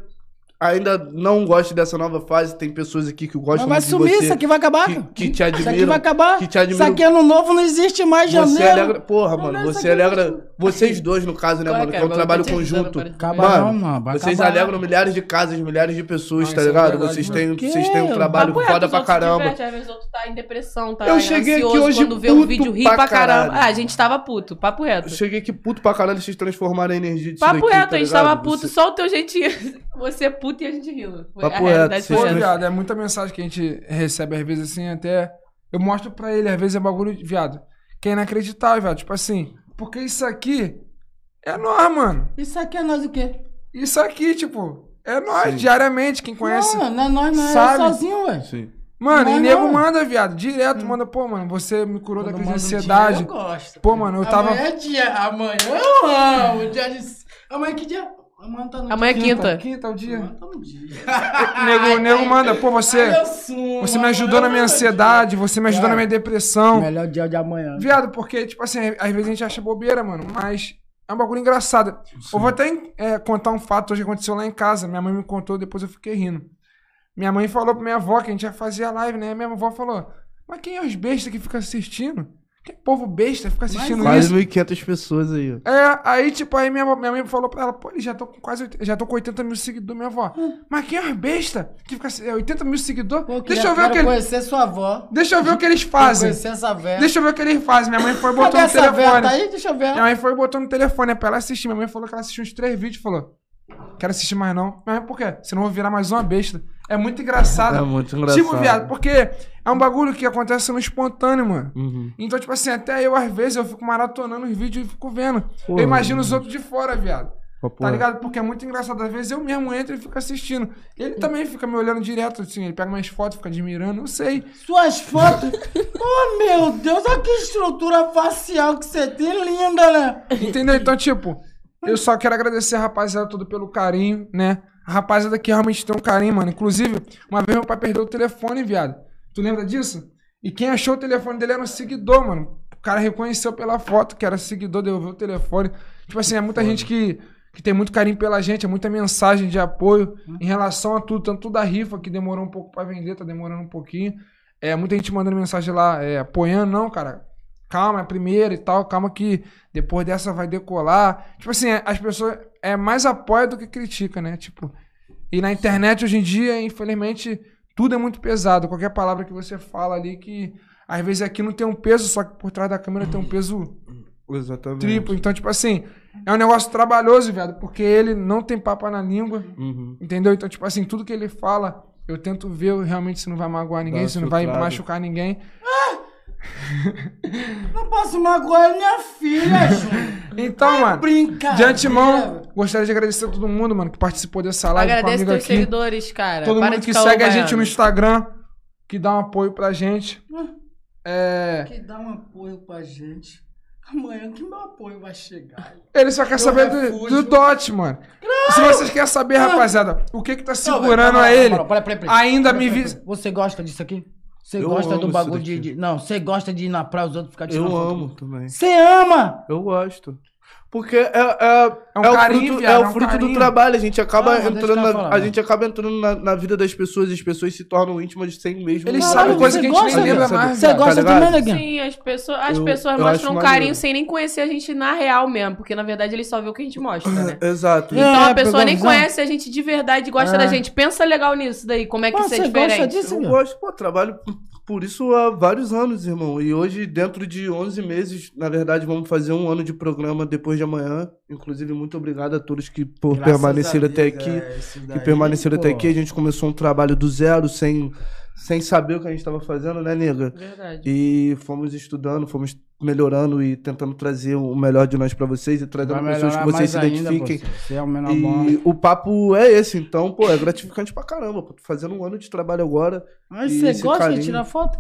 ainda não goste dessa nova fase, tem pessoas aqui que Mas gostam vai muito de sumir, você. isso aqui vai acabar. que, que te Isso aqui admiram. vai acabar. que te admiram. Isso aqui ano novo não existe mais Você janeiro. alegra. Porra, mano, Não, você vai- alegra. Vocês dois, no caso, né, Qual é, mano? Que cara? é um trabalho conjunto. parece. Acaba Mano. Vai vocês acabar. alegram milhares de casas, milhares de pessoas, Ah, tá é ligado? vocês mano. têm, Que? vocês têm um trabalho Papo reto, foda pra caramba. Às vezes o outro tá em depressão, tá Eu cheguei aqui ansioso hoje quando vê um puto vídeo ri pra caramba. Ah, a gente tava puto, papo reto. Eu cheguei aqui puto pra caralho vocês transformaram a energia disso Papo reto, tá a gente tava puto, só o teu jeitinho. Você é puto e a gente rindo. Foi- Papo a realidade reto, foi Pô, viado, é muita mensagem que a gente recebe, às vezes, assim, até. Eu mostro pra ele, às vezes é bagulho, viado, que é inacreditável, viado. Tipo assim, porque isso aqui é nós, mano. Isso aqui é nós o quê? Isso aqui, tipo, é nós, Sim. diariamente, quem conhece. Não, não é nós, não é sabe? eu sozinho, ué. Sim. Mano, Não, e nego não. manda, viado, direto, manda, pô, mano, você me curou da Quando crise de manda um ansiedade. dia, eu gosto. Pô, mano, eu tava. Amanhã é dia. Amanhã eu amo. Dia de... Amanhã que dia? Amanhã tá no Amanhã é quinta. Quinta é o dia. Amanhã tá no dia. Nego, nego manda, pô, você. Ai, eu sumo, Você me ajudou na minha ansiedade, você me ajudou na minha depressão. Melhor dia de amanhã. Viado, porque, tipo assim, às vezes a gente acha bobeira, mano, mas é um bagulho engraçado. Eu vou até é, contar um fato hoje que aconteceu lá em casa. Minha mãe me contou, depois eu fiquei rindo. Minha mãe falou pra minha avó que a gente ia fazer a live, né? Minha avó falou: Mas quem é os bestas que fica assistindo? Que povo besta fica assistindo Quase isso? 1.500 pessoas aí, ó. É, aí, tipo, aí minha, minha mãe falou pra ela, pô, eles já estão com quase, já tô com 80 mil seguidores, minha avó. Mas quem é os besta que fica é, 80 mil seguidores? Pô, Deixa eu ver o que eles. conhecer sua avó. Deixa eu ver o que eles fazem. Conhecer essa velha. Deixa eu ver o que eles fazem. Minha mãe foi e botou no telefone. Tá aí? Deixa eu ver. Minha mãe foi e botou no telefone é pra ela assistir. Minha mãe falou que ela assistiu uns três vídeos e falou: Quero assistir mais não. Minha mãe, por quê? Senão eu vou virar mais uma besta. É muito engraçado. É muito engraçado. Tipo, viado, porque é um bagulho que acontece no espontâneo, mano. Uhum. Então, tipo assim, até eu, às vezes, eu fico maratonando os vídeos e fico vendo. Porra, eu imagino os mano. outros de fora, viado. Tá ligado? Porque é muito engraçado. Às vezes eu mesmo entro e fico assistindo. Ele também fica me olhando direto, assim. Ele pega minhas fotos, fica admirando. Não sei. Suas fotos. oh, meu Deus, olha que estrutura facial que você tem, linda, né? Entendeu? Então, tipo, eu só quero agradecer a rapaziada toda pelo carinho, né? A rapaziada que realmente tem um carinho, mano. Inclusive, uma vez meu pai perdeu o telefone, viado. Tu lembra disso? E quem achou o telefone dele era um seguidor, mano. O cara reconheceu pela foto que era seguidor, devolveu o telefone. Tipo assim, é muita gente que, que tem muito carinho pela gente, é muita mensagem de apoio em relação a tudo, tanto da rifa que demorou um pouco pra vender, tá demorando um pouquinho. É, muita gente mandando mensagem lá, é, apoiando, não, cara. Calma, é a primeira e tal, calma que depois dessa vai decolar. Tipo assim, é, as pessoas é mais apoia do que critica, né? Tipo, e na internet hoje em dia, infelizmente, tudo é muito pesado. Qualquer palavra que você fala ali que às vezes aqui não tem um peso, só que por trás da câmera tem um peso Exatamente. triplo. Então, tipo assim, é um negócio trabalhoso, viado, porque ele não tem papo na língua, Uhum. entendeu? Então, tipo assim, tudo que ele fala, eu tento ver realmente se não vai magoar ninguém, Dá se não vai machucar ninguém. Não posso magoar minha filha, Júnior. Então, mano, Brincadeira. de antemão, gostaria de agradecer a todo mundo, mano, que participou dessa live com Agradeço teus aqui. seguidores, cara. Todo Para mundo que segue a baiano. gente no Instagram, que dá um apoio pra gente. É, Que dá um apoio pra gente. Amanhã que meu apoio vai chegar. ele só quer saber do, refúgio. do Dot, mano. Se vocês querem saber, rapaziada, o que que tá Não, segurando velho, a ele, pera. ainda me vi... Você gosta disso aqui? Você gosta do bagulho de, de- Não, você gosta de ir na praia os outros ficar tirando Eu amo também. Você ama! Eu gosto. Porque é, é, É um é o fruto, viado, é é o um fruto do carinho. trabalho. A gente acaba Ah, entrando, na, falar, a vai. gente acaba entrando na, na vida das pessoas e as pessoas se tornam íntimas sem mesmo. Eles sabem coisa você que a gente gosta, nem lembra mais, Você gosta Tá também, Neguinho? Sim, as pessoas, as Eu- pessoas eu mostram um carinho maneiro. sem nem conhecer a gente na real mesmo, porque na verdade eles só vê o que a gente mostra, né? Exato. É, Então a pessoa nem conhece a gente de verdade e gosta É. da gente. Pensa legal nisso daí, como é que Pô, isso é você gosta diferente. disso, Eu gosto, pô, trabalho por isso há vários anos, irmão. E hoje, dentro de 11 meses, na verdade, vamos fazer um ano de programa depois de amanhã. Inclusive, muito obrigado a todos que por Graças permaneceram até aqui. é, isso que daí, permaneceram até pô. aqui. A gente começou um trabalho do zero, sem, sem saber o que a gente estava fazendo, né, nega? Verdade. E fomos estudando, fomos melhorando e tentando trazer o melhor de nós pra vocês e trazendo Vai pessoas que vocês se mais ainda, identifiquem. pô, Você é o menor bom. E o papo é esse, então, pô, é gratificante pra caramba. Pô, tô fazendo um ano de trabalho agora. Mas você gosta carinho. de tirar foto?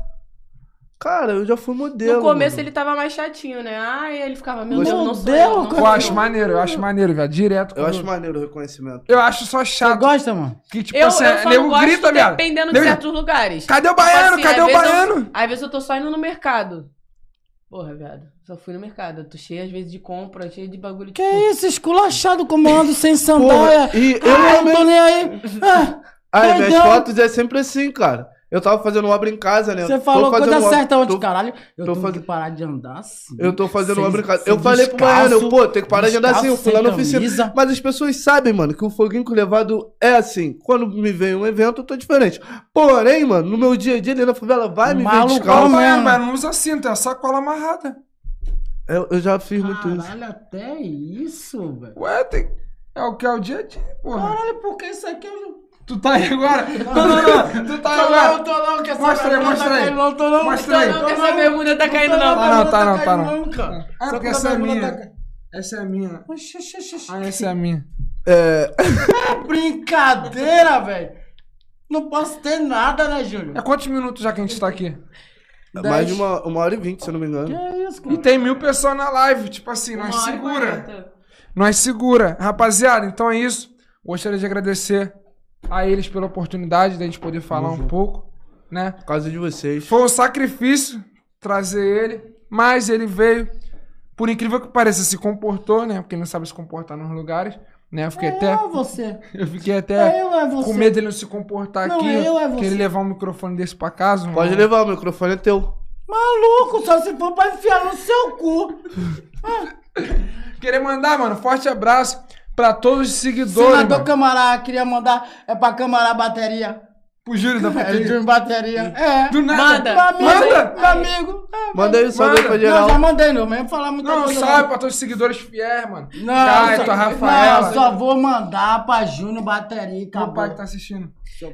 Cara, eu já fui modelo. No começo mano. ele tava mais chatinho, né? Ai, ele ficava, meu Deus, não sou Deus, eu. Não Eu acho maneiro, eu acho maneiro, velho. Direto. Eu acho maneiro o reconhecimento. Eu acho só Você chato. gosta, mano? Que, tipo Eu, assim, eu só nego grita, viado. dependendo de certos lugares. Cadê o Tipo baiano? assim, Cadê o vezes baiano? Eu, às vezes eu tô só indo no mercado. Porra, viado. Só fui no mercado. Eu tô cheia, às vezes, de compra, cheia de bagulho. Que tipo, isso, esculachado como eu ando sem sandália. Porra, e eu ah, eu também- tô nem aí. Ah, Aí, minhas doidão. fotos é sempre assim, cara. Eu tava fazendo obra em casa, né? Você falou coisa obra- certa onde, tô- caralho. Eu tô tenho fazendo- que parar de andar assim. Eu tô fazendo Sem- obra em casa. Eu falei pro descalço, Baiano, pô, tem que parar de andar assim. Eu fui lá na oficina. Mas as pessoas sabem, mano, que o foguinho com levado é assim. Quando me vem um evento, eu tô diferente. Porém, mano, no meu dia a dia ali na favela, vai me ver descalço. Baiano, baiano não usa cinto, é a sacola amarrada. Eu, eu já fiz muito isso. Caralho, até isso, velho. Ué, tem... é o que é o dia a dia, porra. Caralho, porque isso aqui eu... Tu tá aí agora? Não, não, não. Tu tá aí agora. não, tô não, que essa Mostra aí, bermuda mostra tá aí. Não, tô não. Mostra aí. Não, essa bermuda tá caindo, não. Tá não, tá não, tá não. caindo, cara. Ah, porque Essa é minha. tá caindo. Essa é a minha. Ah, essa é a minha. É, Brincadeira, velho. Não posso ter nada, né, Júlio? É quantos minutos já que a gente tá aqui? mais de uma, uma hora e vinte, se eu não me engano. Que é isso, E cara? tem mil pessoas na live, tipo assim, nós e segura. Nós segura. Rapaziada, então é isso. Gostaria de agradecer a eles pela oportunidade de a gente poder falar um pouco, né? Por causa de vocês. Foi um sacrifício trazer ele, mas ele veio, por incrível que pareça, se comportou, né? Porque ele não sabe se comportar nos lugares, né? Eu fiquei até, Eu é você. eu fiquei até Eu é você. com medo dele não se comportar Não, aqui, eu é você. ele levar um microfone desse pra casa. Pode levar, o microfone é teu. Maluco, só se for pra enfiar no seu cu. Querer mandar, mano, forte abraço pra todos os seguidores, Senador mano. Camará, queria mandar, é pra Camará Bateria. Pro Júlio da É, Bateria. Júlio Bateria. É. Do nada. Manda. Meu amigo, Manda. meu amigo. É, Manda aí o salve pra Não, geral. já mandei, não. Mesmo falar muita Não, coisa. salve pra todos os seguidores fiéis, mano. Não, Caio, só- a Rafaela. Não, só vou mandar pra Júnior Bateria e Meu acabou. pai que tá assistindo.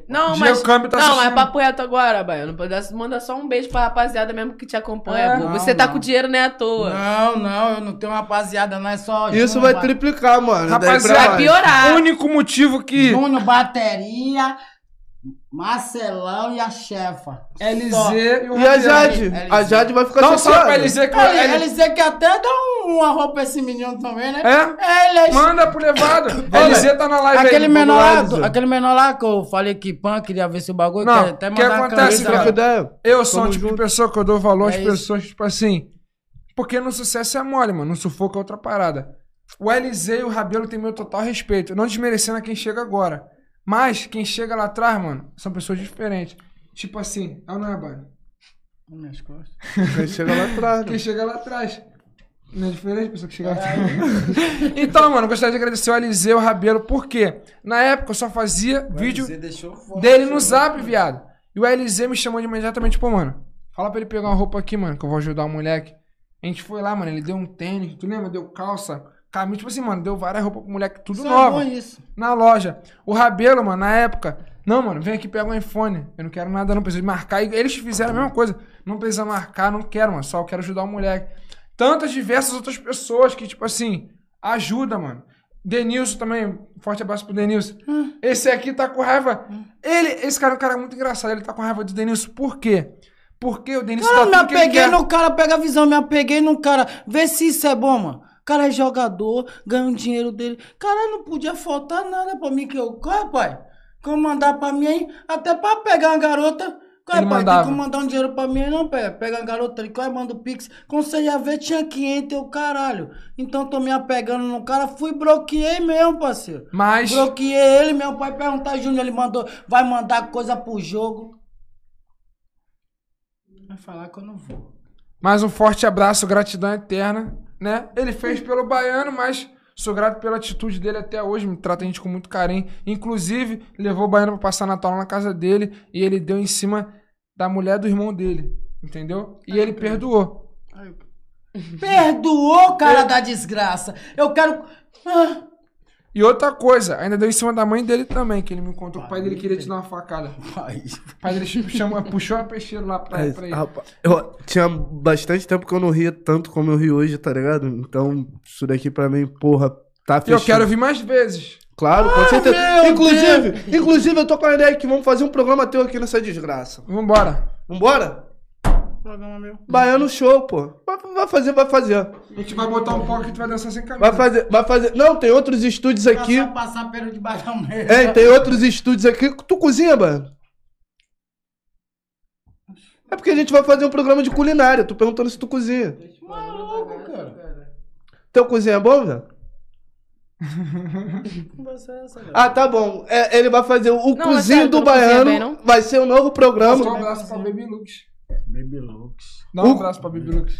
Não, mas. Câmbio tá não, assistindo. é papo reto agora, Baiano. Pode- Manda só um beijo pra rapaziada mesmo que te acompanha, É. pô. Não, Você tá não. com dinheiro, não é à toa. Não, não, eu não tenho rapaziada, não é só Isso Júnior vai triplicar, mano. Rapaziada, Vai piorar. O único motivo que Júnior Bateria, Marcelão e a chefa. LZ Só. e o E a. Jade? LZ. A Jade vai ficar um salve pra. LZ que o Ele, L- ele dizer que até dá um- uma roupa pra esse menino também, né? É? É, ele é Manda pro levado. LZ tá na live Aquele aí. menor, lá, Zé. aquele menor lá que eu falei que pan queria ver se o bagulho Não, quer até o que acontece, camisa, cara? Eu sou um tipo de junto. pessoa que eu dou valor às É isso. pessoas, tipo assim. Porque no sucesso é mole, mano. No sufoco é outra parada. O LZ e o Rabelo tem meu total respeito. Não desmerecendo a quem chega agora. Mas quem chega lá atrás, mano, são pessoas diferentes. Tipo assim, é ou não é, Bano? Minhas costas. Quem chega lá atrás, Quem né? chega lá atrás. Não é diferente a pessoa que chega lá atrás. então, mano, eu gostaria de agradecer o LZ e o Rabelo, porque na época eu só fazia vídeo dele no zap, viado. E o LZ me chamou de imediatamente, pô, mano, fala pra ele pegar uma roupa aqui, mano, que eu vou ajudar o moleque. A gente foi lá, mano, ele deu um tênis, tu lembra? Deu calça, camisa, tipo assim, mano, deu várias roupas pro moleque, tudo Isso é novo. bom isso. na loja. O Rabelo, mano, na época, não, mano, vem aqui pega um iPhone. Eu não quero nada, não preciso marcar. E eles fizeram a mesma coisa. Não precisa marcar, não quero, mano. Só quero ajudar o moleque. Tantas diversas outras pessoas que, tipo assim, ajuda, mano. Denilson também, forte abraço pro Denilson. Esse aqui tá com raiva. Ele, esse cara é um cara muito engraçado. Ele tá com raiva do Denilson. Por quê? Porque o Denilson Cara, tá me apeguei no cara, pega a visão, me apeguei no cara. Vê se isso é bom, mano. O cara é jogador, ganha o dinheiro dele. Cara, não podia faltar nada pra mim que eu. Qual, pai? Como mandar pra mim aí? Até pra pegar uma garota. Qual, Ele pai? mandava. Tem como mandar um dinheiro pra mim aí, não, pai? Pega uma garota ali, qual manda o Pix. Quando você ia ver, tinha 500 e o caralho. Então tô me apegando no cara, fui bloqueei mesmo, parceiro. Mas, Bloqueei ele, meu pai perguntar, Júnior, ele mandou, vai mandar coisa pro jogo. Vai falar que eu não vou. mais um forte abraço, gratidão eterna, né? Ele fez pelo baiano, mas sou grato pela atitude dele até hoje, me trata a gente com muito carinho. Inclusive, levou o baiano pra passar Natal na casa dele e ele deu em cima da mulher do irmão dele, entendeu? E ele perdoou. Perdoou, cara da desgraça. Eu quero. Ah, E outra coisa, ainda deu em cima da mãe dele também, que ele me contou que o pai dele queria te dar uma facada. pai. O pai dele chamou, puxou a peixeira lá pra, É, pra ele. rapaz, eu tinha bastante tempo que eu não ria tanto como eu rio hoje, tá ligado? Então, isso daqui pra mim, porra, tá E eu fechado. quero vir mais vezes. Claro, com certeza. Inclusive, inclusive, eu tô com a ideia que vamos fazer um programa teu aqui nessa desgraça. Vambora. Vambora? Programa meu. Baiano show, pô. Vai, vai fazer, vai fazer. A gente vai botar um palco que tu vai dançar sem camisa. Vai fazer, vai fazer. Não, tem outros estúdios aqui. Só passar pelo debaixo da mesa. É, tem outros estúdios aqui. Tu cozinha, Baiano? É porque a gente vai fazer um programa de culinária. Tô perguntando se tu cozinha. Maluco, cara. Teu cozinha é bom, velho? Ah, tá bom. É, ele vai fazer o Não, cozinho é sério, tu do baiano. bem, vai ser o novo programa. Um abraço pra Baby Lux. Baby Lux. Dá um abraço pra Baby Lux.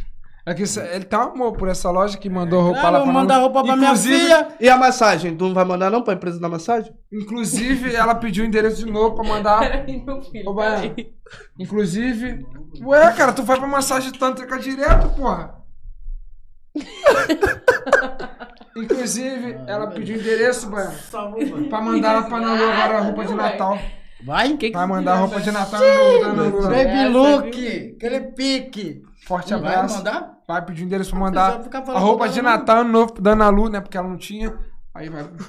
É que isso- ele tá amor por essa loja que mandou roupa Claro, lá eu pra mandar nós. roupa pra minha Inclusive- filha. E a massagem? Tu não vai mandar não pra empresa da massagem? Inclusive, ela pediu o endereço de novo pra mandar. Peraí, meu filho. Ô, Baiano. peraí. Inclusive. Ué, cara, tu vai pra massagem tântrica direto, porra. Inclusive, ela pediu o endereço, Baiano. Pra mandar ela pra Nalu agora a roupa de Natal. Vai. Que que Vai mandar a roupa de Natal no Nalu. Baby Look. Aquele pique. Forte Não vai abraço. mandar? Vai pedir o endereço pra mandar a roupa de. Natal ano novo da Ana Lu, né? Porque ela não tinha. Aí vai.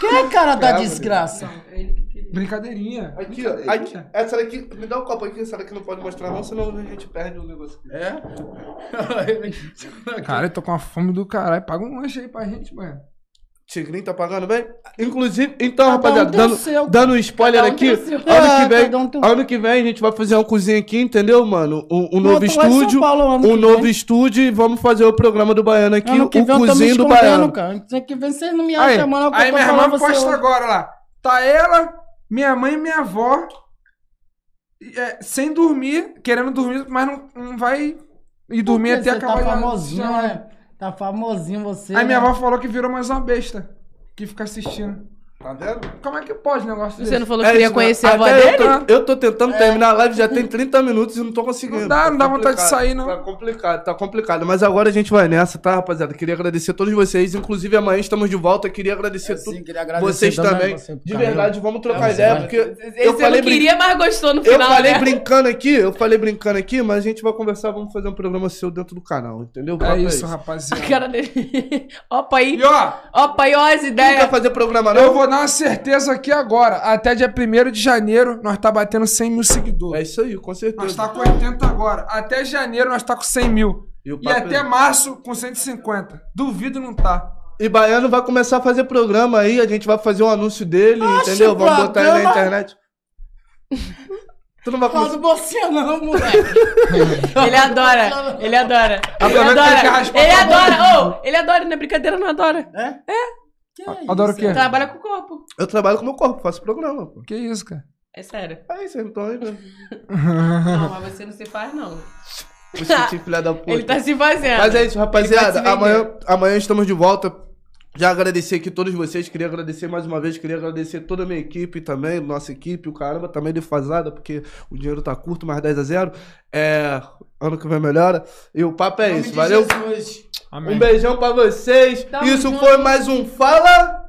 Quem é cara da desgraça? Brincadeirinha. Aqui, ó. Aqui, essa daqui. Me dá um copo aqui, essa daqui não pode mostrar não, senão a gente perde o negócio. É? Cara, eu tô com a fome do caralho. Paga um lanche aí pra gente, mano. Tigrinho tá pagando bem? Inclusive, então, Cada um rapaziada, o dando, seu. dando um spoiler um aqui, ano que vem, cada um tem ano que vem a gente vai fazer uma cozinha aqui, entendeu, mano? Um, um novo estúdio, Paulo um novo vem. estúdio e vamos fazer o programa do Baiano aqui, Ano que o vem cozinho do Baiano. cara. Ano que vem vocês não me Aí, eu aí tô minha irmã posta hoje. agora lá. Tá ela, minha mãe e minha avó é, sem dormir, querendo dormir, mas não, não vai ir dormir até você acabar Tá famosinho, né? Tá famosinho você. Aí minha né? avó falou que virou mais uma besta. Que fica assistindo. Tá vendo? Como é que pode um negócio Você desse? não falou que queria isso, conhecer né? a avó dele? Eu tô, eu tô tentando terminar a live, já tem 30 minutos e não tô conseguindo. Não dá, não dá vontade de sair, não. Tá complicado, tá complicado. Mas agora a gente vai nessa, tá, rapaziada? Queria agradecer a todos vocês. Inclusive, amanhã estamos de volta. Queria agradecer Eu tudo. sim, queria agradecer Vocês também. você, De verdade, vamos trocar É, ideia, você porque Esse eu falei não queria, mas gostou no Eu final, falei né? brincando aqui, eu falei brincando aqui, mas a gente vai conversar, vamos fazer um programa seu dentro do canal, entendeu? Papo É isso, rapaziada. Cara dele. Opa aí. E ó, Opa aí, ó as Tu não ideias. quer fazer programa não? eu vou dar uma certeza aqui agora. Até dia 1 de janeiro, nós tá batendo 100 mil É seguidores. isso aí, com certeza. Nós tá com 80 agora. Até janeiro nós tá com 100 mil. E o E papo até é- março com 150. Duvido não tá. E Baiano vai começar a fazer programa aí, a gente vai fazer um anúncio dele, Oxe, entendeu? Vamos botar ele na internet. tu não vai Fala começar. do não, moleque. Ele adora. Ele adora. Ele Aproveita que ele adora. Ele adora. Ô, ele adora, não é brincadeira, não adora. É? É? Que é Adoro isso? o quê? Trabalha com o corpo. Eu trabalho com meu corpo, faço programa, pô. Que isso, cara? É sério. Aí vocês não aí? Não, mas você não se faz, não. Você filha da puta. Ele tá se fazendo. Mas é isso, rapaziada. Amanhã, amanhã estamos de volta. Já agradecer aqui todos vocês. Queria agradecer mais uma vez. Queria agradecer toda a minha equipe também. Nossa equipe. O caramba tá meio defasada porque o dinheiro tá curto, mais 10 a 0. É. Ano que vem melhora. E o papo é isso. Valeu? Um beijão pra vocês. Tamo isso junto. foi mais um Fala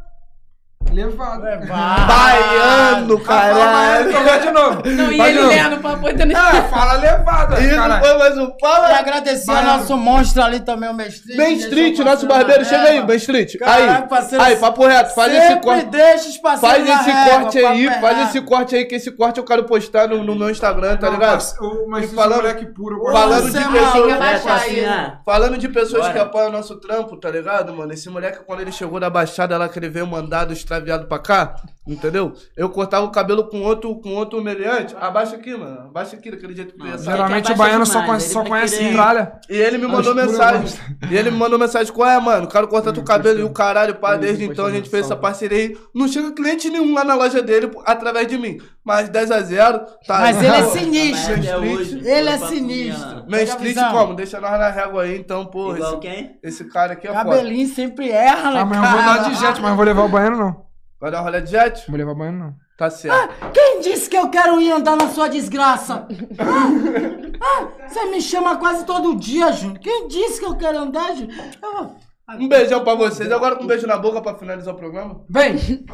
Levado. Vai. Baiano, Fala, caralho. vai de novo. Não, e Vai ele lendo pra poder. Ah, fala levado, Isso caralho. foi mais um E Fala agradecer Baiano. ao nosso monstro ali também, o. Main Street, nosso barbeiro. Chega aí. Caraca, Aí, parceiro, aí, papo reto. Faz esse corte. deixa os parceiros Faz esse régua, corte aí, papo faz errado. esse corte aí, que esse corte eu quero postar no, no meu Instagram, tá Não, ligado? mas- o- Mas E é falando- moleque puro. falando de é pessoas- É, assim, ah. Falando de pessoas Bora. que apoiam o nosso trampo, tá ligado, mano? Esse moleque, quando ele chegou da Baixada lá, que ele veio mandado extraviado pra cá, entendeu? Eu cortava o cabelo com outro, com outro meliante. Abaixa aqui, mano. Abaixa aqui, daquele jeito que sair. Geralmente o baiano só conhece, só conhece querer- tralha. E ele me mandou mensagem. E ele me mandou mensagem: qual é, mano? O cara corta teu cabelo e o caralho, pá. Desde então a gente fez essa parceria aí. Não chega cliente nenhum lá na loja dele através de mim. Mas 10 a 0 tá Mas ele é sinistro. Hoje. Ele é sinistro. Main Street como? Deixa nós na régua aí, então, porra. Igual Esse, quem? esse cara aqui é foda. Cabelinho sempre erra, né, Amanhã eu vou dar de jet, mas não vou levar o baiano, não. Vai dar um rolê de jet? Não vou levar o baiano, não. Tá certo. Quem disse que eu quero ir andar na sua desgraça? Ah, você me chama quase todo dia, Júnior. Quem disse que eu quero andar, Júnior? Um beijão pra vocês. Agora com um beijo na boca pra finalizar o programa. Vem!